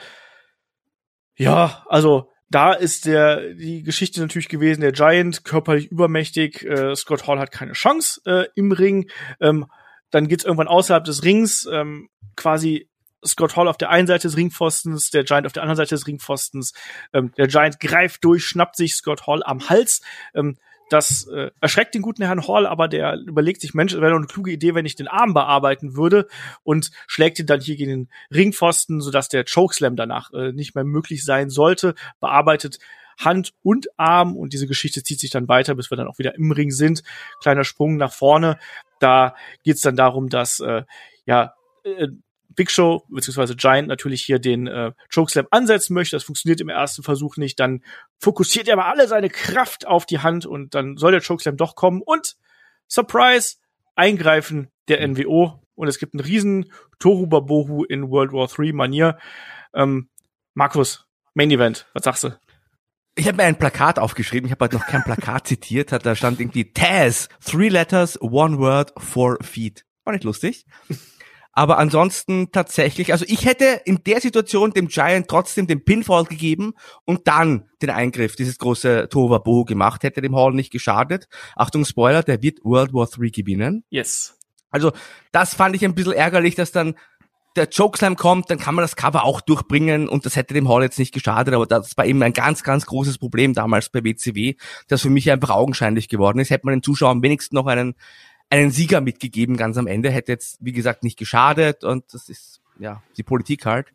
Ja, also da ist der die Geschichte natürlich gewesen, der Giant körperlich übermächtig, äh, Scott Hall hat keine Chance äh, im Ring. Ähm, dann geht's irgendwann außerhalb des Rings, ähm, quasi Scott Hall auf der einen Seite des Ringpfostens, der Giant auf der anderen Seite des Ringpfostens. Ähm, der Giant greift durch, schnappt sich Scott Hall am Hals. Ähm, das äh, erschreckt den guten Herrn Hall, aber der überlegt sich, Mensch, wäre doch eine kluge Idee, wenn ich den Arm bearbeiten würde und schlägt ihn dann hier gegen den Ringpfosten, sodass der Chokeslam danach äh, nicht mehr möglich sein sollte. Bearbeitet Hand und Arm und diese Geschichte zieht sich dann weiter, bis wir dann auch wieder im Ring sind. Kleiner Sprung nach vorne. Da geht's dann darum, dass äh, ja äh, Big Show beziehungsweise Giant natürlich hier den äh, Chokeslam ansetzen möchte. Das funktioniert im ersten Versuch nicht. Dann fokussiert er aber alle seine Kraft auf die Hand und dann soll der Chokeslam doch kommen und Surprise eingreifen der NWO und es gibt einen riesen Toru Babohu in World War III Manier. Ähm, Markus, Main Event, was sagst du? Ich habe mir ein Plakat aufgeschrieben, ich habe heute noch kein Plakat zitiert, da stand irgendwie Taz, three letters, one word, four feet. War nicht lustig. Aber ansonsten tatsächlich, also ich hätte in der Situation dem Giant trotzdem den Pinfall gegeben und dann den Eingriff, dieses große Tova gemacht, hätte dem Hall nicht geschadet. Achtung, Spoiler, der wird World War III gewinnen. Yes. Also das fand ich ein bisschen ärgerlich, dass dann der Chokeslam kommt, dann kann man das Cover auch durchbringen und das hätte dem Hall jetzt nicht geschadet, aber das war eben ein ganz, ganz großes Problem damals bei WCW, das für mich einfach augenscheinlich geworden ist. Hätte man den Zuschauern wenigstens noch einen, einen Sieger mitgegeben ganz am Ende, hätte jetzt, wie gesagt, nicht geschadet und das ist, ja, die Politik halt.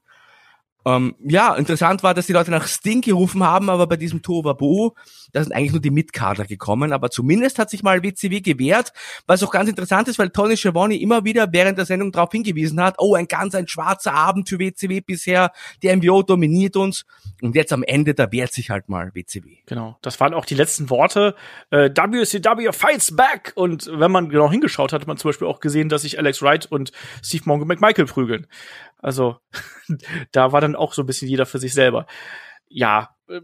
Ähm, ja, interessant war, dass die Leute nach Sting gerufen haben, aber bei diesem Tohuwabohu, da sind eigentlich nur die Mitkader gekommen, aber zumindest hat sich mal WCW gewehrt, was auch ganz interessant ist, weil Tony Schiavone immer wieder während der Sendung darauf hingewiesen hat, oh, ein ganz ein schwarzer Abend für WCW bisher, die MBO dominiert uns und jetzt am Ende, da wehrt sich halt mal WCW. Genau, das waren auch die letzten Worte, äh, WCW fights back und wenn man genau hingeschaut hat, hat man zum Beispiel auch gesehen, dass sich Alex Wright und Steve Mongo McMichael prügeln. Also da war dann auch so ein bisschen jeder für sich selber. Ja, äh,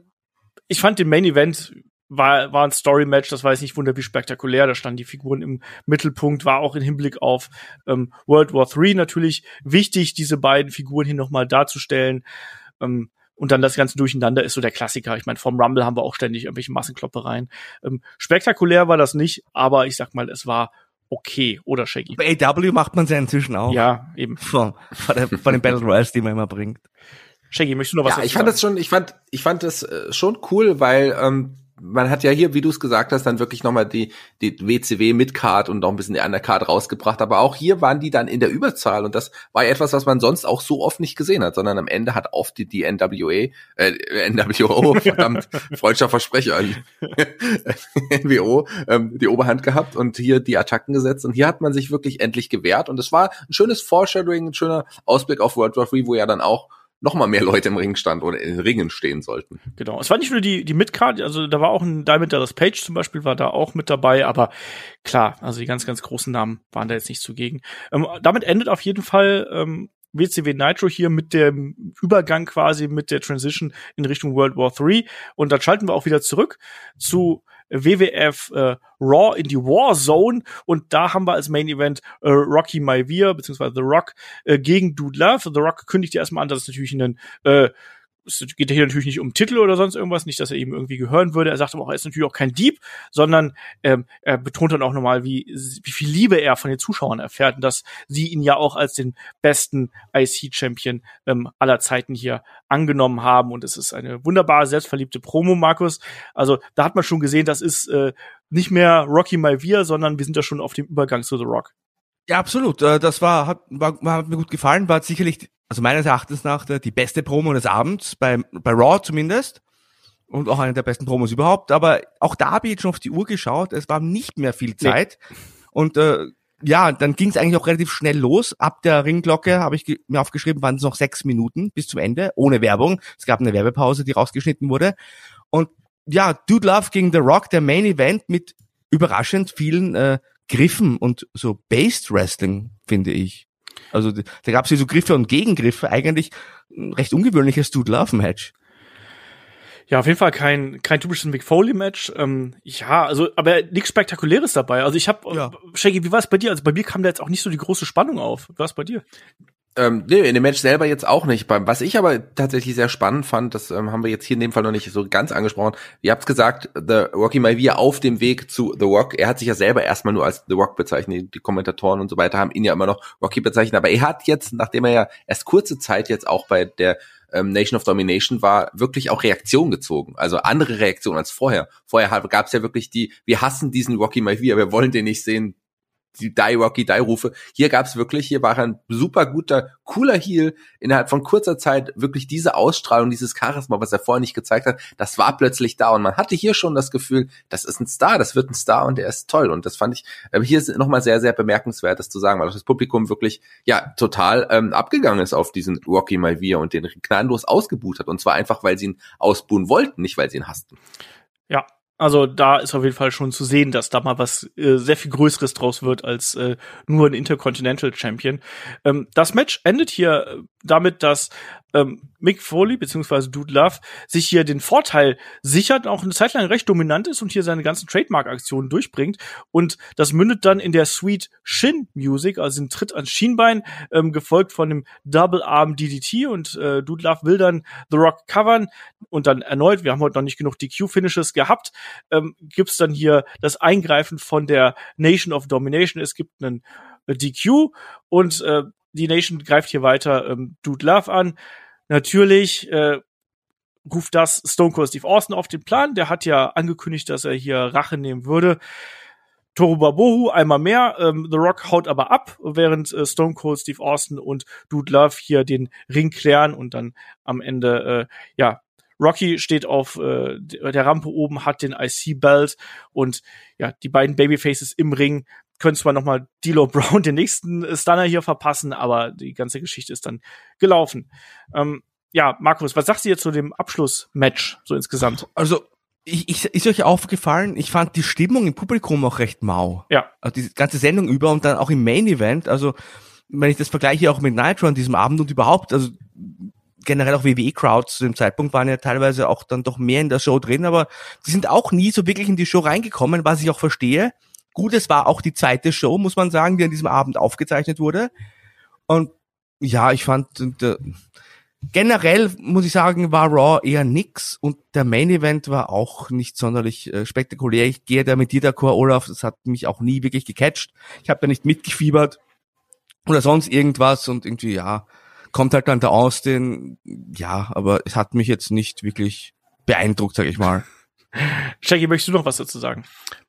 ich fand den Main Event war, war ein Story-Match, das jetzt nicht wunderbar spektakulär, da standen die Figuren im Mittelpunkt, war auch im Hinblick auf ähm, World War III natürlich wichtig, diese beiden Figuren hier nochmal darzustellen. Ähm, und dann das Ganze durcheinander ist so der Klassiker. Ich meine, vom Rumble haben wir auch ständig irgendwelche Massenkloppereien. Ähm, spektakulär war das nicht, aber ich sag mal, es war okay, oder Shaggy? Bei AW macht man es ja inzwischen auch. Ja, eben. Von, von, der, von den Battle Royals, die man immer bringt. Shaggy, möchtest du noch was ja, ich fand sagen? das schon, ich fand, ich fand das äh, schon cool, weil ähm, man hat ja hier, wie du es gesagt hast, dann wirklich nochmal die, die WCW mit Card und noch ein bisschen die Undercard rausgebracht. Aber auch hier waren die dann in der Überzahl und das war etwas, was man sonst auch so oft nicht gesehen hat, sondern am Ende hat oft die, die NWA, äh, NWO, verdammt, freudscher Versprecher, NWO, ähm, die Oberhand gehabt und hier die Attacken gesetzt. Und hier hat man sich wirklich endlich gewehrt. Und es war ein schönes Foreshadowing, ein schöner Ausblick auf World War III, wo ja dann auch noch mal mehr Leute im Ring stand oder in Ringen stehen sollten. Genau. Es war nicht nur die, die Midcard, also da war auch ein Diamond Dallas Page zum Beispiel, war da auch mit dabei, aber klar, also die ganz, ganz großen Namen waren da jetzt nicht zugegen. Ähm, damit endet auf jeden Fall ähm, WCW Nitro hier mit dem Übergang quasi mit der Transition in Richtung World War III. Und dann schalten wir auch wieder zurück zu WWF äh, Raw in die War Zone und da haben wir als Main Event äh, Rocky Maivia beziehungsweise The Rock äh, gegen Dude Love. The Rock kündigt ja erstmal an, dass es natürlich ein äh, es geht hier natürlich nicht um Titel oder sonst irgendwas, nicht, dass er ihm irgendwie gehören würde. Er sagt aber auch, er ist natürlich auch kein Dieb, sondern ähm, er betont dann auch nochmal, wie, wie viel Liebe er von den Zuschauern erfährt und dass sie ihn ja auch als den besten IC-Champion ähm, aller Zeiten hier angenommen haben. Und es ist eine wunderbare, selbstverliebte Promo, Markus. Also da hat man schon gesehen, das ist äh, nicht mehr Rocky Malvia, sondern wir sind da schon auf dem Übergang zu The Rock. Ja, absolut. Äh, das war hat, war, hat mir gut gefallen. War sicherlich, also meines Erachtens nach, die beste Promo des Abends, bei, bei Raw zumindest. Und auch eine der besten Promos überhaupt. Aber auch da habe ich jetzt schon auf die Uhr geschaut. Es war nicht mehr viel Zeit. Nee. Und äh, ja, dann ging es eigentlich auch relativ schnell los. Ab der Ringglocke habe ich mir aufgeschrieben, waren es noch sechs Minuten bis zum Ende, ohne Werbung. Es gab eine Werbepause, die rausgeschnitten wurde. Und ja, Dude Love gegen The Rock, der Main Event mit überraschend vielen äh, Griffen und so Based Wrestling, finde ich. Also da gab es hier so Griffe und Gegengriffe, eigentlich ein recht ungewöhnliches Dude Love Match. Ja, auf jeden Fall kein kein typisches Mick Foley Match. Ähm, ja, also aber nichts spektakuläres dabei. Also ich habe ja. Shaggy, wie war es bei dir? Also bei mir kam da jetzt auch nicht so die große Spannung auf. Wie war es bei dir? Ähm, nee, in dem Match selber jetzt auch nicht. Was ich aber tatsächlich sehr spannend fand, das ähm, haben wir jetzt hier in dem Fall noch nicht so ganz angesprochen. Ihr habt gesagt, The Rocky Maivia auf dem Weg zu The Rock. Er hat sich ja selber erstmal nur als The Rock bezeichnet. Die Kommentatoren und so weiter haben ihn ja immer noch Rocky bezeichnet. Aber er hat jetzt, nachdem er ja erst kurze Zeit jetzt auch bei der ähm, Nation of Domination war, wirklich auch Reaktion gezogen. Also andere Reaktionen als vorher. Vorher gab es ja wirklich die, wir hassen diesen Rocky Maivia, wir wollen den nicht sehen, die Die Rocky Die Rufe. Hier gab's wirklich, hier war ein super guter, cooler Heel innerhalb von kurzer Zeit wirklich diese Ausstrahlung, dieses Charisma, was er vorher nicht gezeigt hat, das war plötzlich da und man hatte hier schon das Gefühl, das ist ein Star, das wird ein Star und der ist toll und das fand ich äh, hier ist nochmal sehr sehr bemerkenswert, das zu sagen, weil das Publikum wirklich ja total ähm, abgegangen ist auf diesen Rocky Malvia und den gnadenlos ausgebucht hat und zwar einfach, weil sie ihn ausbuhen wollten, nicht weil sie ihn hassten. Ja, also da ist auf jeden Fall schon zu sehen, dass da mal was äh, sehr viel Größeres draus wird als äh, nur ein Intercontinental Champion. Ähm, das Match endet hier äh, damit, dass ähm, Mick Foley beziehungsweise Dude Love sich hier den Vorteil sichert, auch eine Zeit lang recht dominant ist und hier seine ganzen Trademark-Aktionen durchbringt. Und das mündet dann in der Sweet Shin Music, also ein Tritt ans Schienbein, ähm, gefolgt von dem Double Arm DDT und äh, Dude Love will dann The Rock covern und dann erneut, wir haben heute noch nicht genug DQ-Finishes gehabt, ähm, gibt's dann hier das Eingreifen von der Nation of Domination. Es gibt einen äh, DQ und äh, die Nation greift hier weiter ähm, Dude Love an. Natürlich äh, ruft das Stone Cold Steve Austin auf den Plan. Der hat ja angekündigt, dass er hier Rache nehmen würde. Toru Babohu einmal mehr. Ähm, The Rock haut aber ab, während äh, Stone Cold Steve Austin und Dude Love hier den Ring klären und dann am Ende, äh, ja, Rocky steht auf äh, der Rampe oben, hat den IC-Belt und ja, die beiden Babyfaces im Ring können zwar noch mal D'Lo Brown den nächsten Stunner hier verpassen, aber die ganze Geschichte ist dann gelaufen. Ähm, ja, Markus, was sagst du jetzt zu dem Abschlussmatch so insgesamt? Also ich, ich, ist euch aufgefallen, ich fand die Stimmung im Publikum auch recht mau. Ja. Also die ganze Sendung über und dann auch im Main Event. Also wenn ich das vergleiche auch mit Nitro an diesem Abend und überhaupt, also generell auch WWE-Crowds zu dem Zeitpunkt waren ja teilweise auch dann doch mehr in der Show drin, aber die sind auch nie so wirklich in die Show reingekommen, was ich auch verstehe. Gut, es war auch die zweite Show, muss man sagen, die an diesem Abend aufgezeichnet wurde. Und ja, ich fand, äh, generell muss ich sagen, war Raw eher nix und der Main Event war auch nicht sonderlich äh, spektakulär. Ich gehe da mit dir d'accord, Olaf, das hat mich auch nie wirklich gecatcht. Ich habe da nicht mitgefiebert oder sonst irgendwas und irgendwie, ja, kommt halt dann der Austin, ja, aber es hat mich jetzt nicht wirklich beeindruckt, sag ich mal. Shaggy, möchtest du noch was dazu sagen?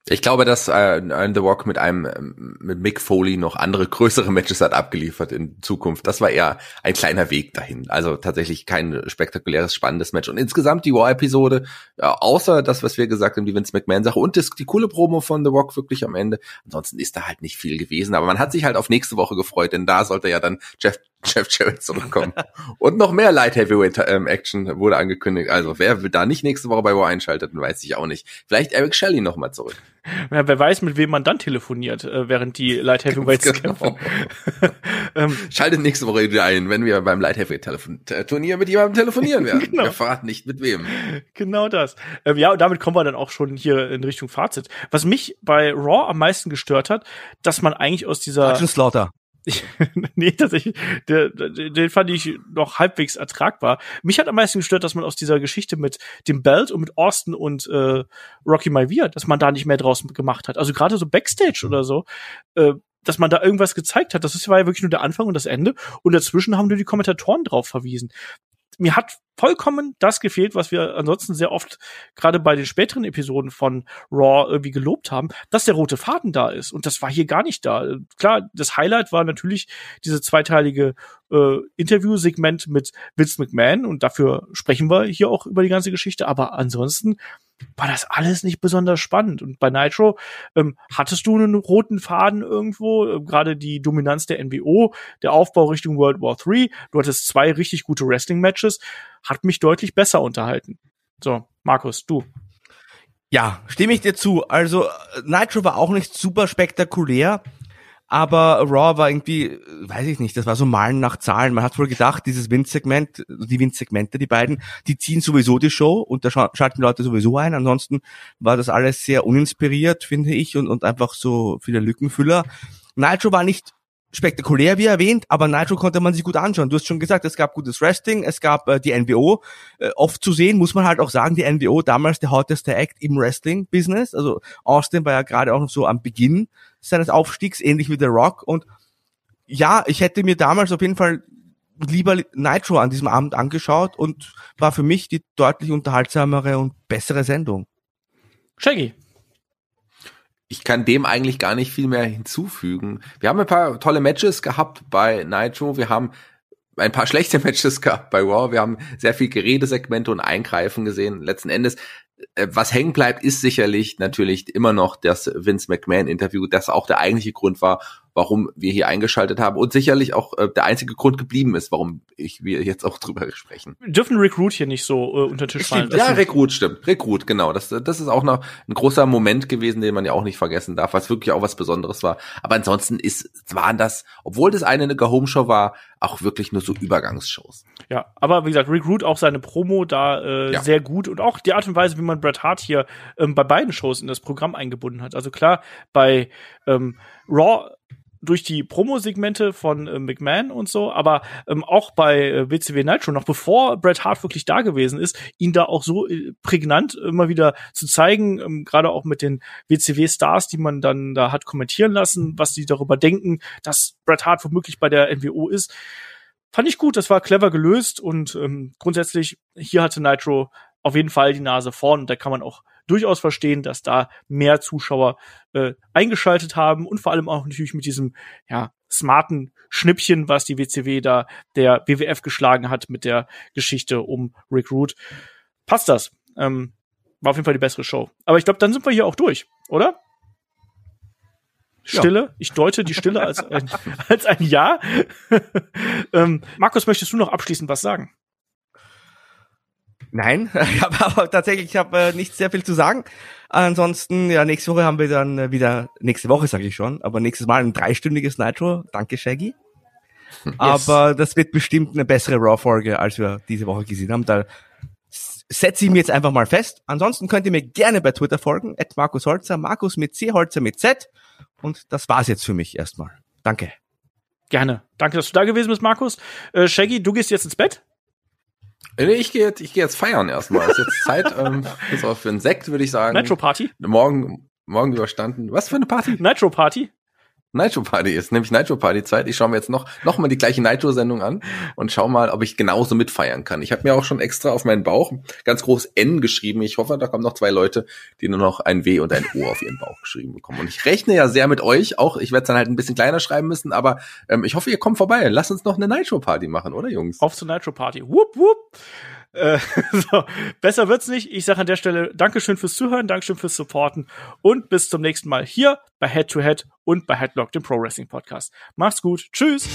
Ich glaube, dass äh, The Rock mit einem mit Mick Foley noch andere größere Matches hat abgeliefert in Zukunft. Das war eher ein kleiner Weg dahin. Also tatsächlich kein spektakuläres, spannendes Match. Und insgesamt die War-Episode, äh, außer das, was wir gesagt haben, die Vince McMahon-Sache und das, die coole Promo von The Rock wirklich am Ende. Ansonsten ist da halt nicht viel gewesen. Aber man hat sich halt auf nächste Woche gefreut, denn da sollte ja dann Jeff Jeff Jarrett zurückkommen. und noch mehr Light Heavyweight ähm, Action wurde angekündigt. Also wer da nicht nächste Woche bei War einschaltet, weiß ich auch nicht. Vielleicht Eric Shelley noch mal zurück. Ja, wer weiß, mit wem man dann telefoniert, äh, während die Light Heavyweights genau. kämpfen. ähm, Schaltet nächste Woche wieder ein, wenn wir beim Light Heavyweight Turnier mit jemandem telefonieren werden. genau. Wir verraten nicht mit wem. Genau das. Ähm, ja, und damit kommen wir dann auch schon hier in Richtung Fazit. Was mich bei Raw am meisten gestört hat, dass man eigentlich aus dieser Slaughter. Nee, tatsächlich, der, der, den fand ich noch halbwegs ertragbar. Mich hat am meisten gestört, dass man aus dieser Geschichte mit dem Belt und mit Austin und äh, Rocky Maivia, dass man da nicht mehr draus gemacht hat. Also gerade so Backstage oder so, äh, dass man da irgendwas gezeigt hat. Das war ja wirklich nur der Anfang und das Ende. Und dazwischen haben nur die Kommentatoren drauf verwiesen mir hat vollkommen das gefehlt, was wir ansonsten sehr oft gerade bei den späteren Episoden von Raw irgendwie gelobt haben, dass der rote Faden da ist. Und das war hier gar nicht da. Klar, das Highlight war natürlich diese zweiteilige äh, Interviewsegment mit Vince McMahon und dafür sprechen wir hier auch über die ganze Geschichte. Aber ansonsten war das alles nicht besonders spannend. Und bei Nitro ähm, hattest du einen roten Faden irgendwo, äh, gerade die Dominanz der NWO, der Aufbau Richtung World War III. Du hattest zwei richtig gute Wrestling-Matches, hat mich deutlich besser unterhalten. So, Markus, du. Ja, stimme ich dir zu. Also Nitro war auch nicht super spektakulär. Aber Raw war irgendwie, weiß ich nicht, das war so Malen nach Zahlen. Man hat wohl gedacht, dieses Win-Segment, die Win-Segmente, die beiden, die ziehen sowieso die Show und da schalten Leute sowieso ein. Ansonsten war das alles sehr uninspiriert, finde ich, und, und einfach so viele Lückenfüller. Nitro war nicht spektakulär, wie erwähnt, aber Nitro konnte man sich gut anschauen. Du hast schon gesagt, es gab gutes Wrestling, es gab äh, die NWO. Äh, oft zu sehen, muss man halt auch sagen, die NWO damals der hotteste Act im Wrestling-Business. Also Austin war ja gerade auch noch so am Beginn seines Aufstiegs, ähnlich wie The Rock. Und ja, ich hätte mir damals auf jeden Fall lieber Nitro an diesem Abend angeschaut und war für mich die deutlich unterhaltsamere und bessere Sendung. Shaggy ich kann dem eigentlich gar nicht viel mehr hinzufügen. Wir haben ein paar tolle Matches gehabt bei Nitro. Wir haben ein paar schlechte Matches gehabt bei Raw. Wir haben sehr viel Geredesegmente und Eingreifen gesehen. Letzten Endes was hängen bleibt, ist sicherlich natürlich immer noch das Vince McMahon Interview, das auch der eigentliche Grund war, warum wir hier eingeschaltet haben und sicherlich auch äh, der einzige Grund geblieben ist, warum ich, wir jetzt auch drüber sprechen. Wir dürfen Recruit hier nicht so äh, unter Tisch fallen. Ja, Recruit stimmt. Recruit, genau. Das, das ist auch noch ein großer Moment gewesen, den man ja auch nicht vergessen darf, was wirklich auch was Besonderes war. Aber ansonsten ist, waren das, obwohl das eine eine Go-Home-Show war, auch wirklich nur so Übergangsshows. Ja, aber wie gesagt, Recruit auch seine Promo da äh, ja. sehr gut und auch die Art und Weise, wie man Bret Hart hier ähm, bei beiden Shows in das Programm eingebunden hat. Also klar, bei ähm, Raw durch die Promo-Segmente von äh, McMahon und so, aber ähm, auch bei äh, WCW Nitro, noch bevor Bret Hart wirklich da gewesen ist, ihn da auch so äh, prägnant immer wieder zu zeigen, ähm, gerade auch mit den WCW-Stars, die man dann da hat kommentieren lassen, was sie darüber denken, dass Bret Hart womöglich bei der NWO ist. Fand ich gut, das war clever gelöst und ähm, grundsätzlich hier hatte Nitro auf jeden Fall die Nase vorn und da kann man auch durchaus verstehen, dass da mehr Zuschauer äh, eingeschaltet haben und vor allem auch natürlich mit diesem ja smarten Schnippchen, was die WCW da der WWF geschlagen hat mit der Geschichte um Rick Root. Passt das? Ähm, war auf jeden Fall die bessere Show. Aber ich glaube, dann sind wir hier auch durch, oder? Stille. Ja. Ich deute die Stille als ein, als ein Ja. ähm, Markus, möchtest du noch abschließend was sagen? Nein, ich habe aber tatsächlich, ich habe äh, nicht sehr viel zu sagen. Ansonsten, ja, nächste Woche haben wir dann äh, wieder, nächste Woche sage ich schon, aber nächstes Mal ein dreistündiges Nitro. Danke, Shaggy. Yes. Aber das wird bestimmt eine bessere Raw-Folge, als wir diese Woche gesehen haben. Da setze ich mir jetzt einfach mal fest. Ansonsten könnt ihr mir gerne bei Twitter folgen, at Markus Holzer, Markus mit C, Holzer mit Z. Und das war's jetzt für mich erstmal. Danke. Gerne. Danke, dass du da gewesen bist, Markus. Äh, Shaggy, du gehst jetzt ins Bett? Nee, ich gehe jetzt, ich gehe jetzt feiern erstmal. Es ist jetzt Zeit, ähm, ist auch für einen Sekt, würde ich sagen. Nitro Party? Morgen, morgen überstanden. Was für eine Party? Nitro Party? Nitro Party ist, nämlich Nitro Party Zeit. Ich schaue mir jetzt noch, noch mal die gleiche Nitro Sendung an und schau mal, ob ich genauso mitfeiern kann. Ich habe mir auch schon extra auf meinen Bauch ganz groß N geschrieben. Ich hoffe, da kommen noch zwei Leute, die nur noch ein W und ein O auf ihren Bauch geschrieben bekommen. Und ich rechne ja sehr mit euch. Auch ich werde es dann halt ein bisschen kleiner schreiben müssen, aber ähm, ich hoffe, ihr kommt vorbei. Lasst uns noch eine Nitro Party machen, oder Jungs? Auf zur Nitro Party. Whoop, whoop. Äh, so, besser wird's nicht. Ich sage an der Stelle Dankeschön fürs Zuhören, Dankeschön fürs Supporten und bis zum nächsten Mal hier bei Head to Head und bei Headlock, dem Pro Wrestling Podcast. Macht's gut. Tschüss.